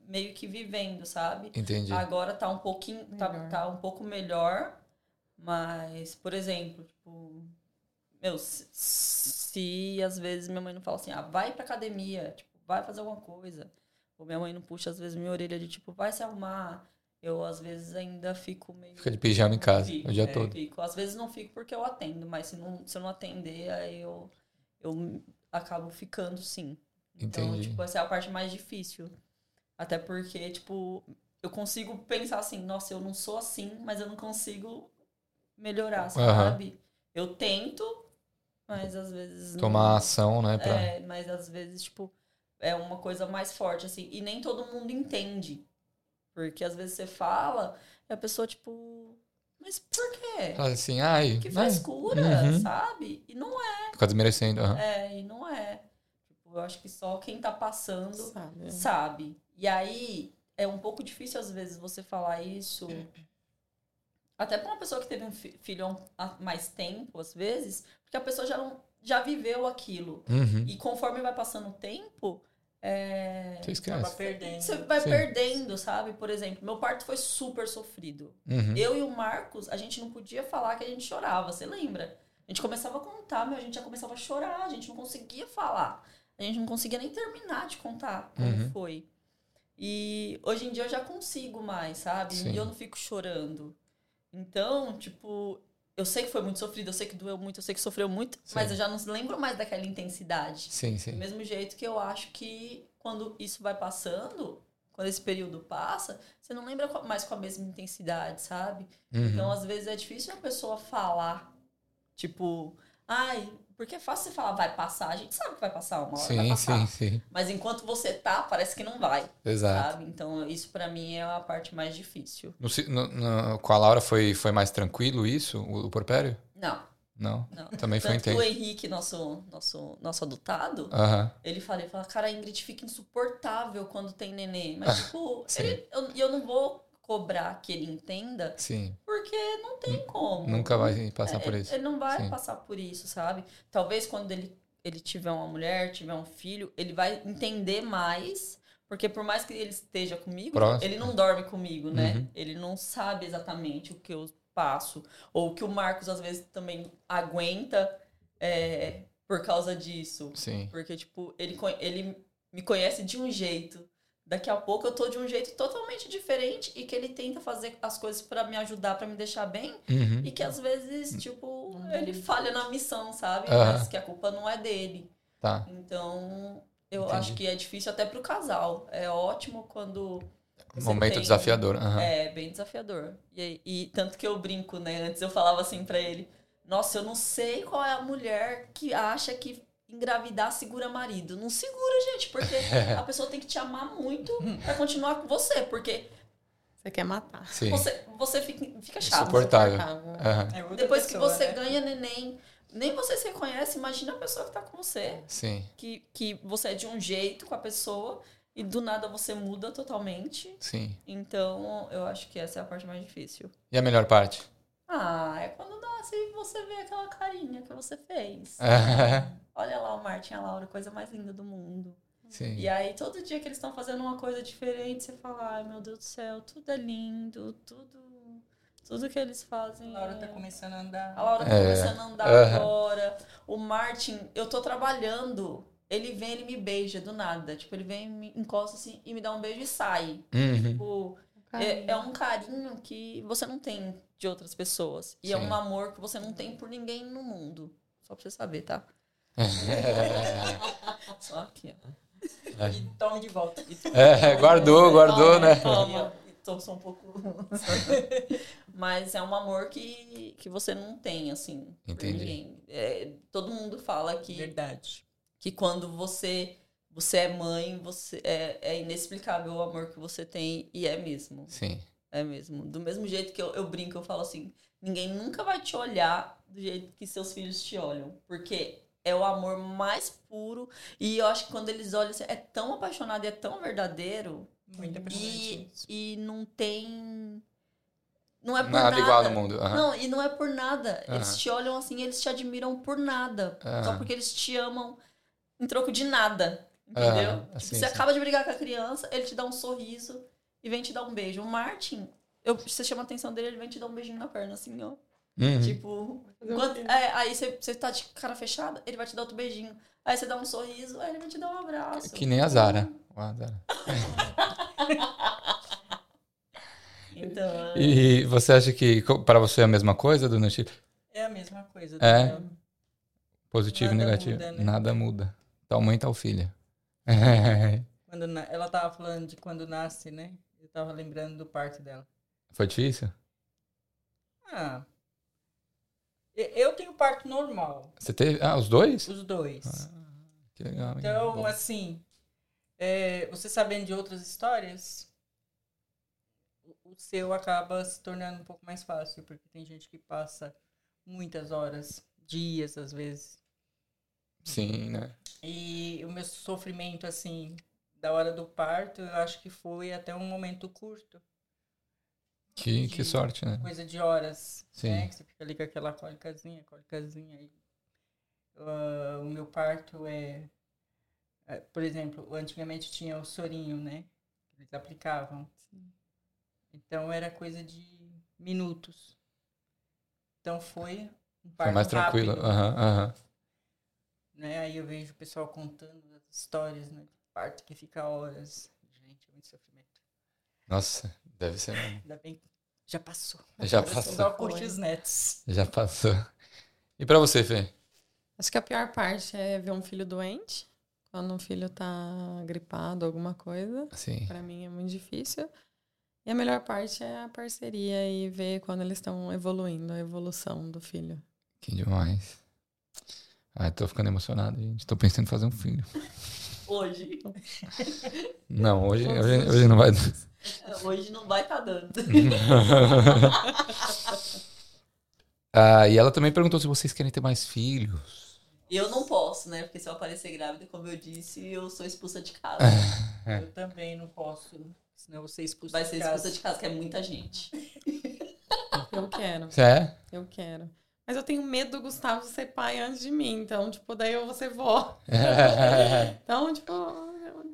meio que vivendo, sabe? Entendi. Agora tá um pouquinho. Tá, tá um pouco melhor. Mas, por exemplo, tipo. Meu, se, se às vezes minha mãe não fala assim, ah, vai pra academia, tipo, vai fazer alguma coisa. Ou minha mãe não puxa, às vezes, minha orelha de tipo, vai se arrumar. Eu, às vezes, ainda fico meio. Fica de pijama em casa Fico, o dia é, todo. Fico. Às vezes não fico porque eu atendo, mas se, não, se eu não atender, aí eu. eu acabo ficando sim. Então, Entendi. tipo, essa é a parte mais difícil. Até porque, tipo, eu consigo pensar assim, nossa, eu não sou assim, mas eu não consigo melhorar, sabe? Eu tento, mas às vezes. não- Tomar ação, né? Pra... é, mas às vezes, tipo, é uma coisa mais forte, assim. E nem todo mundo entende. Porque às vezes você fala e a pessoa, tipo, mas por quê? Fala assim, ai. Que né? frescura, Uhum. sabe? E não é, Fica desmerecendo. aham. é, e não é. Tipo, eu acho que só quem tá passando Sabe? sabe. E aí é um pouco difícil às vezes você falar isso. Até pra uma pessoa que teve um fi- filho há mais tempo, às vezes, porque a pessoa já não já viveu aquilo. Uhum. E conforme vai passando o tempo, é, Você Acaba esquece. perdendo. você vai Sim. perdendo, sabe? Por exemplo, meu parto foi super sofrido. Uhum. Eu e o Marcos, a gente não podia falar que a gente chorava, você lembra? A gente começava a contar, meu, a gente já começava a chorar, a gente não conseguia falar. A gente não conseguia nem terminar de contar como Uhum. foi. E hoje em dia eu já consigo mais, sabe? Sim. E eu não fico chorando. Então, tipo, eu sei que foi muito sofrido, eu sei que doeu muito, eu sei que sofreu muito, Sim. mas eu já não lembro mais daquela intensidade. Sim, Do sim. mesmo jeito que eu acho que quando isso vai passando, quando esse período passa, você não lembra mais com a mesma intensidade, sabe? Uhum. Então, às vezes, é difícil a pessoa falar, tipo, ai, porque é fácil você falar, vai passar. A gente sabe que vai passar uma hora, vai Sim, passar. sim, sim. Mas enquanto você tá, parece que não vai, Exato. sabe? Então, isso pra mim é a parte mais difícil. No no- no- com a Laura foi, foi mais tranquilo isso, o, o porpério? Não, Não. não. Também foi Tanto o intenso. Henrique, nosso, nosso, nosso adotado, Aham. Ele fala, ele fala, cara, a Ingrid fica insuportável quando tem nenê. Mas, tipo, Sim. ele, eu, e eu não vou cobrar que ele entenda, Sim. porque não tem como. Nunca vai passar É, por isso. Ele não vai Sim. passar por isso, sabe? Talvez quando ele, ele tiver uma mulher, tiver um filho, ele vai entender mais. Porque por mais que ele esteja comigo, Próximo. ele não dorme comigo, né? Uhum. Ele não sabe exatamente o que eu passo. Ou o que o Marcos, às vezes, também aguenta é, por causa disso. Sim. Porque, tipo, ele, ele me conhece de um jeito. Daqui a pouco eu tô de um jeito totalmente diferente e que ele tenta fazer as coisas pra me ajudar, pra me deixar bem. Uhum. E que às vezes, tipo, ele falha na missão, sabe? Aham. Mas que a culpa não é dele. Tá. Então, eu Entendi. acho que é difícil até pro casal. É ótimo quando. você Momento tem- desafiador. aham. É, bem desafiador. E, e tanto que eu brinco, né? Antes eu falava assim pra ele: Nossa, eu não sei qual é a mulher que acha que engravidar segura marido. Não segura, gente, porque <laughs> a pessoa tem que te amar muito pra continuar com você. Porque Você quer matar. Sim. você, você fica, fica chato. Insuportável. Insuportável. Aham. É Depois que pessoa, você né? ganha neném, nem você se reconhece, imagina a pessoa que tá com você. Sim. Que, que você é de um jeito com a pessoa e do nada você muda totalmente. Sim. Então, eu acho que essa é a parte mais difícil. E a melhor parte? Ah, é quando nasce e você vê aquela carinha que você fez. <laughs> Olha lá o Martin e a Laura, coisa mais linda do mundo. Sim. E aí, todo dia que eles estão fazendo uma coisa diferente, você fala, ai meu Deus do céu, tudo é lindo, tudo. Tudo que eles fazem. A Laura tá é- começando a andar. A Laura tá É. começando a andar Aham. agora. O Martin, eu tô trabalhando. Ele vem, ele me beija do nada. Tipo, ele vem, me encosta assim e me dá um beijo e sai. Uhum. Tipo, é, é um carinho que você não tem de outras pessoas. E é Sim. um amor que você não tem por ninguém no mundo. Só pra você saber, tá? <laughs> Só aqui, ó. E tome de volta. <laughs> É, guardou, guardou, né? Toma. E tô só um pouco. <laughs> Mas é um amor que, que você não tem, assim. por Entendi. ninguém. É, todo mundo fala que, Verdade. que quando você, você é mãe, você é, é inexplicável o amor que você tem. E é mesmo. Sim. É mesmo. Do mesmo jeito que eu, eu brinco, eu falo assim: ninguém nunca vai te olhar do jeito que seus filhos te olham. Porque é o amor mais puro. E eu acho que quando eles olham, assim, é tão apaixonado e é tão verdadeiro. Muito E, e não tem. Não é por Nada nada. igual no mundo. aham. Não, e não é por nada. Aham. Eles te olham assim, eles te admiram por nada. Só Aham. porque eles te amam em troco de nada. Entendeu? Aham, Tipo, assim, você sim. acaba de brigar com a criança, ele te dá um sorriso e vem te dar um beijo. O Martin, eu, você chama a atenção dele, ele vem te dar um beijinho na perna, assim, ó. Uhum. Tipo, enquanto- é, aí você, você tá de cara fechada, ele vai te dar outro beijinho. Aí você dá um sorriso, aí ele vai te dar um abraço. Que nem a Zara. A Zara. <laughs> Então, E você acha que para você é a mesma coisa, dona Chile? É a mesma coisa. É? Positivo e negativo. muda, né? Nada muda. Tal mãe, tal filha. Quando na- ela tava falando de quando nasce, né? Eu tava lembrando do parto dela. Foi difícil? Ah. Eu tenho parto normal, Você teve. Ah, os dois? os dois. Que legal. Então, assim, é, você sabendo de outras histórias, o seu acaba se tornando um pouco mais fácil, porque tem gente que passa muitas horas, dias às vezes. Sim, né? E o meu sofrimento, assim, da hora do parto, eu acho que foi até um momento curto, Que, que De- sorte, né? coisa de horas, Sim. né? Que você fica ali com aquela cólicazinha, cólicazinha. E, ah, o meu parto é, é, por exemplo, antigamente tinha o sorinho, né? que Eles aplicavam. Então era coisa de minutos. Então foi um parto Foi mais tranquilo. rápido, Aham, aham. né? Aí eu vejo o pessoal contando as histórias, né? Parto que fica horas. Gente, é muito sofrimento. Nossa, deve ser. Ainda bem que já passou. Já passou. Só curtir os netos. Já passou. E pra você, Fê? Acho que a pior parte é ver um filho doente. Quando um filho tá gripado, alguma coisa. Assim. Pra mim é muito difícil. E a melhor parte é a parceria e ver quando eles estão evoluindo, a evolução do filho. Que demais. Ai, tô ficando emocionado, gente. Tô pensando em fazer um filho. <laughs> Hoje. Não, hoje, hoje, hoje não vai. <laughs> Hoje não vai estar dando. <laughs> ah, e ela também perguntou se vocês querem ter mais filhos. Eu não posso, né? Porque se eu aparecer grávida, como eu disse, eu sou expulsa de casa. É. Eu também não posso, senão eu vou ser expulso Vai ser expulsa de casa, que é muita gente. Eu quero, É? eu quero. Mas eu tenho medo do Gustavo ser pai antes de mim. Então, tipo, daí eu vou ser vó. <laughs> Então, tipo,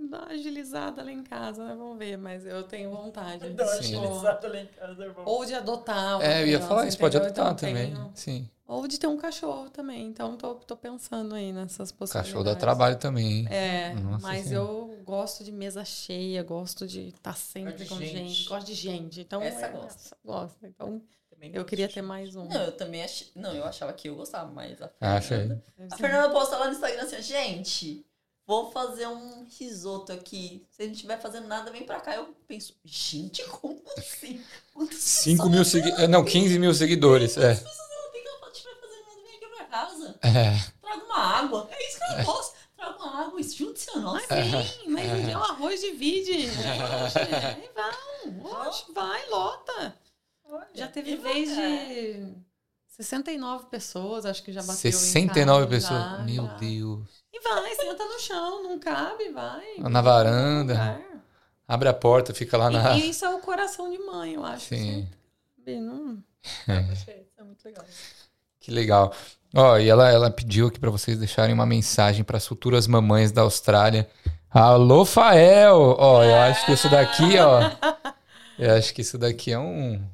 dá uma agilizada lá em casa, né? Vamos ver. Mas eu tenho vontade. Dá uma agilizada lá em casa, irmão. Ou de adotar. É, eu ia falar isso, pode adotar Então, também. tenho- Sim. Ou de ter um cachorro também. Então, tô, tô pensando aí nessas possibilidades. Cachorro dá trabalho também, hein? É, Nossa mas Senhora. eu gosto de mesa cheia, gosto de estar sempre Gosto de com gente. gente. gosto de gente. Então, Essa é, gosta. gosta. Então, Também eu queria ter mais um. Não, eu também achei. Não, eu achava que eu gostava, mas a Ah, Fernanda. Deve A Fernanda posta lá no Instagram assim, gente, vou fazer um risoto aqui. Se a gente estiver fazendo nada, vem pra cá. Eu penso, gente, como assim? Quantas 5 mil seguidores. Não, 15 mil seguidores. É. pessoas ela tem que ela estiver fazendo nada, vem aqui pra casa. É. Traga uma água. É isso que ela posta. Traga uma água, junte-se a nós. Sim, mas é um arroz de vide. <laughs> Aí vai, vai, lota. Olha, Já teve vez de 69 pessoas, acho que já bateu 69 em casa, pessoas. já, Meu já. Deus. E vai, senta no chão, não cabe, vai. Na varanda. Abre a porta, fica lá na. E, e isso é o <laughs> coração de mãe, eu acho. Sim. sabe? Não- Isso é muito legal. Que legal. Ó, e ela, ela pediu aqui pra vocês deixarem uma mensagem para as futuras mamães da Austrália. Alô, Fael! Ó, eu acho que isso daqui, ó. Eu acho que isso daqui é um,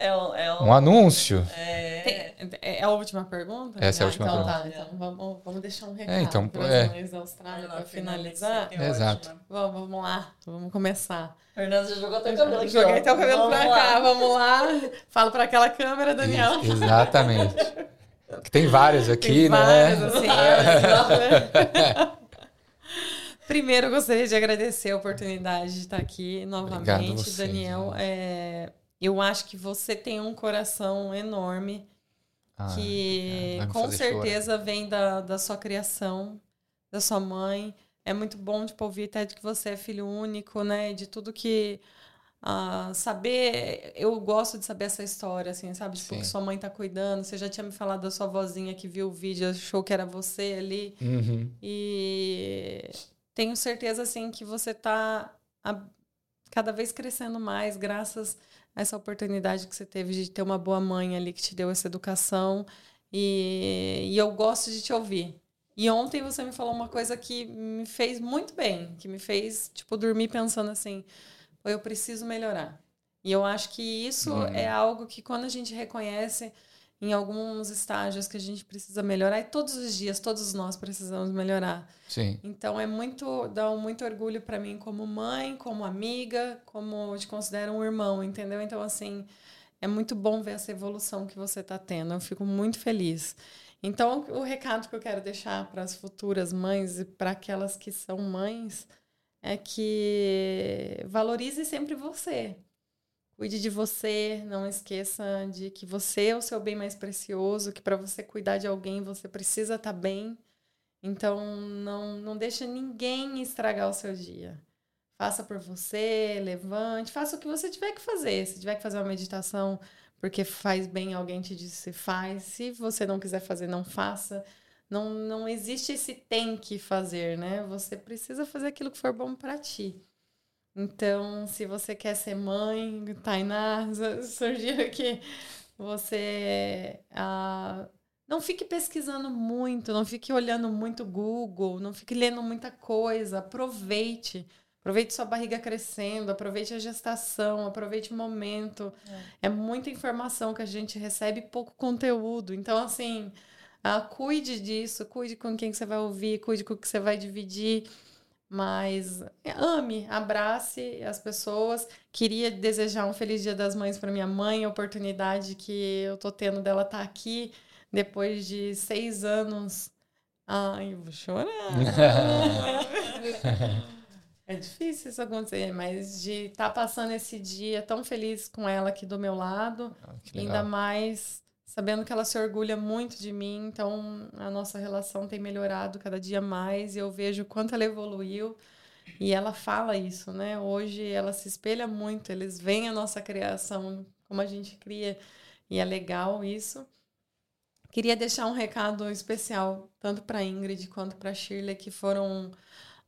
É, um- é, um- um anúncio. é, Tem- é a última pergunta? Essa é a Ah, última então pergunta. Tá, então vamos, vamos deixar um recado então, para é. as mães da Austrália para finalizar. Exato. Vamos, vamos lá, vamos começar. Fernanda já jogou teu cabelo aqui. Joguei ó. teu cabelo lá. cá, vamos lá. Fala para aquela câmera, Daniel. Ex- Exatamente. Que Tem vários aqui, Tem né? vários, assim, é. <laughs> Primeiro, eu gostaria de agradecer a oportunidade de estar aqui novamente. Você, Daniel, é, eu acho que você tem um coração enorme Ah, que com certeza vem da, da sua criação, da sua mãe. É muito bom tipo, ouvir até de que você é filho único, né? De tudo que. ah, saber. Eu gosto de saber essa história, assim, sabe? Tipo, Sim. que sua mãe tá cuidando. Você já tinha me falado da sua vozinha que viu o vídeo, achou que era você ali. Uhum. E tenho certeza, assim, que você tá a- cada vez crescendo mais, graças essa oportunidade que você teve de ter uma boa mãe ali que te deu essa educação. E, e eu gosto de te ouvir. E ontem você me falou uma coisa que me fez muito bem, que me fez, tipo, dormir pensando assim, "Pô, eu preciso melhorar. E eu acho que isso Hum. é algo que quando a gente reconhece em alguns estágios que a gente precisa melhorar, e todos os dias, todos nós precisamos melhorar. Sim. Então é muito, dá muito orgulho para mim como mãe, como amiga, como eu te considero um irmão, entendeu? Então assim, é muito bom ver essa evolução que você está tendo. Eu fico muito feliz. Então, o recado que eu quero deixar para as futuras mães e para aquelas que são mães é que valorize sempre você. Cuide de você, não esqueça de que você é o seu bem mais precioso, que para você cuidar de alguém você precisa estar tá bem. Então, não, não deixe ninguém estragar o seu dia. Faça por você, levante, faça o que você tiver que fazer. Se tiver que fazer uma meditação porque faz bem, alguém te disse faz. Se você não quiser fazer, não faça. Não, não existe esse tem que fazer, né? Você precisa fazer aquilo que for bom para ti. Então, se você quer ser mãe, Tainá, <laughs> surgiu aqui, você ah, não fique pesquisando muito, não fique olhando muito Google, não fique lendo muita coisa, aproveite. Aproveite sua barriga crescendo, aproveite a gestação, aproveite o momento. É, é muita informação que a gente recebe pouco conteúdo. Então, assim, ah, cuide disso, cuide com quem você vai ouvir, cuide com o que você vai dividir. Mas ame, abrace as pessoas. Queria desejar um feliz Dia das Mães para minha mãe, a oportunidade que eu tô tendo dela estar tá aqui depois de seis anos. Ai, eu vou chorar. <laughs> É difícil isso acontecer, mas de estar tá passando esse dia tão feliz com ela aqui do meu lado, ah, ainda mais sabendo que ela se orgulha muito de mim, então a nossa relação tem melhorado cada dia mais e eu vejo quanto ela evoluiu. E ela fala isso, né? Hoje ela se espelha muito, eles veem a nossa criação, como a gente cria, e é legal isso. Queria deixar um recado especial, tanto para Ingrid quanto para Shirley, que foram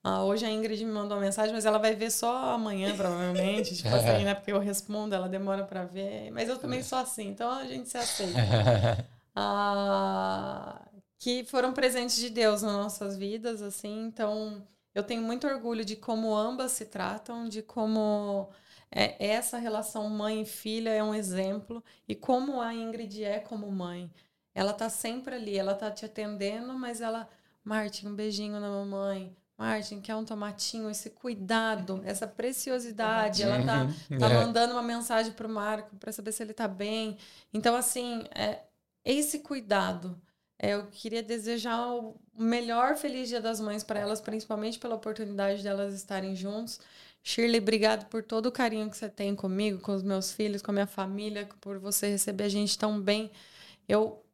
ah, hoje a Ingrid me mandou uma mensagem, mas ela vai ver só amanhã, provavelmente. tipo <laughs> assim, né? Porque eu respondo, ela demora para ver. Mas eu também sou assim, então a gente se aceita. <laughs> ah, que foram presentes de Deus nas nossas vidas, assim. Então, eu tenho muito orgulho de como ambas se tratam, de como é, essa relação mãe e filha é um exemplo e como a Ingrid é como mãe. Ela tá sempre ali, ela tá te atendendo, mas ela, Martin, um beijinho na mamãe. Martin, quer um tomatinho, esse cuidado, essa preciosidade. Ela tá, uhum. tá é. mandando uma mensagem pro Marco para saber se ele tá bem. Então, assim, é, esse cuidado. É, eu queria desejar o melhor Feliz Dia das Mães para elas, principalmente pela oportunidade delas estarem juntos. Shirley, obrigado por todo o carinho que você tem comigo, com os meus filhos, com a minha família, por você receber a gente tão bem. Eu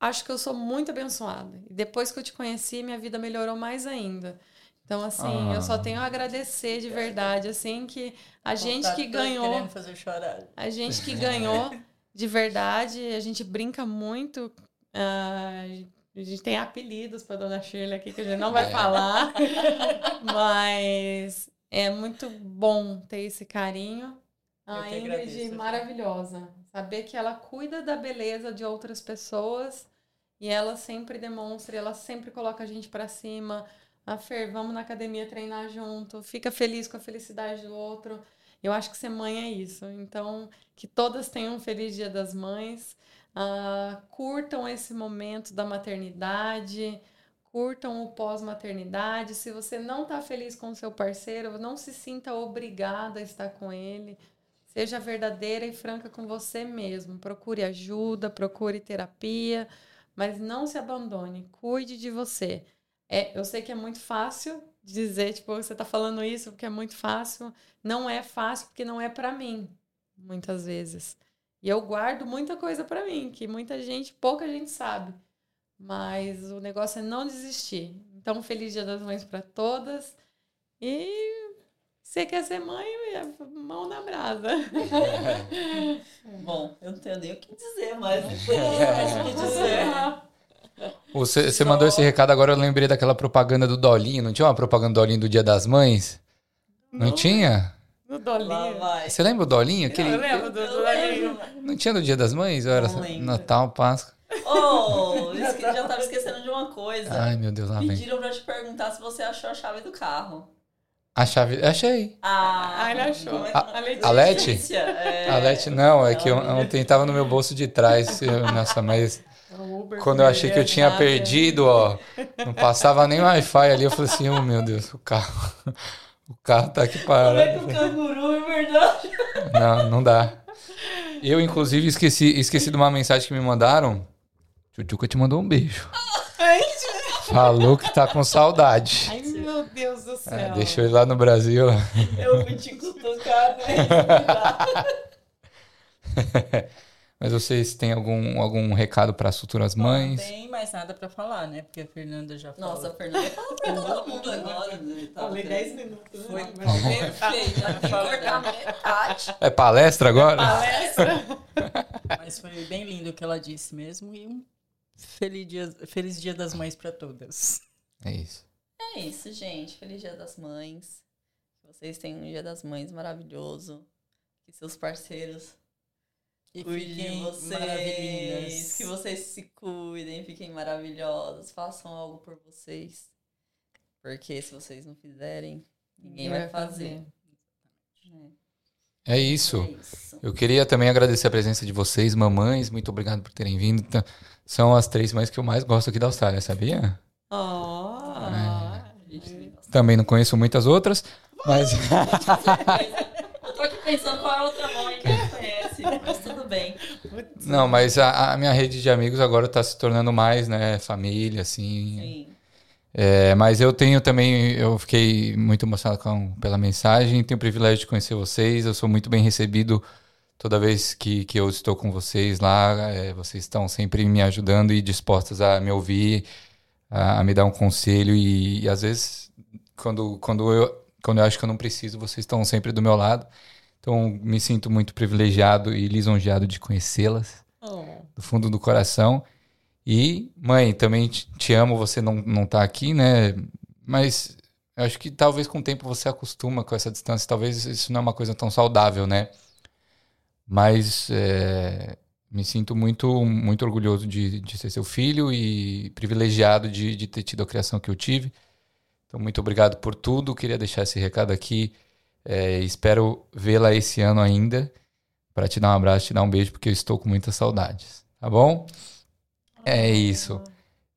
acho que eu sou muito abençoada. E depois que eu te conheci, minha vida melhorou mais ainda. Então, assim, ah. eu só tenho a agradecer de verdade, assim, que a gente que ganhou. Fazer chorar. A gente que <laughs> ganhou de verdade, a gente brinca muito. Uh, a gente tem apelidos para dona Shirley aqui que a gente não vai é. falar, <laughs> mas é muito bom ter esse carinho. A Ingrid maravilhosa. Saber que ela cuida da beleza de outras pessoas e ela sempre demonstra, ela sempre coloca a gente para cima a Fer, vamos na academia treinar junto, fica feliz com a felicidade do outro. Eu acho que ser mãe é isso. Então, que todas tenham um feliz Dia das Mães, uh, curtam esse momento da maternidade, curtam o pós-maternidade. Se você não está feliz com o seu parceiro, não se sinta obrigada a estar com ele. Seja verdadeira e franca com você mesmo. Procure ajuda, procure terapia, mas não se abandone. Cuide de você. É, eu sei que é muito fácil dizer, tipo, você tá falando isso porque é muito fácil. Não é fácil porque não é para mim, muitas vezes. E eu guardo muita coisa para mim, que muita gente, pouca gente sabe. Mas o negócio é não desistir. Então, feliz Dia das Mães para todas. E você quer ser mãe, mão na brasa. <laughs> Bom, eu não tenho nem o que dizer, mas depois eu o que dizer. <laughs> Você, você mandou esse recado agora, eu lembrei daquela propaganda do Dolinho. Não tinha uma propaganda do Dolinho do Dia das Mães? Não, não tinha? Do Dolinho. Você lembra do Dolinho? Aquele... Eu lembro do, do Dolinho. Não tinha do Dia das Mães? Ou era Natal, Páscoa? Oh, já tava esquecendo de uma coisa. Ai, meu Deus, lá vem. Pediram pra te perguntar se você achou a chave do carro. A chave. Achei. Ah, ele achou. A, a, a Leti? É... A Leti, não, é que ontem tava no meu bolso de trás. Nossa, mas. Quando eu achei que eu tinha perdido, ó, não passava nem Wi-Fi ali, eu falei assim, oh meu Deus, o carro, <laughs> o carro tá aqui parado. Como é que o canguru, é verdade? Não, não dá. Eu, inclusive, esqueci, esqueci de uma mensagem que me mandaram. Tchutchuca te mandou um beijo. Falou que tá com saudade. Ai, meu Deus do céu. É, deixou ele lá no Brasil. Eu vou te cutucar, né? <laughs> Mas vocês têm algum, algum recado para as futuras mães? Não tem mais nada pra falar, né? Porque a Fernanda já falou. Nossa, a Fernanda fala pra todo mundo agora. Né? Tá Falei bem. 10 minutos. né? Foi Perfeito. É palestra agora? Palestra. <laughs> Mas foi bem lindo o que ela disse mesmo. E um feliz dia, feliz dia das mães pra todas. É isso. É isso, gente. Feliz Dia das Mães. Que vocês tenham um Dia das Mães maravilhoso. Que seus parceiros E fiquem vocês. Que vocês se cuidem, fiquem maravilhosos. Façam algo por vocês. Porque se vocês não fizerem, ninguém vai fazer. É isso. É isso. Eu queria também agradecer a presença de vocês, mamães. Muito obrigado por terem vindo. Tá- São as três mães que eu mais gosto aqui da Austrália, sabia? Oh. Também não conheço muitas outras, mas <laughs> Eu tô aqui pensando qual é a outra bem. não, mas a, a minha rede de amigos agora está se tornando mais, né, família, assim. Sim. É, mas eu tenho também, eu fiquei muito emocionado com, pela mensagem, tenho o privilégio de conhecer vocês, eu sou muito bem recebido toda vez que, que eu estou com vocês lá, é, vocês estão sempre me ajudando e dispostas a me ouvir, a, a me dar um conselho e, e às vezes quando, quando, eu, quando eu acho que eu não preciso, vocês estão sempre do meu lado. Então me sinto muito privilegiado e lisonjeado de conhecê-las Oh. do fundo do coração. E, mãe, também te, amo, você não, não tá aqui, né? Mas eu acho que talvez com o tempo você acostuma com essa distância, talvez isso não é uma coisa tão saudável, né? Mas é, me sinto muito, muito orgulhoso de, de ser seu filho e privilegiado de, de ter tido a criação que eu tive. Então, muito obrigado por tudo. Queria deixar esse recado aqui. É, espero vê-la esse ano ainda para te dar um abraço, te dar um beijo, porque eu estou com muitas saudades. Tá bom? É isso.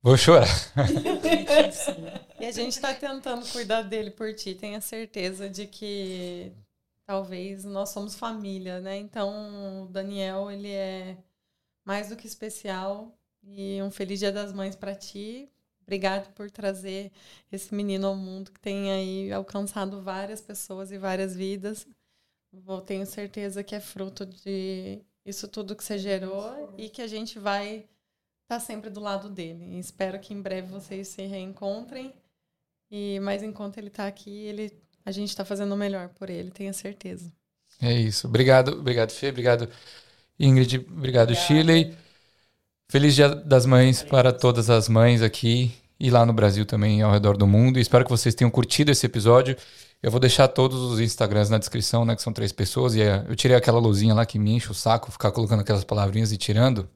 Vou chorar. <laughs> E a gente tá tentando cuidar dele por ti. Tenha certeza de que talvez nós somos família, né? Então, o Daniel, ele é mais do que especial. E um feliz Dia das Mães para ti. Obrigado por trazer esse menino ao mundo que tem aí alcançado várias pessoas e várias vidas. Vou tenho certeza que é fruto de isso tudo que você gerou e que a gente vai estar sempre do lado dele. E espero que em breve vocês se reencontrem. E mas enquanto ele está aqui, ele a gente está fazendo o melhor por ele, tenha certeza. É isso. Obrigado, obrigado, Fê. Obrigado, Ingrid. Obrigado, Shirley. Feliz Dia das Mães para todas as mães aqui e lá no Brasil também, ao redor do mundo. E espero que vocês tenham curtido esse episódio. Eu vou deixar todos os Instagrams na descrição, né? Que são três pessoas. E é, eu tirei aquela luzinha lá que me enche o saco, ficar colocando aquelas palavrinhas e tirando.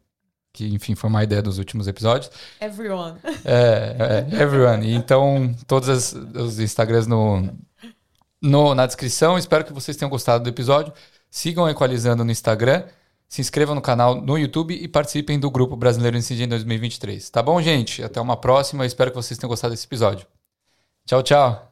Que, enfim, foi uma ideia dos últimos episódios. Everyone. É, é, everyone. E Então, todos as- os Instagrams no, no- na descrição. Espero que vocês tenham gostado do episódio. Sigam Equalizando no Instagram. Se inscrevam no canal no YouTube e participem do grupo Brasileiro Incide em 2023. Tá bom, gente? Até uma próxima. Espero que vocês tenham gostado desse episódio. Tchau, tchau.